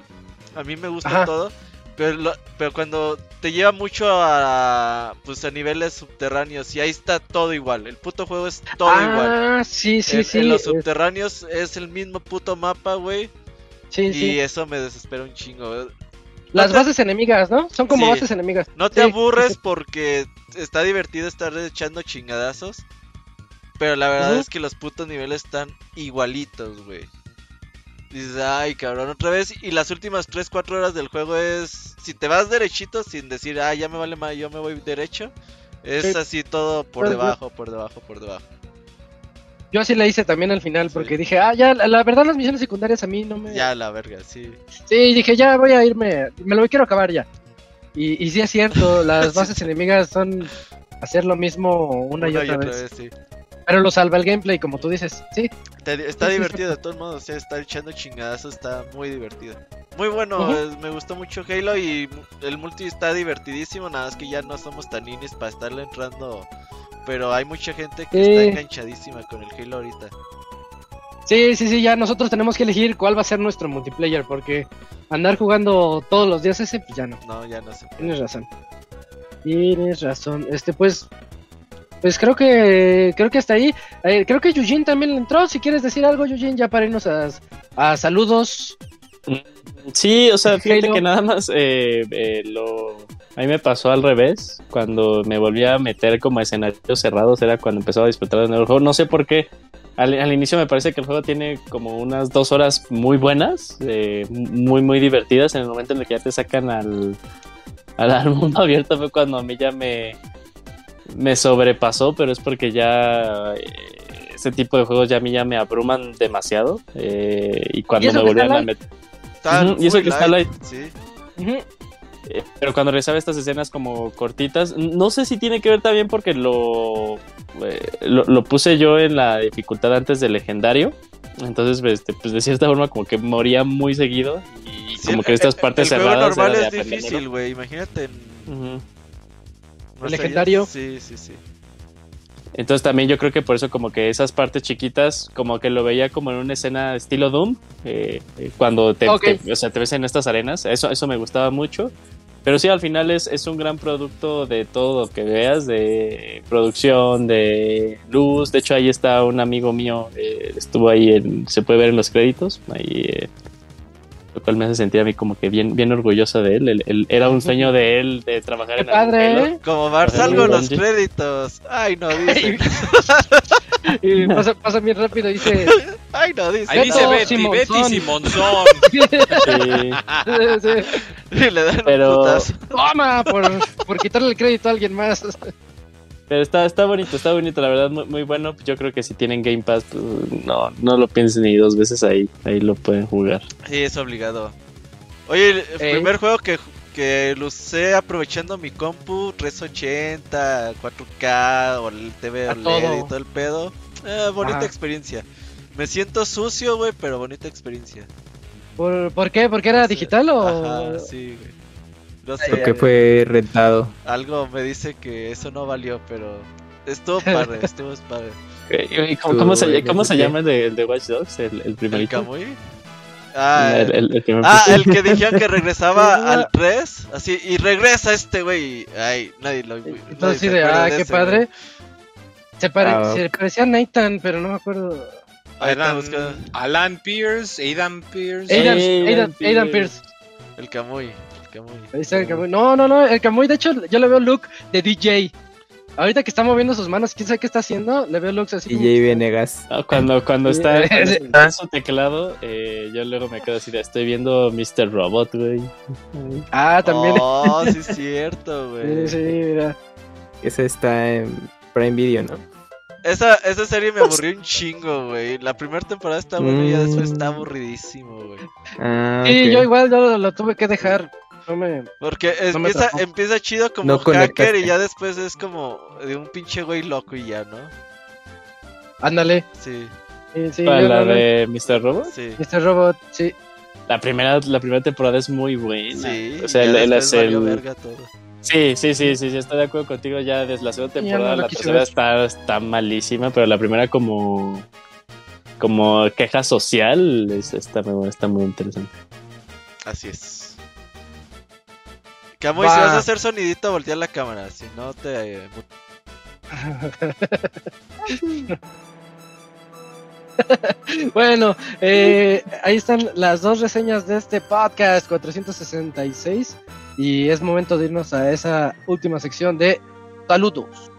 a mí me gusta todo, pero, pero cuando te lleva mucho a pues a niveles subterráneos y ahí está todo igual, el puto juego es todo ah, igual. Sí, sí, sí. En los subterráneos es el mismo puto mapa, güey. Sí, y eso me desespera un chingo. Las bases enemigas, ¿no? Son como bases enemigas. No te aburres porque está divertido estar echando chingadazos. Pero la verdad es que los putos niveles están igualitos, güey. Dices, ay, cabrón, otra vez. Y las últimas 3-4 horas del juego es. Si te vas derechito sin decir, ah, ya me vale más, yo me voy derecho. Es así todo por debajo, por debajo, por debajo. Yo así la hice también al final porque dije, ah, ya, la, verdad las misiones secundarias a mí no me... Ya, la verga, sí. Sí, dije, ya voy a irme, me lo quiero acabar ya. Y, y sí es cierto, las bases enemigas son hacer lo mismo una, y otra, vez. sí. Pero lo salva el gameplay, como tú dices, sí. está divertido de todos modos, o sea, está echando chingadazos, está muy divertido. Muy bueno, me gustó mucho Halo y el multi está divertidísimo, nada más que ya no somos tan inis para estarle entrando pero hay mucha gente que está enganchadísima con el Halo ahorita. Sí, sí, sí, ya nosotros tenemos que elegir cuál va a ser nuestro multiplayer, porque andar jugando todos los días ese, pues ya no. No, ya no sé. Tienes razón. Tienes razón. Este, pues, pues creo que creo que hasta ahí. Eh, creo que Yujin también entró. Si quieres decir algo, Yujin, ya para irnos a, a saludos. Sí, o sea, fíjate que nada más eh, eh, lo a mí me pasó al revés. Cuando me volví a meter como a escenarios cerrados era cuando empezaba a disfrutar del juego. No sé por qué. Al, inicio me parece que el juego tiene como unas dos horas muy buenas, eh, muy, muy divertidas. En el momento en el que ya te sacan al, al, mundo abierto fue cuando a mí ya me, me sobrepasó, pero es porque ya ese tipo de juegos ya a mí ya me abruman demasiado. Eh, y cuando me volvían a meter. y eso que está light. Sí. Eh, pero cuando realizaba estas escenas como cortitas, no sé si tiene que ver también porque lo, eh, lo, puse yo en la dificultad antes del legendario. Entonces, este, pues de cierta forma, como que moría muy seguido. Y como que estas partes el cerradas. normal es difícil, güey. Imagínate. el legendario. Sí, sí, sí. Entonces también yo creo que por eso como que esas partes chiquitas, como que lo veía como en una escena estilo Doom, eh, cuando te, o sea, te ves en estas arenas, eso, eso me gustaba mucho. Pero sí, al final es, es un gran producto de todo lo que veas, de producción, de luz. De hecho, ahí está un amigo mío, eh, estuvo ahí, en, se puede ver en los créditos. Ahí, eh, lo cual me hace sentir a mí como que bien, bien orgullosa de él. era un sueño de él de trabajar en padre, ¿eh? Como Bar, salgo los créditos. Ay, no, dice. y pasa, pasa, bien rápido, dice. Ay, no, dice. Ahí dice Betty, Betty Simonzón. sí. sí. Y le dan Pero... Toma, por, por quitarle el crédito a alguien más. Pero está, está bonito, está bonito, la verdad, muy, muy bueno. Yo creo que si tienen Game Pass, pues, no, no lo piensen ni dos veces ahí, ahí lo pueden jugar. Sí, es obligado. Oye, el primer juego que, que lo usé aprovechando mi compu, 380, 4K, o el TV OLED y todo el pedo. Eh, bonita experiencia. Me siento sucio, güey, pero bonita experiencia. ¿Por, ¿por qué? ¿Porque era digital o...? Ajá, sí, güey. No sé. Porque fue rentado. Algo me dice que eso no valió, pero estuvo padre, estuvo padre. ¿Cómo, cómo, se, cómo se llama el de, el de Watch Dogs? El, el primerito. ¿El Kamui? Ah, el, el, el ah, el que dijeron que regresaba al 3. Así, y regresa este güey. Ay, nadie lo. Entonces, sí, de, ah, qué padre. Se, pare, ah, se parecía a Nathan, pero no me acuerdo. Alan, Alan Pierce, Aidan Pierce. Aidan, Aidan, Aidan Pierce. El Kamui. El. No, no, no, el Kamui, de hecho, yo le veo look de DJ. Ahorita que está moviendo sus manos, quién sabe qué está haciendo, le veo looks así. DJ Venegas. Ah, cuando, cuando está, en su teclado, eh, yo luego me quedo así de, estoy viendo Mr. Robot, güey. Ah, también. Oh, sí es cierto, güey. Sí, sí, mira. Ese está en Prime Video, ¿no? Esa, esa serie me aburrió un chingo, güey. La primera temporada está aburrida, mm. después está aburridísimo, güey. Ah, sí, yo igual yo lo tuve que dejar. Porque empieza, empieza chido como hacker y ya después es como de un pinche güey loco y ya, ¿no? Ándale. Sí. sí, ¿Para la de Mr. Robot? Sí. Mr. Robot, sí. La primera, la primera temporada es muy buena. Sí, o sea, él, es el... Sí, sí, sí, sí, estoy de acuerdo contigo. Ya desde la segunda temporada, la tercera está, está malísima, pero la primera como como queja social está, está muy interesante. Así es. Camuy, si vas a hacer sonidito, voltea la cámara, si no te... bueno, eh, ahí están las dos reseñas de este podcast 466 y es momento de irnos a esa última sección de saludos.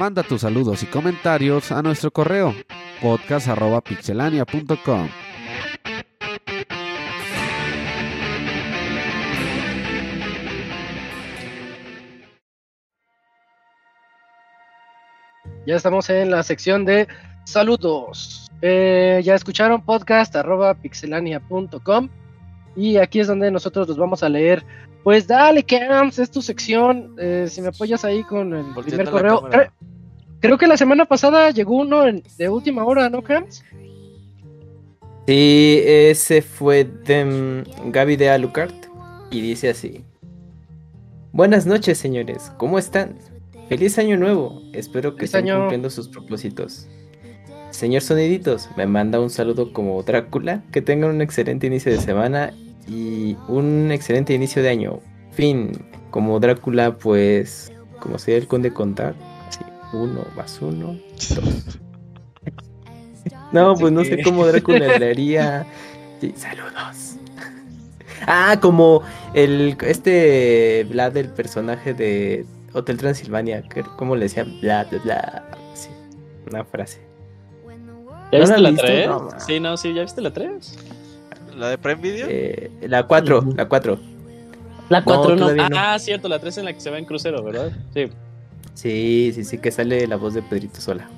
Manda tus saludos y comentarios a nuestro correo podcast.pixelania.com. Ya estamos en la sección de saludos. Eh, ya escucharon podcast pixelania.com y aquí es donde nosotros los vamos a leer. Pues dale, Camps, es tu sección. Eh, si me apoyas ahí con el primer correo. Creo que la semana pasada llegó uno de última hora, ¿no, Camps? Sí, ese fue de mm, Gaby de Alucard y dice así. Buenas noches, señores. ¿Cómo están? Feliz año nuevo. Espero que estén cumpliendo sus propósitos. Señor Soniditos, me manda un saludo como Drácula. Que tengan un excelente inicio de semana y un excelente inicio de año. Fin, como Drácula, pues, como sea el conde contar, uno más uno, dos. no, pues no sé cómo Drácula le haría. saludos. Ah, como el este Vlad, el personaje de Hotel Transilvania, que- ¿cómo le decían? Bla, bla, bla. Sí, una frase. ¿Ya ¿No viste la la has visto? 3? No, ma. sí, no, sí, ¿ya viste la 3? ¿La de Prime Video? Eh, la 4, la 4. La 4 no. Ah, cierto, la 3 en la que se va en crucero, ¿verdad? Sí. Sí, sí, sí, que sale la voz de Pedrito Sola.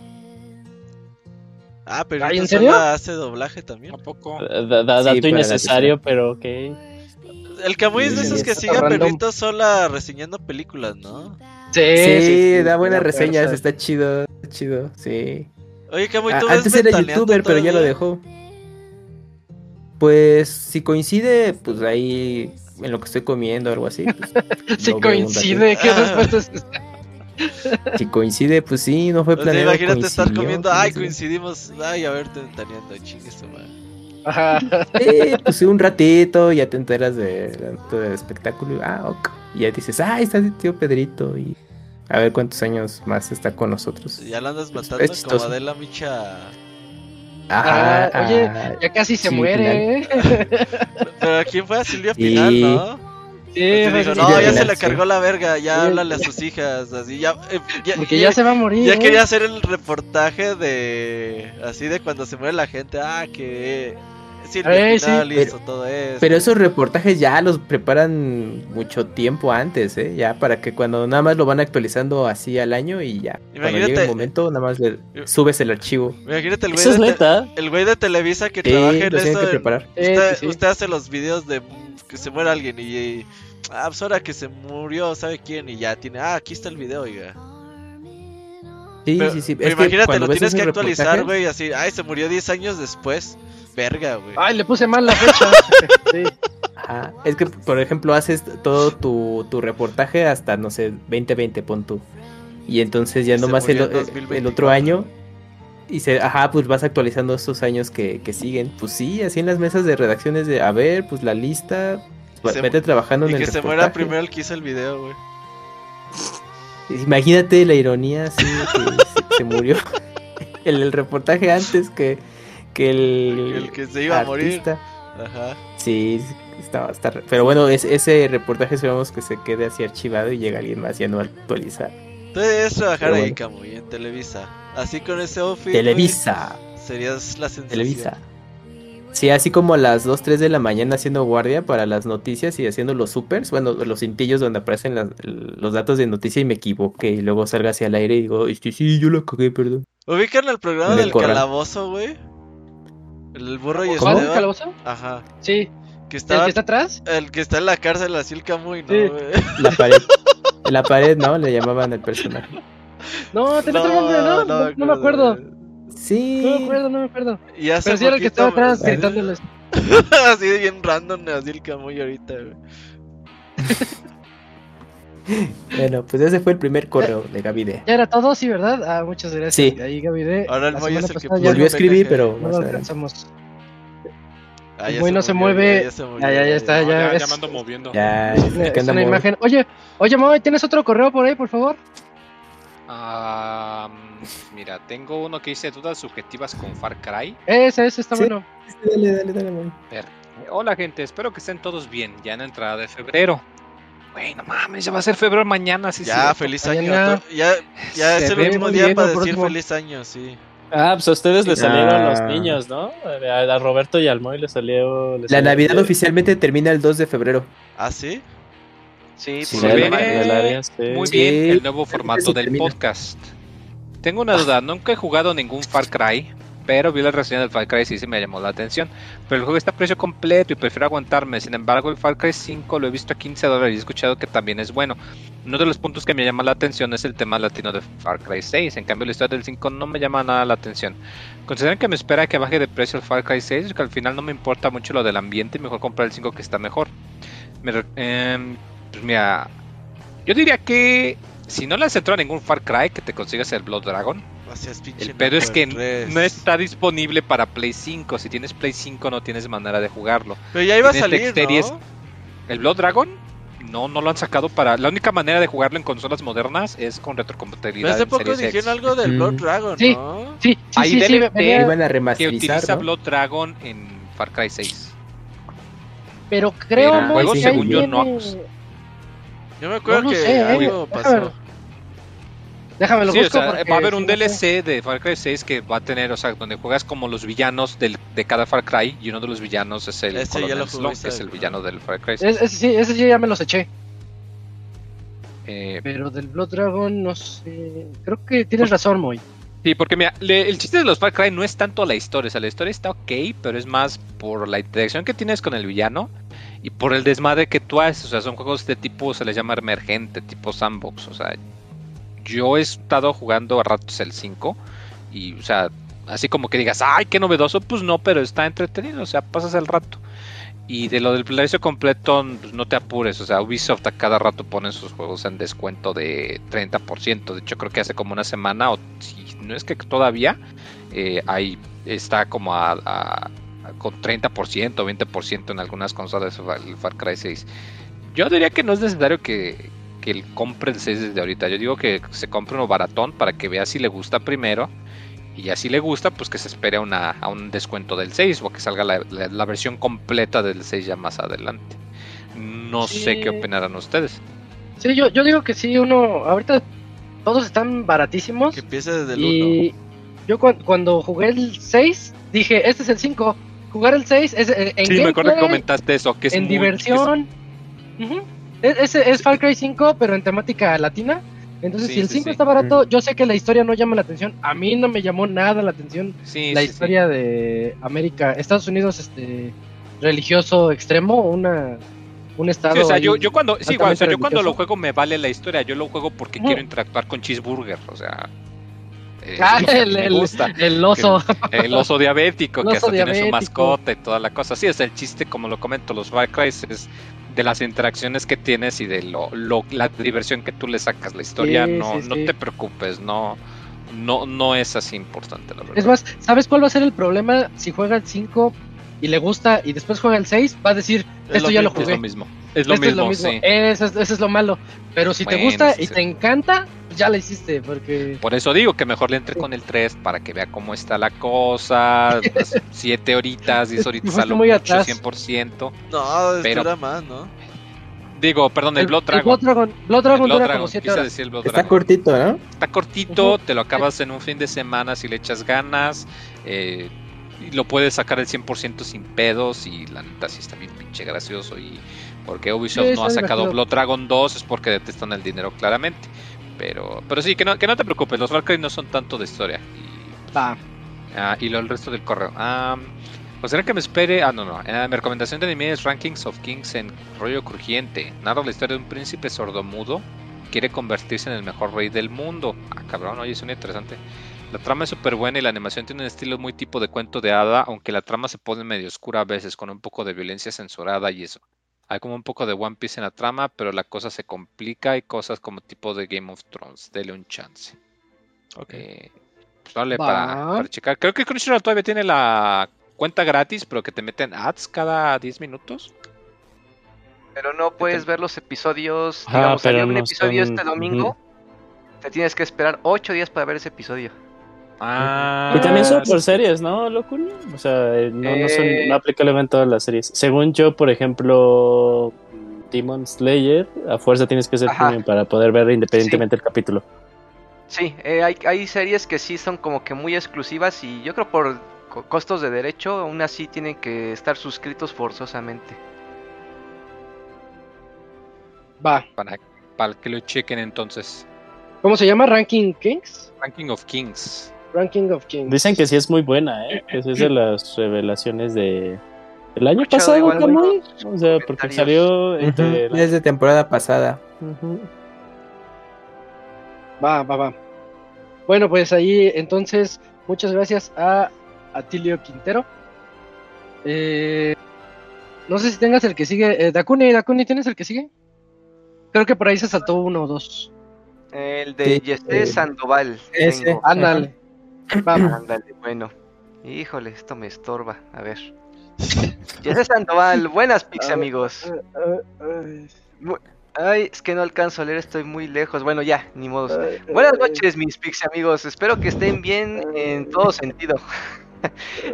Ah, pero ¿en ¿en serio? hace doblaje también. ¿A poco? Da- da- da- Sí, dato innecesario, pero ok. El Camuy es de Sí, esos que está sigue a random. Pedrito sola reseñando películas, ¿no? Sí, Sí, da buenas reseñas, está chido, está chido, sí. Oye, Camuy, A- ¿tú ves Antes era youtuber, pero ya lo dejó. Pues si coincide, pues ahí en lo que estoy comiendo o algo así. pues, un coincide. ¿Qué Ah. respuesta es esta? ratito. Si coincide, pues sí, no fue O sea, planeado. imagínate estar comiendo, ay, coincidió. coincidimos, ay, a ver, te ventaneando, chingue su madre. Ajá. Sí, pues sí, un ratito, ya te enteras de, de- del espectáculo. y, Ah, ok. Y ya dices, ah, ahí está el tío Pedrito. Y a ver cuántos años más está con nosotros. Ya la andas Es matando como chistoso. Adela Micha. Ajá, Ah, oye, ah, Ya casi se Sí, muere, ¿eh? Pero ¿a quién fue? A Silvia. Pinal, ¿no? Sí, dijo, así. no, ya se le sí. cargó la verga, ya Sí. háblale a sus hijas, así, ya, eh, ya, Porque ya se va a morir. ya ¿eh? quería hacer el reportaje de, así de cuando se muere la gente, ah, que Sí. Pero- hizo todo eso. Pero esos reportajes ya los preparan mucho tiempo antes, ¿eh? Ya para que cuando nada más lo van actualizando así al año y ya. Cuando llegue Imagínate- el momento, nada más le subes el archivo. Imagínate el güey, Eso es de, te- neta. el güey de Televisa que Sí, trabaja en esto. que preparar. Usted, sí, sí. usted hace los videos de que se muere alguien y, y, ah, pues ahora que se murió, ¿sabe quién? Y ya tiene, ah, aquí está el video, oiga. Sí, Pero- sí, sí. pero Es que imagínate, lo tienes que actualizar, güey, así, ay, se murió 10 años después. Verga, güey. Ay, le puse mal la fecha. Sí. Ajá. Es que, por ejemplo, haces todo tu, tu reportaje hasta, no sé, 2020, pon tú. Y entonces ya Se nomás el, en el- el 2024. otro año. Y se, ajá, pues vas actualizando estos años que, que siguen. Pues sí, así en las mesas de redacciones de, a ver, pues la lista. Se- vete trabajando en Y el que se muera primero el que hizo el video, güey. Imagínate la ironía, sí, que se, se murió el, el reportaje antes que, que el, El que se iba a morir. artista. Ajá. Sí, está re- Pero bueno, es- ese reportaje esperamos que se quede así archivado y llega alguien más ya no va a actualizar. Tú debes trabajar ahí. Camuy, en Televisa. Así con ese outfit. Televisa, serías la sensación. Televisa. Sí, así como a las 2, 3 de la mañana haciendo guardia para las noticias y haciendo los supers, bueno, los cintillos donde aparecen las- los datos de noticia y me equivoqué y luego salga hacia el aire y digo, "Este, sí, yo lo cagué, perdón. ¿Ubican el programa el del corral. calabozo, güey? El burro y ¿Cómo? Esteban. ¿Calabozo? Ajá. Sí. Que ¿El estaba que está atrás? el que está en la cárcel así el Camuy, ¿no? Sí. güey? La pared. La pared, ¿no? Le llamaban al personaje. No, otro nombre, ¿no? No, no me acuerdo. Sí. No me acuerdo, no me acuerdo. Y hace Pero sí era el que estaba atrás gritándoles. así de bien random, así el Camuy ahorita, güey. Bueno, pues ese fue el primer correo de Gaby D. Ya era todo, sí, ¿verdad? Ah, muchas gracias. Sí. Ahí Gaby D. Ahora el Moy es el que Volvió a escribir, pero No lo alcanzamos. Ah, El Moy se no se mueve. ya, ya se Ya, ya, ya está, No, ya. ya, es- ya me ando moviendo. Ya, Es es una, que es anda una muy- imagen. Oye, oye, Moy, ¿tienes otro correo por ahí, por favor? Ah, mira, tengo uno que dice dudas subjetivas con Far Cry. Ese, ese está Sí. bueno. Dale, dale, dale. Hola gente, espero que estén todos bien, ya en la entrada de febrero. Güey, no mames, ya va a ser febrero mañana, sí. Ya, feliz Mañana. año. Ya, ya es el último día bien, para decir feliz año, sí. Ah, pues a ustedes les salieron Ah. los niños, ¿no? A, a Roberto y al Moy les salió. les La salió- Navidad oficialmente termina el 2 de febrero. ¿Ah, sí? Sí, Sí, por Se ve área, sí. muy Sí. bien el nuevo formato del termina. podcast. Tengo una duda, nunca he jugado ningún Far Cry, pero vi la reseña del Far Cry y sí me llamó la atención. Pero el juego está a precio completo y prefiero aguantarme. Sin embargo, el Far Cry 5 lo he visto a 15 dólares y he escuchado que también es bueno. Uno de los puntos que me llama la atención es el tema latino de Far Cry 6. En cambio, la historia del 5 no me llama nada la atención. ¿Consideran que me espera que baje de precio el Far Cry 6? Que al final no me importa mucho lo del ambiente y mejor comprar el 5 que está mejor. Me em, pues mira, yo diría que si no le has entrado a ningún Far Cry, que te consigas el Blood Dragon. El pedo es que no está disponible para Play 5. Si tienes Play 5 no tienes manera de jugarlo. Pero ya iba a salir. ¿no? El Blood Dragon no, no lo han sacado para... La única manera de jugarlo en consolas modernas es con Pero retrocompatibilidad. hace poco dijeron algo del Mm. Blood Dragon, Sí. ¿no? Sí, sí, Ahí sí, sí, debe Iban a Que remasterizar, utiliza ¿no? Blood Dragon en Far Cry 6. Pero creo, el juego, que según yo, no. Yo me acuerdo No que sé, ¿eh? algo Déjame pasó. Déjame lo Sí, o busco sea, porque va a haber sí un no sé. DLC de Far Cry 6 que va a tener, o sea, donde juegas como los villanos del, de cada Far Cry y uno de los villanos es el Ese ya Colonel que es el ¿no? villano del Far Cry 6. Es- ese sí, ese sí ya me los eché. Eh, Pero del Blood Dragon no sé. Creo que tienes razón, Moy. Sí, porque mira, le- el chiste de los Far Cry no es tanto la historia, o sea, la historia está ok, pero es más por la interacción que tienes con el villano y por el desmadre que tú haces, o sea, son juegos de tipo, se les llama emergente, tipo sandbox, o sea, yo he estado jugando a ratos el 5 y, o sea, así como que digas, ay, qué novedoso, pues no, pero está entretenido, o sea, pasas el rato. Y de lo del precio completo, pues no te apures. O sea, Ubisoft a cada rato pone sus juegos en descuento de 30%. De hecho, creo que hace como una semana, o si no es que todavía, eh, ahí está como a, con 30%, 20% en algunas consolas el Far Cry 6. Yo diría que no es necesario que, que él compre el 6 desde ahorita. Yo digo que se compre uno baratón para que vea si le gusta primero. Y ya si le gusta, pues que se espere a, una, a un descuento del 6 o que salga la, la- la versión completa del 6 ya más adelante. No sé Sí. qué opinarán ustedes. Sí, yo, yo digo que sí, uno. Ahorita todos están baratísimos. Que empiece desde el 1. Y yo cuan- cuando jugué el 6, dije, este es el 5. Jugar el 6 es eh, en Sí, me acuerdo que comentaste eso, que es en muy- diversión. Es, ese es Far Cry 5, pero en temática latina. Entonces, Sí, si el sí, 5 sí. está barato, yo sé que la historia no llama la atención. A mí no me llamó nada la atención la historia de América, Estados Unidos, este religioso extremo, una un estado. O sea, yo, yo cuando, sí, igual, o sea, yo cuando lo juego me vale la historia, yo lo juego porque quiero interactuar con Cheeseburger, o sea, eh, Ah, que el, me el- gusta. el oso. El oso diabético, El que oso hasta tiene su diabético. mascota y toda la cosa. Sí, es el chiste, como lo comento, los Far Cry es de las interacciones que tienes y de lo, lo- la diversión que tú le sacas. La historia, Sí, no, sí, no sí. te preocupes, no, no, no es así importante, la verdad. Es más, ¿sabes cuál va a ser el problema? Si juega el 5 y le gusta y después juega el 6, va a decir, Es esto lo ya lo mismo. es jugué. lo mismo. Es lo mismo, es lo mismo. Eso, es, eso es lo malo. Pero si te Bueno, gusta sí, y te encanta, ya la hiciste, porque... Por eso digo que mejor le entre con el 3 para que vea cómo está la cosa. 7 horitas, 10 horitas a lo mucho, atrás. 100%. No, Pero- dura más, ¿no? Digo, perdón, el, Blood Dragon. Blood Dragon, Blood Dragon El Blood Dragon, como 7 quise horas. decir el Blood Está Dragon. cortito, ¿no? Está cortito, te lo acabas en un fin de semana si le echas ganas. eh, y lo puedes sacar el 100% sin pedos. Y la neta sí está bien pinche gracioso. Y porque Ubisoft Sí, no ha sacado. Blood Dragon 2 es porque detestan el dinero claramente. Pero, pero sí, que no, que no te preocupes, los Cry no son tanto de historia. Y, ah, y lo el resto del correo. Ah, pues será que me espere. Ah, no, no. eh, mi recomendación de anime es Rankings of Kings en rollo crujiente. Narra la historia de un príncipe sordomudo quiere convertirse en el mejor rey del mundo. Ah, cabrón, oye, suena interesante. La trama es súper buena y la animación tiene un estilo muy tipo de cuento de hada, aunque la trama se pone medio oscura a veces, con un poco de violencia censurada y eso. Hay como un poco de One Piece en la trama, pero la cosa se complica y cosas como tipo de Game of Thrones. Dele un chance. Eh, pues dale para, para checar. Creo que Crunchyroll todavía tiene la cuenta gratis, pero que te meten ads cada 10 minutos. Pero no puedes ver los episodios. Ajá, Digamos, salió pero un no episodio son- este domingo. Te tienes que esperar 8 días para ver ese episodio. Ah, Y también son por series, ¿no, Locuni? O sea, eh, no, no, son, Eh. no aplicable en todas las series. Según yo, por ejemplo, Demon Slayer, a fuerza tienes que ser Ajá. premium para poder ver independientemente el capítulo. Sí, eh, hay, hay series que sí son como que muy exclusivas y yo creo por co- costos de derecho, aún así tienen que estar suscritos forzosamente. Va. Para, para que lo chequen entonces. ¿Cómo se llama? ¿Ranking Kings? Ranking of Kings. Ranking of Kings. Dicen que sí es muy buena, ¿eh? Que sí es de las revelaciones de... ¿El año Escuchado pasado, buenos O sea, porque salió entre... Ujú, la- Es de temporada pasada. Va, va, va. Bueno, pues ahí entonces, muchas gracias a Atilio Quintero. Eh, no sé si tengas el que sigue. Eh, Dakuni, Dakuni, ¿tienes el que sigue? Creo que por ahí se saltó uno o dos. El de Sí, Yesé eh, Sandoval. ese. Ándale. Va. Ándale, bueno. Híjole, esto me estorba. A ver. Yesé Sandoval, buenas pix amigos. Ay, es que no alcanzo a leer, estoy muy lejos. Bueno, ya, ni modos. Buenas noches, mis pix amigos. Espero que estén bien en todo sentido.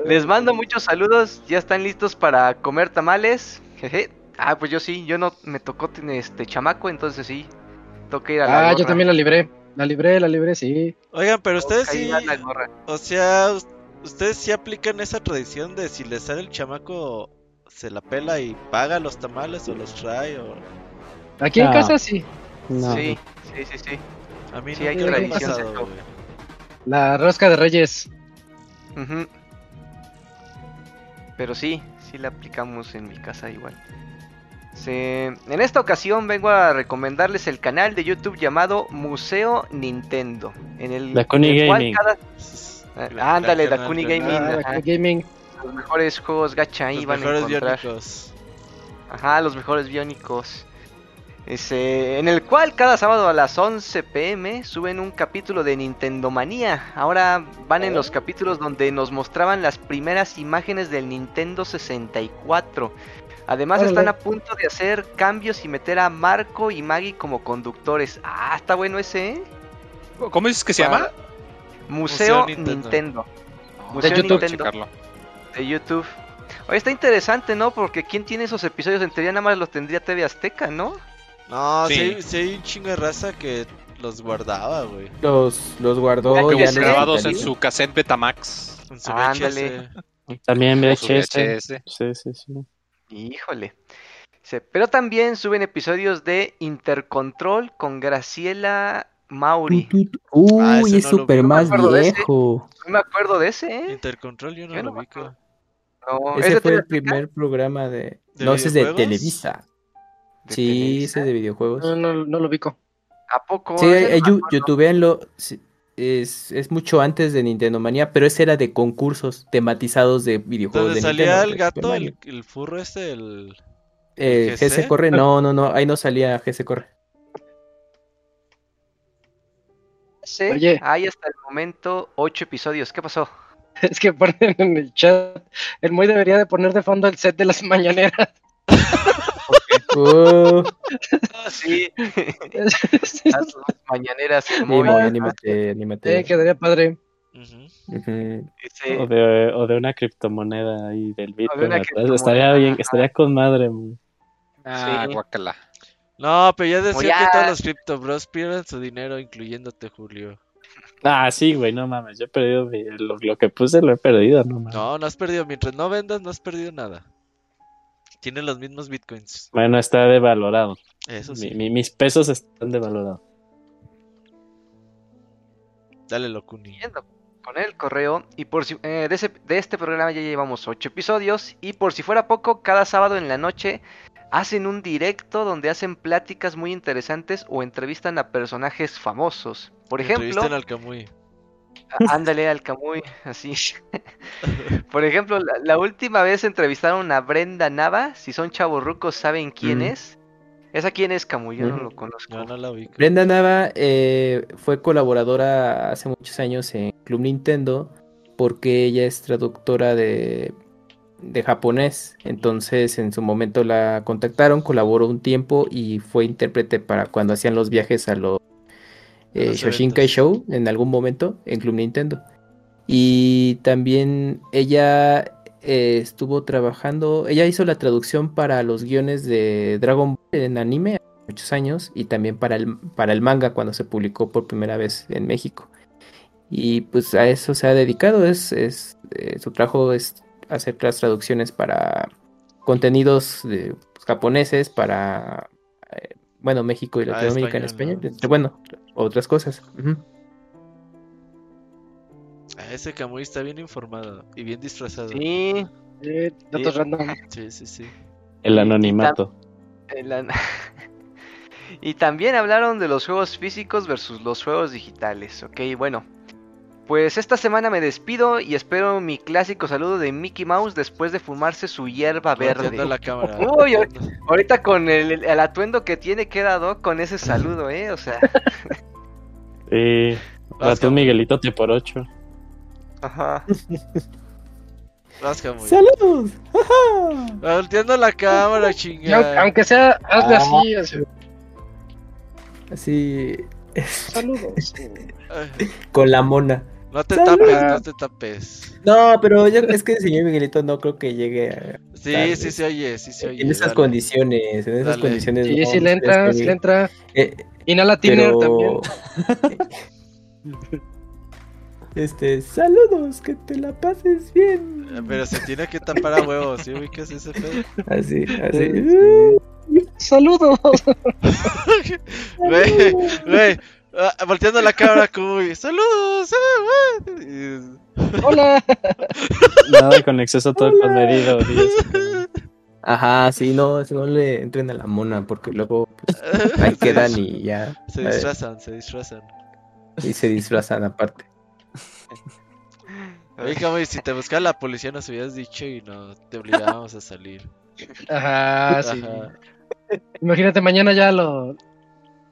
Les mando muchos saludos. Ya están listos para comer tamales. Jeje. Ah, pues yo sí, yo no me tocó tener este chamaco, entonces sí. Toca ir a la Ah, yo también la libré. La libré, la libré, sí. Oigan, pero ustedes sí. O sea, ustedes sí aplican esa tradición de si le sale el chamaco, se la pela y paga los tamales o los trae o. Aquí en casa sí. Sí, sí, sí, sí. A mí sí, no hay tradición. La rosca de Reyes. Pero sí, sí la aplicamos en mi casa igual. En esta ocasión vengo a recomendarles el canal de YouTube llamado Museo Nintendo. En el, Dakuni Gaming. ándale, Dakuni Gaming. Ah, Gaming. Los mejores juegos gacha ahí van a encontrar. Biónicos. Ajá, los mejores biónicos. Ese, en el cual cada sábado a las 11 pm suben un capítulo de Nintendo Manía. Ahora van en los capítulos donde nos mostraban las primeras imágenes del Nintendo 64. Además están a punto de hacer cambios y meter a Marco y Maggie como conductores. Ah, está bueno ese, ¿eh? ¿Cómo dices que se llama? Museo, Nintendo. Museo de YouTube. Nintendo. De YouTube. Oye, está interesante, ¿no? Porque ¿quién tiene esos episodios? En teoría nada más los tendría TV Azteca, ¿no? No, sí, sí, hay un chingo de raza que los guardaba, güey. Los, los guardó ya grabados en su cassette Betamax. En su Ándale. También VHS. Sí, sí, sí. Híjole. Pero también suben episodios de Intercontrol con Graciela Mauri. Uy, ah, es súper más viejo. No me acuerdo de ese, ¿eh? Intercontrol yo no lo vi. No, ese fue el primer programa de... no, ese es de Televisa. sí, ese es de videojuegos. No, no, no lo ubico. ¿A poco? Sí, YouTube lo es, es, mucho antes de Nintendo Manía, pero ese era de concursos tematizados de videojuegos. ¿Dónde salía el gato, el, el, furro este, el... Eh, GC? Corre, no, no, no, ahí no salía GC Corre. Sí, Oye. hay hasta el momento ocho episodios, ¿qué pasó? Es que ponen en el chat, el muy debería de poner de fondo el set de las mañaneras. Uh. sí. Las mañaneras. Muy anímate, anímate. Eh, quedaría padre. o, de, o, de, una criptomoneda ahí del Bitcoin. Estaría bien, estaría con madre. Ah, guacala. No, pero ya decía que todos los Crypto Bros pierden su dinero, incluyéndote, Julio. Ah, sí, güey, no mames, yo he perdido lo, lo, que puse, lo he perdido, no mames. No, no has perdido, mientras no vendas, no has perdido nada. Tiene los mismos bitcoins. Bueno, está devalorado. Eso sí. mis pesos están devaluados. Dale, Locuni. Con el correo. Y por si, eh, de, de este programa ya llevamos ocho episodios. Y por si fuera poco, cada sábado en la noche hacen un directo donde hacen pláticas muy interesantes o entrevistan a personajes famosos. Por ejemplo. Entrevistan al Camuy. Ándale al Camuy, así. Por ejemplo, la, última vez entrevistaron a Brenda Nava. Si son chavos rucos, saben quién es. ¿Esa quién es, Camuy? Yo no lo conozco. Brenda Nava eh, fue colaboradora hace muchos años en Club Nintendo porque ella es traductora de, de japonés. Entonces, en su momento la contactaron, colaboró un tiempo y fue intérprete para cuando hacían los viajes a los eh, Shoshinkai Show en algún momento en Club Nintendo. Y también ella eh, estuvo trabajando, ella hizo la traducción para los guiones de Dragon Ball en anime hace muchos años y también para el, para el manga cuando se publicó por primera vez en México. Y pues a eso se ha dedicado, es, es eh, su trabajo es hacer las traducciones para contenidos de, pues, japoneses, para bueno, México y ah, Latinoamérica en español. Bueno, otras cosas. Ah, ese Camuy está bien informado y bien disfrazado. Sí, datos random. Sí, sí, sí. El anonimato. y también hablaron de los juegos físicos versus los juegos digitales. Ok, bueno. Pues esta semana me despido y espero mi clásico saludo de Mickey Mouse después de fumarse su hierba verde. La cámara. Uy, ahorita con el, atuendo que tiene quedado con ese saludo, ¿eh? O sea. Sí. un Miguelito te por ocho. Ajá. ¡Saludos! Volteando la cámara, chingada. Aunque sea, hazle así, así. Así. Saludos. Con la mona. No te tapes, no te tapes. No, pero es que el señor Miguelito no creo que llegue a. Sí, sí se oye, sí se oye. En esas condiciones, en esas condiciones. Sí, sí le entra, sí le entra. Eh, Inhala Tiner Pero... también. Este, saludos, que te la pases bien. Pero se tiene que tapar a huevos, ¿sí ubicas ese pedo? Así, así. Saludos. Güey, güey. Ah, volteando la cámara como, saludos. ah, güey". Y- Hola. Nada con exceso todo medido. Ajá, sí, no, no le entren a la mona porque luego pues, ahí quedan y ya. Se ¿sabes? disfrazan, se disfrazan. Y se disfrazan aparte. Oye, si te buscaba la policía nos hubieras dicho y no te obligábamos a salir. Ajá, sí. Ajá. Imagínate, mañana ya lo.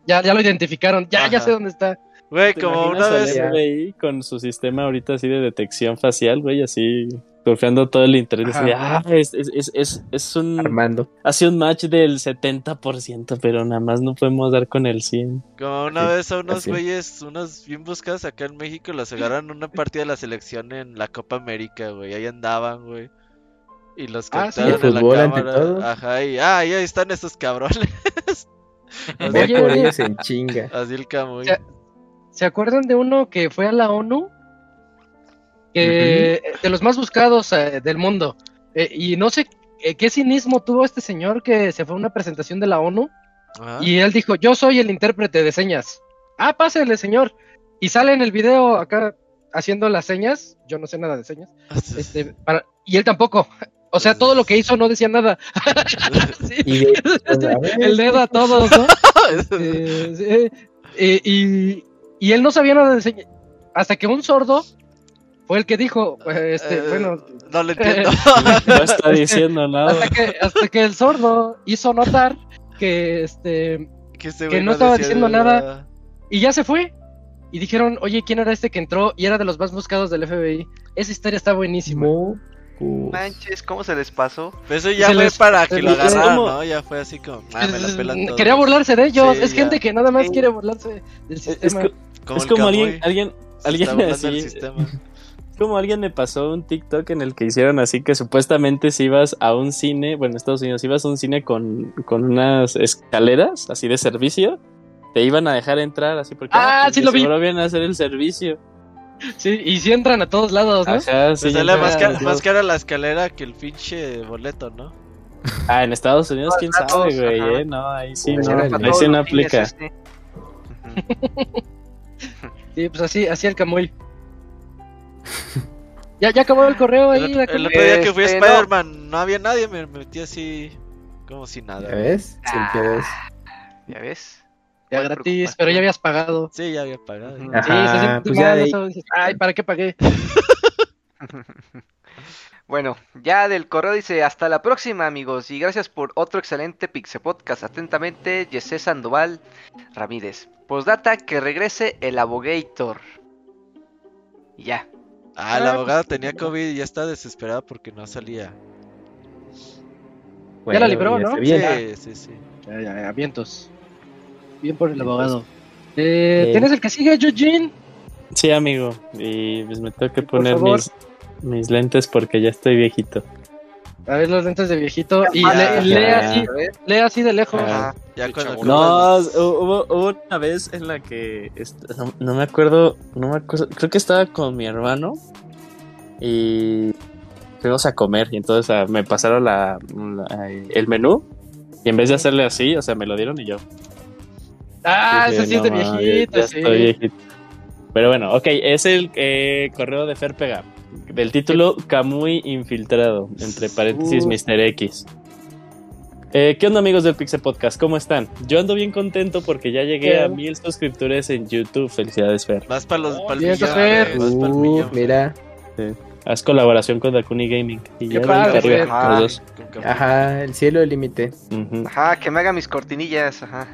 Ya, ya lo identificaron. Ya, ya sé dónde está. Güey, ¿Te como una vez. FBI con su sistema ahorita así de detección facial, güey, así surfeando todo el internet. así ah, es, es, es, es, es un. Armando. Hace un match del 70%, pero nada más no podemos dar con el 100. Como una Sí, vez a unos güeyes, unos bien buscados acá en México, los agarraron en una partida de la selección en la Copa América, güey. Ahí andaban, güey. Y los Ah, sí. captaron ¿De en la cámara. Ajá, y ah, ahí están esos cabrones. por oye. ellos en chinga. así el Camuy. ¿Se acuerdan de uno que fue a la ONU? Que, De los más buscados eh, del mundo. Eh, y no sé eh, qué cinismo tuvo este señor que se fue a una presentación de la ONU Ajá. y él dijo, yo soy el intérprete de señas. Ah, pásele, señor. Y sale en el video acá haciendo las señas. Yo no sé nada de señas. Este, para- y él tampoco. O sea, todo lo que hizo no decía nada. Sí. Y de- a ver, El dedo a todos, ¿no? Eh, eh, y, y él no sabía nada de señas. Hasta que un sordo fue el que dijo, eh, este, Eh, bueno, No lo entiendo. No está diciendo nada. hasta que, hasta que el sordo hizo notar que este que güey no estaba diciendo nada. y ya se fue. Y dijeron, oye, ¿quién era este que entró? Y era de los más buscados del FBI. Esa historia está buenísima. Manches, ¿cómo se les pasó? Eso ya Se fue les- para se que lo agarraran. ¿no? Ya fue así como, ah, me la pelan todos. Quería burlarse de ellos. Sí, es ya. gente que nada más Sí. quiere burlarse del Es, sistema. Como es como alguien, alguien, alguien está burlando del así. como alguien me pasó un TikTok en el que hicieron así que supuestamente si ibas a un cine, bueno, en Estados Unidos, si ibas a un cine con, con unas escaleras así de servicio, te iban a dejar entrar así porque Ah, pues, sí de lo vi. seguro vienen a hacer el servicio. Sí, y si entran a todos lados, ¿no? Ajá, sí, Se ya sale más, a cara, todos más cara la escalera que el pinche boleto, ¿no? Ah, en Estados Unidos, quién sabe, güey, ajá. eh, no, ahí sí, Pues no, ahí sí no aplica. este. Sí, pues así, así el Camuy. ya, ya acabó el correo ahí. El, la el otro día que fui a Este. Spider-Man no. había nadie, me metí así como si nada. ¿Ya ves? Ves. ¿Ya ves? Ya ¿Cuál gratis, preocupación? pero ya habías pagado. Sí, ya había pagado. Ya. Sí, Ajá, pues ya mal de ahí- eso, dices, Ay, ¿para qué pagué? Bueno, ya del correo dice hasta la próxima amigos y gracias por otro excelente Pixe Podcast. Atentamente, Jesse Sandoval Ramírez. Postdata que regrese el abogator. Y ya. Ah, la abogada tenía COVID y ya está desesperada porque no salía. Ya la libró, ya ¿no? Sí, sí, sí. Ya, ya, ya, vientos. Bien por el abogado. Eh, Eh. ¿Tienes el que sigue, Eugene? Sí, amigo, y pues me tengo que Por poner mis, mis lentes porque ya estoy viejito. A ver los lentes de viejito y Ya, lee, lee ya. así, lee así de lejos. Ah. Ya chavo. No, hubo, hubo una vez en la que no, no me acuerdo, no me acuerdo, creo que estaba con mi hermano y fuimos a comer y entonces ah, me pasaron la, la- el menú y en vez de hacerle así, o sea, me lo dieron y yo. Ah, ese sí es de "No, ya- viejito, ya sí. estoy viejito". Pero bueno, ok, es el eh, correo de Ferpega del título Camuy Infiltrado, entre paréntesis Uh. Mr. X. Eh, ¿Qué onda amigos del Pixel Podcast? ¿Cómo están? Yo ando bien contento porque ya llegué a mil suscriptores en YouTube. Felicidades, Fer. Vas para los pa'l millón, Fer. pa'l Uh, millón. mira. Haz colaboración con Dakuni Gaming. Y ya padre, arriba, Fer. los Ah. dos. Ajá, el cielo el límite. Ajá, que me haga mis cortinillas, ajá.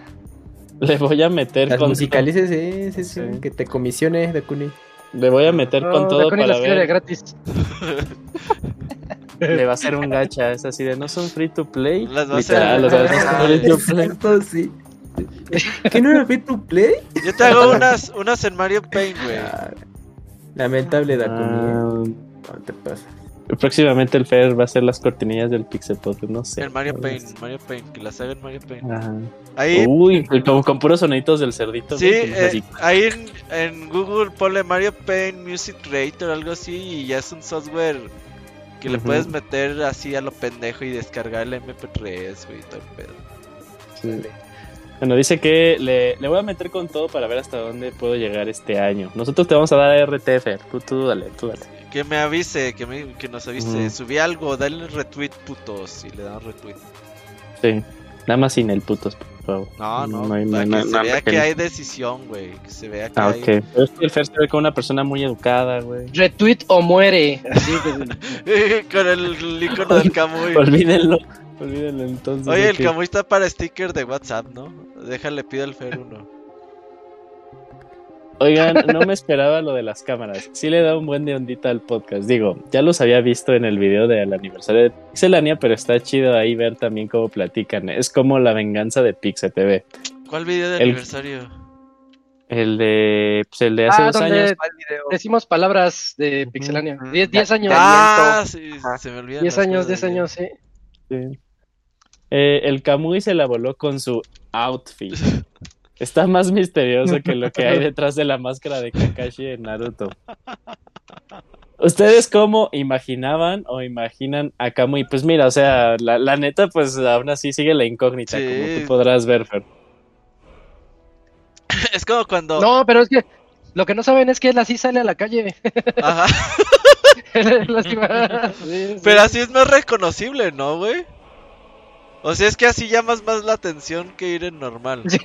Le voy a meter Las con musicalices, sí, sí, sí, Sí. que te comisione, Dakuni. Le voy a meter con todo Dakuni para las ver. gratis. Le va a hacer un gacha. Es así de no son free to play. Las va a hacer- free to play. Exacto, sí. ¿Qué no era free to play? Yo te hago unas, unas en Mario Paint, güey. Ah, Lamentable, Dakuni. Ah, No te pasa. Próximamente el Fer va a hacer las cortinillas del Pixel Podcast, no sé. El Mario Paint. Mario Paint, que las haga en Mario Paint. Ajá. Ahí, Uy, como con puros soniditos del cerdito. sí, güey, eh, ahí en, en Google ponle Mario Paint Music Creator o algo así y ya es un software que le puedes meter así a lo pendejo y descargar el MP3, güey, todo el pedo. Sí. Bueno, dice que le, le voy a meter con todo para ver hasta dónde puedo llegar este año. Nosotros te vamos a dar RTF. Tú, tú dale, tú dale. Que me avise, que, me, que nos avise. Subí algo, dale retweet, putos. Y le dan retweet. Sí. Nada más sin el putos, por favor. No, no, No hay- no para hay que se vea que- hay decisión, güey. Que se vea que Ah, hay. ok. Pero es que el Fer se ve como una persona muy educada, güey. Retweet o muere. Así Con el icono del Camuy. Olvídenlo. Olvídenlo entonces. Oye, el. Camuy está para sticker de WhatsApp, ¿no? Déjale, pide al Fer uno. Oigan, no me esperaba lo de las cámaras. Sí le da un buen de ondita al podcast. Digo, ya los había visto en el video del aniversario de Pixelania, pero está chido ahí ver también cómo platican. Es como la venganza de Pixel TV. ¿Cuál video de El- aniversario? El de, pues el de hace Ah, dos donde años. Decimos palabras de Pixelania. Ujú. 10 10 años. Ah, sí, se me olvidan 10 las años, cosas 10 de años, sí. Sí. Eh, el Kamui se la voló con su outfit. Está más misterioso que lo que hay detrás de la máscara de Kakashi en Naruto. ¿Ustedes cómo imaginaban o imaginan a Kamui? Pues mira, o sea, la, la neta, pues aún así sigue la incógnita, Sí. como tú podrás ver, Fer. Es como cuando. No, pero es que lo que no saben es que él así sale a la calle. Ajá. Sí, sí. Pero así es más reconocible, ¿no, güey? O sea, es que así llamas más la atención que ir en normal. Sí.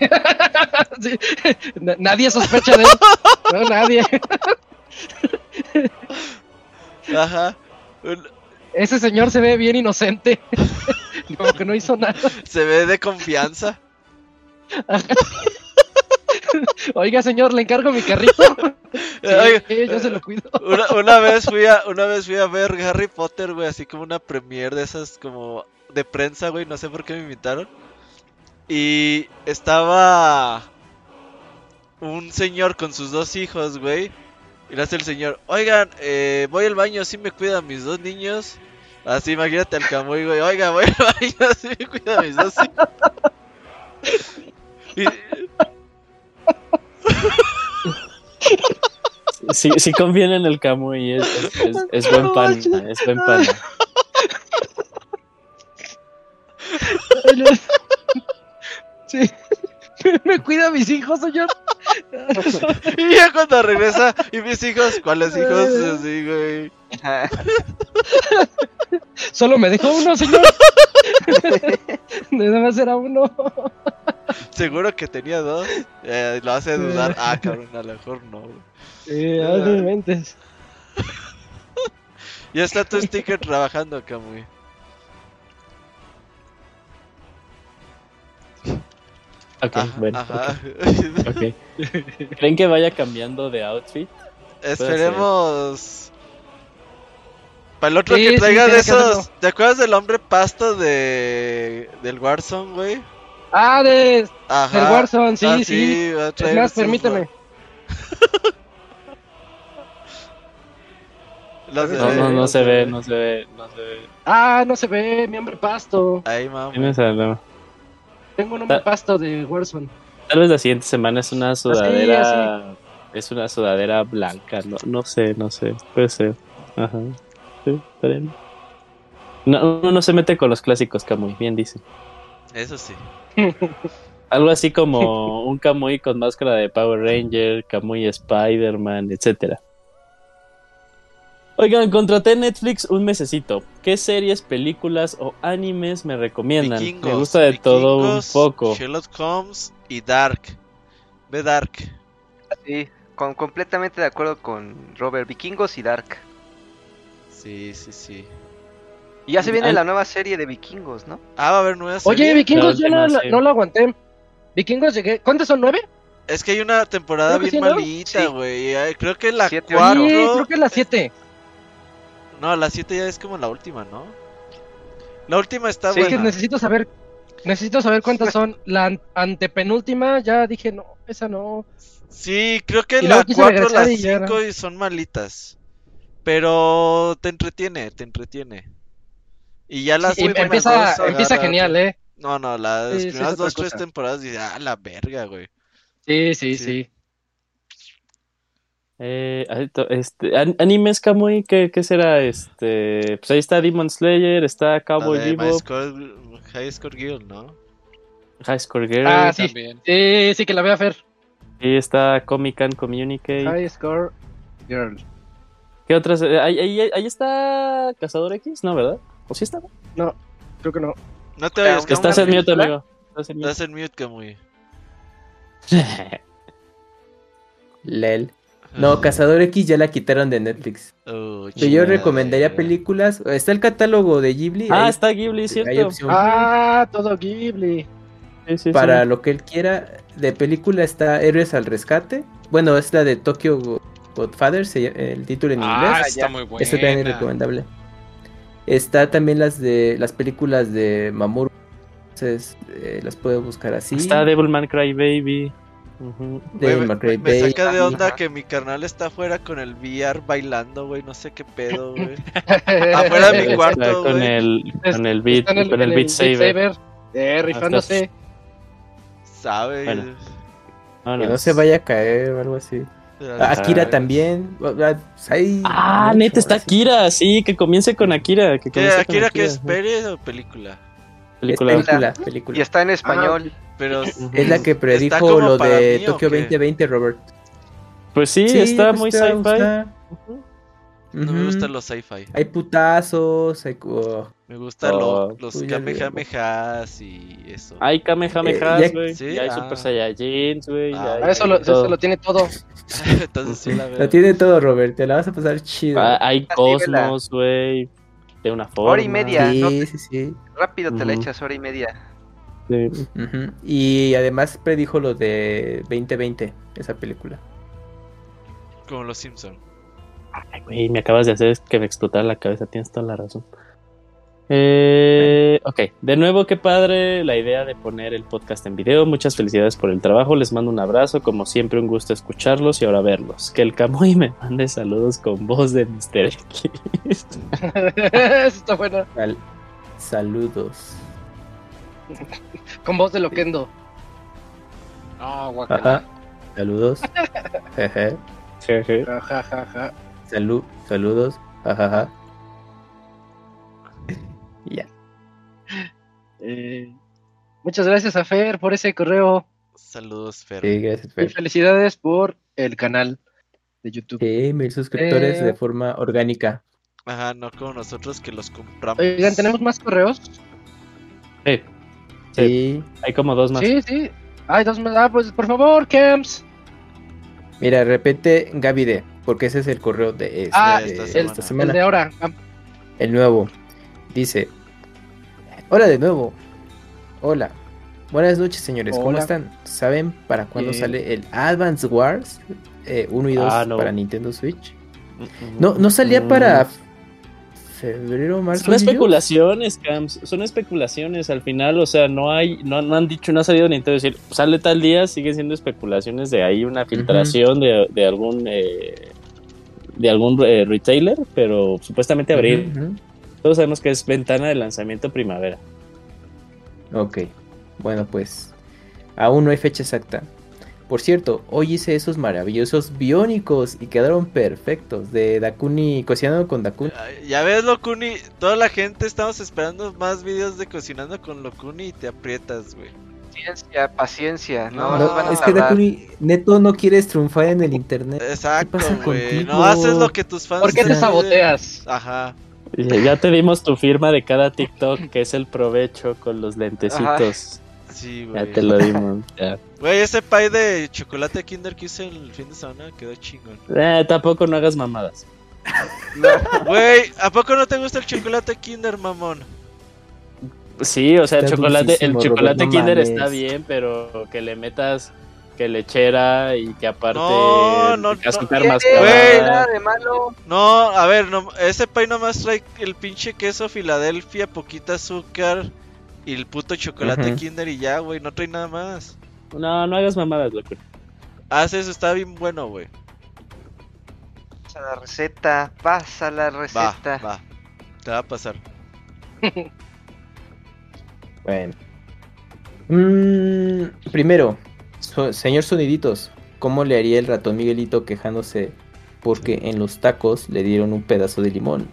Sí. Na- Nadie sospecha de él. No, nadie. Ajá. Ese señor se ve bien inocente. Como que no hizo nada. Se ve de confianza. Oiga, señor, le encargo mi carrito. Sí, Oiga, yo se lo cuido. Una, una vez fui a una vez fui a ver Harry Potter, güey, así como una premiere de esas como de prensa, güey, no sé por qué me invitaron. Y estaba un señor con sus dos hijos, güey. Y le hace el señor, oigan, eh, voy al baño, ¿sí me cuidan mis dos niños? Así, imagínate al Camuy, güey, oiga, voy al baño, ¿sí me cuidan mis dos hijos? Y, Sí, sí confían en el Kamui, es, es, es- es buen pan, es buen pan. Sí. Me cuida a mis hijos, señor. y ya cuando regresa, y mis hijos, ¿cuáles hijos? Así, güey. Solo me dejó uno, señor. Nada más era uno. Seguro que tenía dos. Eh, lo hace dudar. Ah, cabrón, a lo mejor no. Sí, no inventes. Ya está tu sticker trabajando, Camuy. Ok, Ah, bueno. Ajá. ok, ok. ¿Creen que vaya cambiando de outfit? Esperemos. Para el otro Sí, que sí, traiga de esos. ¿Te acuerdas del hombre pasto de. del Warzone, güey? Ah, de, Ajá. del Warzone, sí, Ah, sí. va a Es traer más, sus- permíteme. No, no, no se ve, no se ve, no se ve. Ah, no se ve, mi hombre pasto. Ahí, mamá. Tengo un hombre Ah. pasto de Warzone. Tal vez la siguiente semana es una sudadera. Es una sudadera blanca, no, no sé, no sé. Puede ser. Ajá. Sí, está bien. No, uno no se mete con los clásicos, Kamui, bien dice. Eso sí. Algo así como un Kamui con máscara de Power Ranger, Kamui Spider-Man, etcétera. Oigan, contraté Netflix un mesecito. ¿Qué series, películas o animes me recomiendan? Vikingos. me gusta de todo un poco. Sherlock Holmes y Dark. Ve Dark. Sí, con, completamente de acuerdo con Robert. Vikingos y Dark. Sí, sí, sí. Y ya se viene la nueva serie de Vikingos, ¿no? Ah, va a haber nuevas Oye? Vikingos, yo La no, la- no lo aguanté. Vikingos llegué. ¿Cuántos son? ¿Nueve? Es que hay una temporada bien sí, malita, güey. Creo que la Siete, Sí, cuatro. creo que es las siete. No, la 7 ya es como la última, ¿no? La última está Sí, Es que buena. necesito saber. Necesito saber cuántas son. La an- antepenúltima, ya dije, no, esa no. Sí, creo que Y la luego quise 4, la regresar y ya 5 y son malitas. Pero te entretiene, te entretiene. Y ya las Sí, últimas empieza, dos empieza agarra- genial, ¿eh? No, no, las Sí, sí, primeras otra dos, tres cosa. temporadas dices, ah, la verga, güey. Sí, sí, Sí. Eh, este, an- animes Kamui, ¿qué, ¿qué será? Este, pues ahí está Demon Slayer, está Cowboy Bebop, Score- High Score Girl, ¿no? High Score Girl, Ah, sí. También. Sí, sí, que la voy a ver. y está Comic and Communicate. High Score Girl. ¿Qué otras? Eh, Ahí, ahí- ahí está Cazador X, ¿no, verdad? ¿O sí está? No, creo que no. No te aunque Estás en mute, amigo. Estás en mute. Estás en mute, Kamui. Lel. No, Cazador X ya la quitaron de Netflix. Oh, yo recomendaría películas. Está el catálogo de Ghibli. ah, ahí está Ghibli, ¿cierto? opción Ah, todo Ghibli. Sí, sí, para sí. lo que él quiera. De película está Héroes al Rescate. Bueno, es la de Tokyo Go- Godfather, el título en Ah, inglés. está muy buena. Esta también es recomendable. Está también las de las películas de Mamoru. Entonces, eh, las puedo buscar así. Está Devilman Cry Ujú. de Güey, me, me saca de onda que mi carnal está afuera con el VR bailando, güey. No sé qué pedo, güey. Afuera de mi Está cuarto, con el, con el beat, Está en el, con el en beat saber. Eh, rifándose. Sabe. Bueno. Que no se vaya a caer o algo así. Ah, Akira también. ahí- Ah, neta, está. Akira, sí, que comience con Akira. Que ¿Qué, comience con Akira que es ajá. serie o película? Es Película. película, Y película. está en español. Pero Es la que ¿Está predijo lo de mí Tokio qué? 2020, Robert. Pues sí, está pues muy sci-fi. no me gustan los sci-fi. Hay putazos, hay... oh, Me gustan Oh, lo- los veo. Kamehamehas y eso. Hay Eh, Kamehamehas, ya- güey. Sí, y hay ah. Super Saiyajins, güey. Ah, hay- Ah, eso, lo, todo. eso lo tiene todo. Entonces sí la veo. Lo tiene todo, Robert. Te la vas a pasar chido. Ah, hay. Cosmos, güey. De una forma. Hora y media. sí, no sí, sí. Rápido te la Ujú. echas, hora y media. Sí. Y además predijo lo de 2020, esa película. Como los Simpsons. Ay, güey, me acabas de hacer que me explotara la cabeza. Tienes toda la razón. Eh, ok, de nuevo, qué padre la idea de poner el podcast en video. Muchas felicidades por el trabajo. Les mando un abrazo. Como siempre, un gusto escucharlos y ahora verlos. Que el Camuy me mande saludos con voz de Mr. X. Eso está bueno. Sal- Saludos. Con voz de Loquendo. Guacala. Ajá. Saludos. Jeje. Jeje. Salud. Saludos. Jajaja. Ya. Eh, muchas gracias a Fer por ese correo. Saludos, Fer. Sí, gracias, Y felicidades por el canal de YouTube. Sí, mil suscriptores Eh, de forma orgánica. Ajá, no como nosotros que los compramos. Oigan, ¿tenemos más correos? Sí, Sí. hay como dos más. Sí, sí. Hay dos más. Ah, pues por favor, Camps. Mira, repite Gavide, porque ese es el correo de esta, Ah, de esta esta semana. El de ahora. Ah, El nuevo. Dice. Hola de nuevo. Hola. Buenas noches, señores. ¿Cómo están? ¿Saben para cuándo Bien. sale el Advance Wars 1 y 2 Ah, no. para Nintendo Switch? Mm, No, no salía mm. para febrero, marzo. Son especulaciones, Camps. Son especulaciones al final. O sea, no hay, no, no han dicho, no ha salido Nintendo decir, sale tal día, siguen siendo especulaciones de ahí una filtración de, de algún eh, de algún eh, retailer, pero supuestamente abril. Todos sabemos que es ventana de lanzamiento primavera. Ok. Bueno, pues. Aún no hay fecha exacta. Por cierto, hoy hice esos maravillosos biónicos y quedaron perfectos. De Dakuni, cocinando con Dakuni. Ay, Ya ves, Locuni, toda la gente estamos esperando más videos de cocinando con Locuni y te aprietas, güey. Paciencia, paciencia. No, No, van a es que. Dakuni, neto, no quieres triunfar en el internet. Exacto, pasa güey. contigo? No haces lo que tus fans ¿Por qué te saboteas? Ajá. Ya te dimos tu firma de cada TikTok, que es el provecho con los lentecitos. Sí, Ya te lo dimos. ya. Güey, ese pie de chocolate Kinder que hice el fin de semana quedó chingón. Eh, tampoco no hagas mamadas. Güey, ¿a poco no te gusta el chocolate Kinder, mamón? Sí, o sea, el chocolate, el chocolate Robert, no Kinder mames. está bien, pero que le metas que lechera y que aparte No, no, no. mascabada. Güey. nada de malo. No, a ver, no, ese pie nomás trae el pinche queso Filadelfia, poquita azúcar y el puto chocolate. Kinder y ya, güey, no trae nada más. No, no hagas mamadas, loco. Haz eso, está bien bueno, güey. Pasa la receta, pasa la Va, receta. va. Te va a pasar. Bueno. Mm, primero, so- señor Soniditos, ¿cómo le haría el ratón Miguelito quejándose porque en los tacos le dieron un pedazo de limón?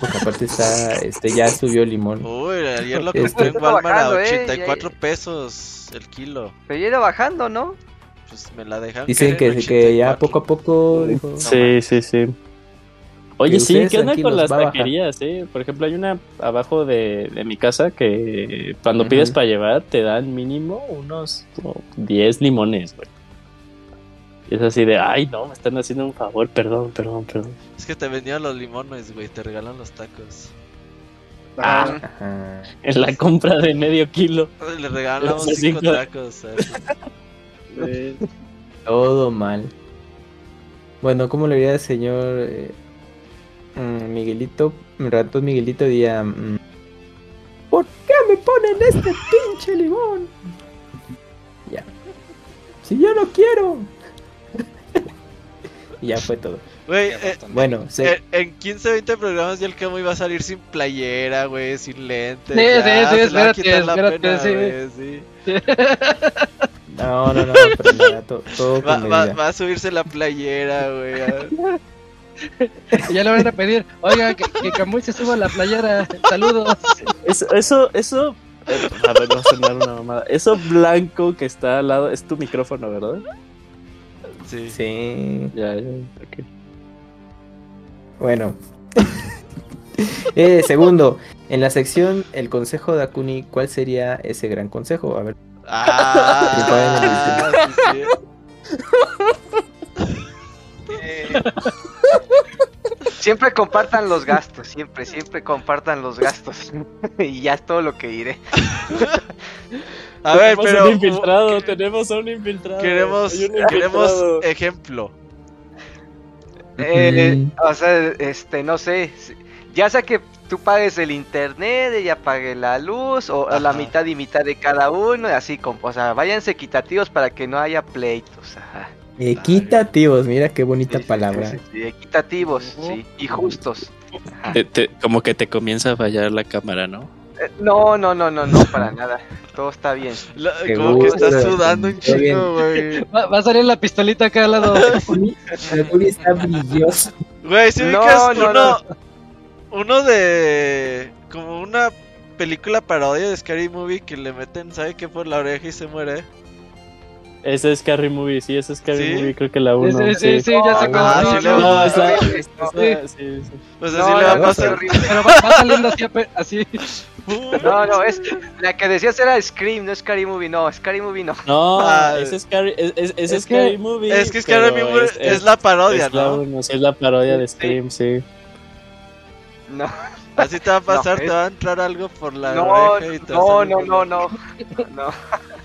Porque aparte está, este, ya subió el limón. Uy, ayer lo Este- compré en Walmart a Bajando, eh, 84 pesos el kilo. Pero ya iba bajando, ¿no? Pues me la dejan. Dicen que, que ya 84. poco a poco, dijo, Sí, sí, sí. Oye, sí, ¿qué onda con las a taquerías? Eh? Por ejemplo, hay una abajo de, de mi casa que cuando pides para llevar te dan mínimo unos como 10 limones, güey. Y es así de, ay, no, me están haciendo un favor, perdón, perdón, perdón. Es que te vendían los limones, güey. Te regalan los tacos. Ah, Ajá. En la compra de medio kilo. Le regalamos Esos 5 cinco- tacos. esos. Todo mal. Bueno, ¿cómo le diría el señor eh, mm, Miguelito? El ratón Miguelito diría... mm, ¿Por qué me ponen este pinche limón? Ya. Si yo no quiero. Y ya fue todo. Güey, Ya eh. Bueno, se- en, en 15, 20 programas ya el Camo iba a salir sin playera, güey, sin lentes. Sí, ya, sí, sí, va a espérate, espérate, pena, sí. güey, sí. no, no, no, pero nada, to- todo Va, con va- va a subirse la playera, güey. a- ya le van a pedir, oiga, que, que Camuy se suba a la playera. Saludos. Eso, eso, eso. eh, A ver, no sonar una mamada. Eso blanco que está al lado es tu micrófono, ¿verdad? Sí. Sí. Ya, ya, ok. Bueno. eh, segundo, en la sección El consejo de Akuni, ¿cuál sería ese gran consejo? A ver. Ah, sí, sí. eh, siempre compartan los gastos, siempre, siempre compartan los gastos. y ya es todo lo que diré. A ver, tenemos pero un infiltrado, tenemos a un infiltrado. queremos, queremos ejemplo. Eh, Mm. o sea, este, no sé. Ya sea que tú pagues el internet, ella pague la luz, o la Ajá. mitad y mitad de cada uno, y así, como, o sea, váyanse equitativos para que no haya pleitos. Ajá. Equitativos, mira qué bonita Sí, palabra. sí, sí, equitativos, sí, y justos. Te- como que te comienza a fallar la cámara, ¿no? No, no, no, no, no, para nada. Todo está bien. Qué como que estás sudando un güey. Va, va a salir la pistolita acá al lado. Akuni está brilloso. Güey, si No, ubicas no, uno, uno de. como una película parodia de Scary Movie que le meten, ¿sabe qué? Por la oreja y se muere. Ese es Scary Movie, sí, ese es Scary ¿Sí? Movie, creo que la Sí, uno. sí, sí, sí, ya sé Ah, sí, sí, luego- no, No, es la- es- no. es- sí, sí. Pues No, así le no, va a no, pasar. es horrible. Pero va, va saliendo así, así. No, no, es la que decías era Scream, no Scary Movie, no, Scary Movie no. No, Ah, ese es Scary, es, es- ese es Scary que- Movie. Es que Scary Movie es, la parodia, es la ¿no? uno, sí, es la parodia de Sí. Scream, sí. No, Así te va a pasar, No, te es- va a entrar algo por la no, oreja y te no, no, no, la- no,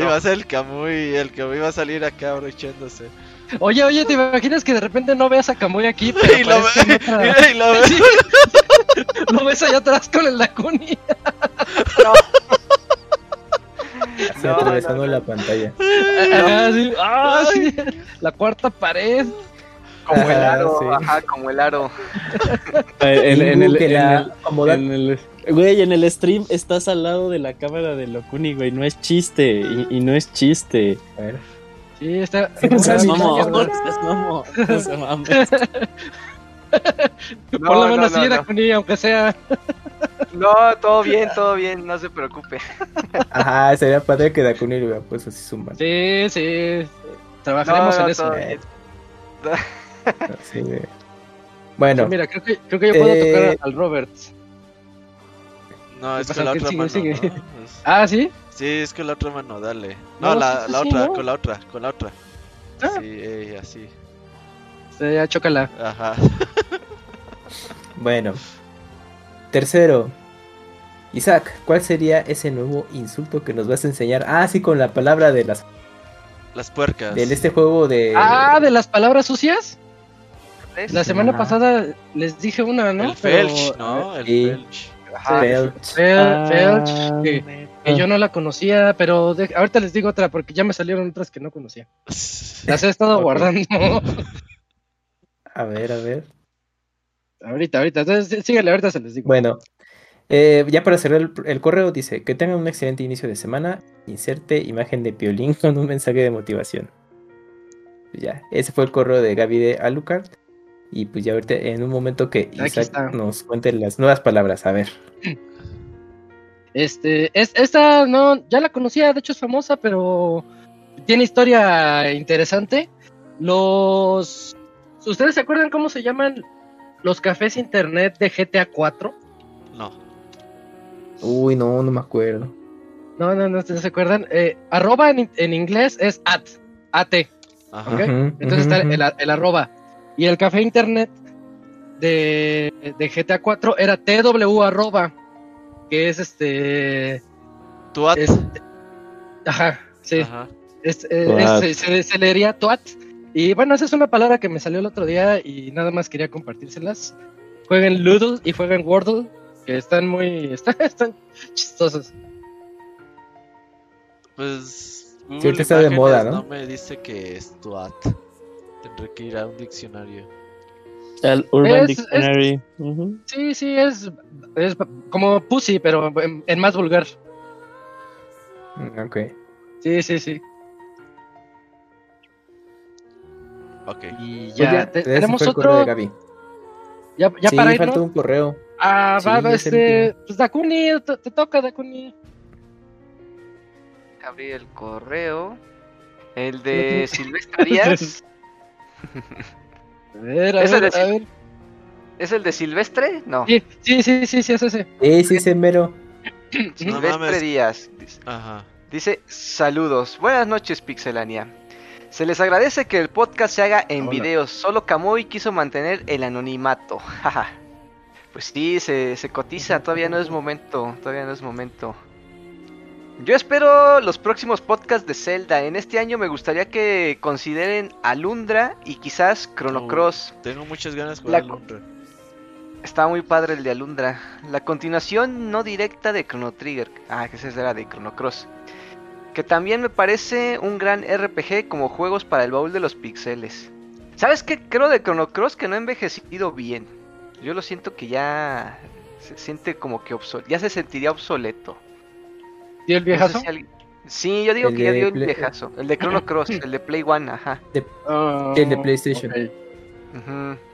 no. Va a ser el Camuy, el Camuy va a salir acá abrochándose. Oye, oye, ¿te imaginas que de repente no veas a Camuy aquí? Pero Y lo aparezca en ve, otra- y lo ve. Sí. Lo ves allá atrás con el Dakuni. Así No, atravesando no, no. la pantalla. Sí. Ah, sí. La cuarta pared. Como el aro, sí. ajá, como el aro. En, en el, que en la el- acomoda- en el- güey, en el stream estás al lado de la cámara de Locuni, güey, no es chiste, y, y no es chiste. A ver. Sí, está. Mira. seas mamón, no se mames. Pon la mano no, no, no. Dakuni, aunque sea. No, todo bien, todo bien, no se preocupe. Ajá, sería padre que Dakuni le hubiera puesto así su mano. Sí, sí. Trabajaremos No, no, en eso. todo Eh, sí. Bueno, Sí, mira, creo que, creo que yo puedo Eh, tocar al Robert. No, es pasa? con la otra sigue, mano. sigue. ¿no? Es- Ah, sí. Sí, es con la otra mano, dale. No, No, la, la sí, otra, no. con la otra, con la otra. Ah. Sí, ey, así. Sí, ya chócala. Ajá. bueno. Tercero. Isaac, ¿cuál sería ese nuevo insulto que nos vas a enseñar? Ah, sí, con la palabra de las Las puercas. de este juego de Ah, de las palabras sucias. La semana pasada les dije una, ¿no? El Pero- Felch, ¿no? El Sí. Felch. Ajá. Felch. Fel- Felch, Ah, que, que yo no la conocía, pero de- ahorita les digo otra porque ya me salieron otras que no conocía. Las he estado guardando. A ver, a ver. Ahorita, ahorita. Entonces, síguele, ahorita se les digo. Bueno, eh, ya para cerrar el, correo, dice que tengan un excelente inicio de semana. Inserte imagen de Piolín con un mensaje de motivación. Ya, ese fue el correo de Gaby de Alucard. Y pues ya ahorita en un momento que Isaac nos cuente las nuevas palabras, a ver. Este, es, esta no, ya la conocía, de hecho es famosa, pero tiene historia interesante. Los. ¿Ustedes se acuerdan cómo se llaman los cafés internet de GTA 4? No. Uy, no, no me acuerdo. No, no, no, se acuerdan? Eh, arroba en, inglés es at, at. Entonces está el, arroba. Y el café internet de, de GTA 4 era tw arroba, que es este... Tuat. ajá, sí. Ajá. se, leería tuat. Y bueno, esa es una palabra que me salió el otro día y nada más quería compartírselas. Jueguen Ludle y jueguen Wordle, que están muy... están, están chistosos. Pues Google está de moda, ¿no? No me dice que es Tuat. Tendré que ir a un diccionario. El Urban Dictionary. Sí, sí, es, es como Pussy, pero en, más vulgar. Ok. Sí, sí, sí. Ok. Y pues ya, tenemos otro. Ya, ya para ir, falta un correo. Ah, va, este. Pues Dakuni, te toca, Dakuni abrir el correo. El de Silvestre Díaz. a ver, a, ¿Es, ver, el de, a ver. ¿Es el de Silvestre? No. Sí, sí, sí, sí, sí es ese. Sí, sí, ese mero. Silvestre Díaz. Dice, Ajá. dice, saludos. Buenas noches, Pixelania. Se les agradece que el podcast se haga en videos. Solo Kamui quiso mantener el anonimato. pues sí, se, se cotiza. Todavía no es momento. Todavía no es momento. Yo espero los próximos podcasts de Zelda. En este año me gustaría que consideren Alundra y quizás Chrono Cross. tengo muchas ganas de Alundra. Está muy padre el de Alundra. La continuación no directa de Chrono Trigger. Ah, que ese era de Chrono Cross. Que también me parece un gran RPG como juegos para el baúl de los pixeles. ¿Sabes qué? Creo de Chrono Cross que no ha envejecido bien. Yo lo siento que ya se siente como que obsoleto. Ya se sentiría obsoleto. ¿Dio el viejazo? Sí, yo digo que ya dio el viejazo. El de Chrono Cross, el de Play One, ajá. Ah, el de PlayStation.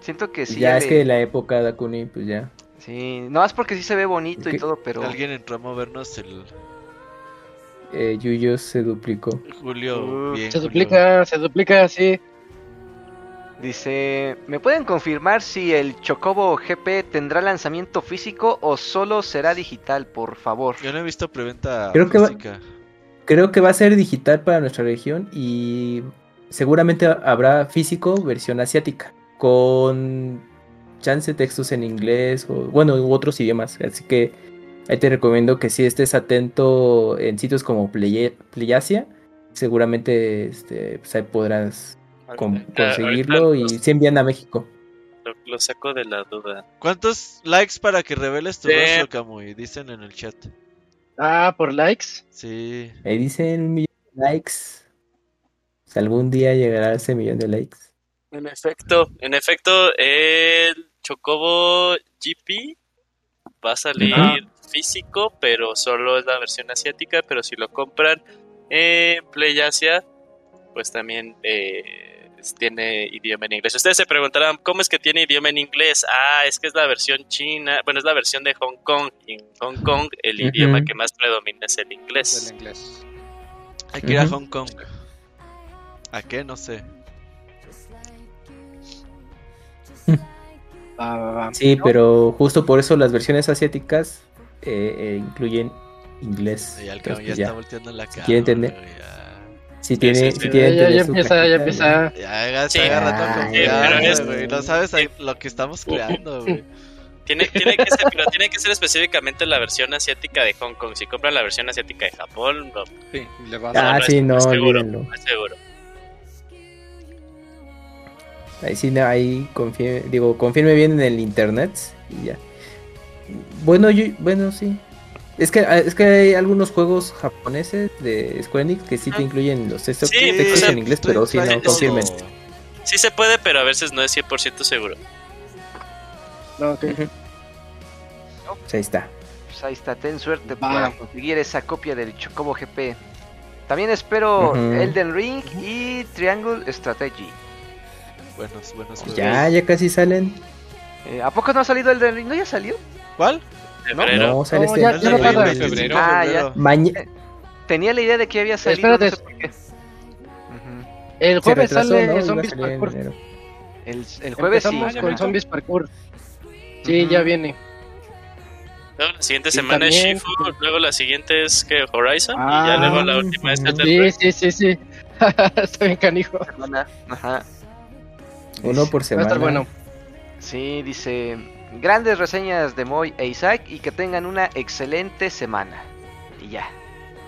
Siento que sí. Ya es que de la época de Akuni, pues ya. Sí, no es porque sí se ve bonito y todo, pero. Alguien entró a movernos el. Eh, Yuyo se duplicó. Julio, bien, Se duplica, se duplica, sí. Dice, ¿me pueden confirmar si el Chocobo GP tendrá lanzamiento físico o solo será digital, por favor? Yo no he visto preventa creo Que va, creo que va a ser digital para nuestra región y seguramente habrá físico versión asiática con chance textos en inglés o bueno, u otros idiomas, así que ahí te recomiendo que si estés atento en sitios como Playasia, seguramente este, pues ahí podrás conseguirlo y se envían a México. Lo, saco de la duda. ¿Cuántos likes para que reveles tu rostro, Camuy? Dicen en el chat. Ah, ¿por likes? Sí. Ahí dicen un millón de likes. algún día llegará ese millón de likes. En efecto, en efecto, el Chocobo GP va a salir físico, pero solo es la versión asiática. Pero si lo compran en Play Asia, pues también eh, tiene idioma en inglés. Ustedes se preguntarán, ¿cómo es que tiene idioma en inglés? Ah, es que es la versión china, bueno, es la versión de Hong Kong. en Hong Kong el idioma que más predomina es el inglés. El inglés. Hay que ir a Hong Kong. ¿A qué? No sé. Sí, pero justo por eso las versiones asiáticas eh, eh, incluyen inglés. ya, está volteando la cara. quiere entender. Si tiene, si tiene ya, ya empieza, ya empieza. Ya, se agarra todo güey. No sabes lo que estamos creando, güey. Tiene, tiene que ser, pero tiene que ser específicamente la versión asiática de Hong Kong. Si compran la versión asiática de Japón, no, sí, le va a Ah, sí, no, seguro, seguro. Ahí sí, ahí confirme, digo, confirme bien en el internet y ya. Bueno, yo, bueno, sí. Es que, es que hay algunos juegos japoneses de Square Enix que sí te incluyen los textos, en inglés, pero sí no confirmen. sí se puede, pero a veces no es 100% seguro. No, ok. Pues ahí está. Pues ahí está, ten suerte para conseguir esa copia del Chocobo GP. También espero. Elden Ring y Triangle Strategy. Buenos, buenos juegos. Ya, ya casi salen. Eh, ¿A poco no ha salido Elden Ring? ¿No ya salió? ¿Cuál? Febrero. No, sale No, este. ya- ya no Elden Ring, tarda. 25 de Febrero. Ah, febrero. Maña- Tenía la idea de que había salido. Espérate. no sé por qué. El jueves retrasó, sale ¿no? Zombies en Parkour. El, el jueves sí. Empezamos ya con. Zombies Parkour. Sí, Ujú. ya viene. Luego la siguiente Y semana es Shifu, luego la siguiente es que Horizon y Ah, ya luego la última es Elden Sí, sí, sí, sí. Está bien canijo. Semana. Ajá. Uno por Va a semana. estar bueno. Sí, dice. Grandes reseñas de Moy e Isaac y que tengan una excelente semana. Y ya.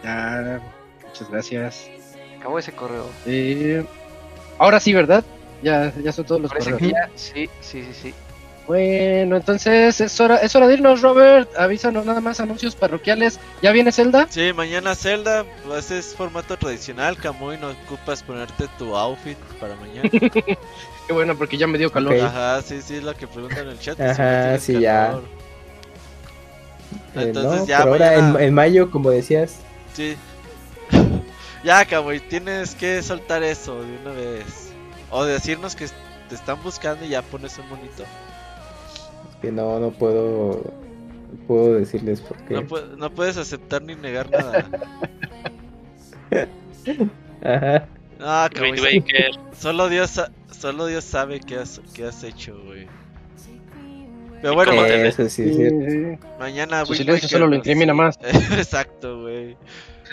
Ya, muchas gracias. Acabó ese correo. Eh, ahora sí, ¿verdad? Ya, ya son todos los Parece correos. que ya. Sí, sí, sí, sí. Bueno, entonces es hora, es hora de irnos, Robert. Avísanos nada más anuncios parroquiales. ¿Ya viene Zelda? Sí, mañana Zelda, pues es formato tradicional, Camuy, no ocupas ponerte tu outfit para mañana. Qué bueno, porque ya me dio calor. Ajá, sí, sí, es lo que preguntan en el chat. Ajá, si no sí, ya. calor. Eh, Entonces no, ya por ahora, en, mayo, como decías. Sí. ya, Camuy, tienes que soltar eso de una vez. O decirnos que te están buscando y ya pones un monito. Que no, no puedo. No puedo decirles por qué. No, pu- no puedes aceptar ni negar nada. Ajá. Ah, Waker. Solo Dios, solo Dios sabe qué has, qué has hecho, güey. Pero ¿Y bueno, te Eso sí, Sí, sí. sí. mañana Su silencio solo lo incrimina más. Exacto, güey.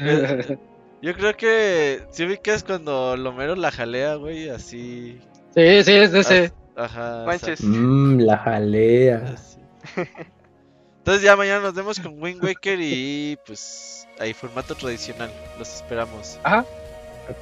Eh, Yo creo que si ubicas cuando Lomero la jalea, güey, así. Sí, sí, es ese. Ajá. Manches. Mmm, la jalea. así. Entonces ya mañana nos vemos con Wind Waker y pues ahí formato tradicional. Los esperamos.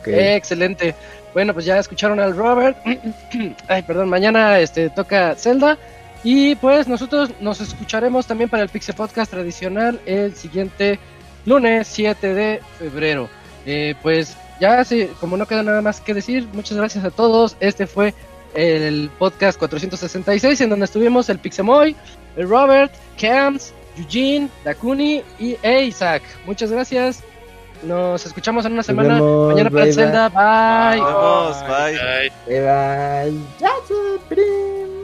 Excelente. Bueno, pues ya escucharon al Robert. Ay, perdón, mañana este toca Zelda. Y pues nosotros nos escucharemos también para el Pixel Podcast tradicional el siguiente lunes 7 de febrero. Eh, pues ya, sí, como no queda nada más que decir, muchas gracias a todos. Este fue el podcast 466 en donde estuvimos el Pixemoy, el Robert, Cams, Eugene, Dakuni y Isaac. Muchas gracias. Nos escuchamos en una semana. vemos, Mañana para bye, el Zelda. Bye. Nos vemos, bye. Ay, Bye bye. Ya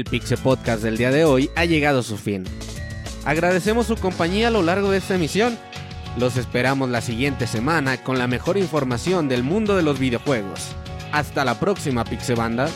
El Pixel Podcast del día de hoy ha llegado a su fin. Agradecemos su compañía a lo largo de esta emisión. Los esperamos la siguiente semana con la mejor información del mundo de los videojuegos. Hasta la próxima, Pixebanda.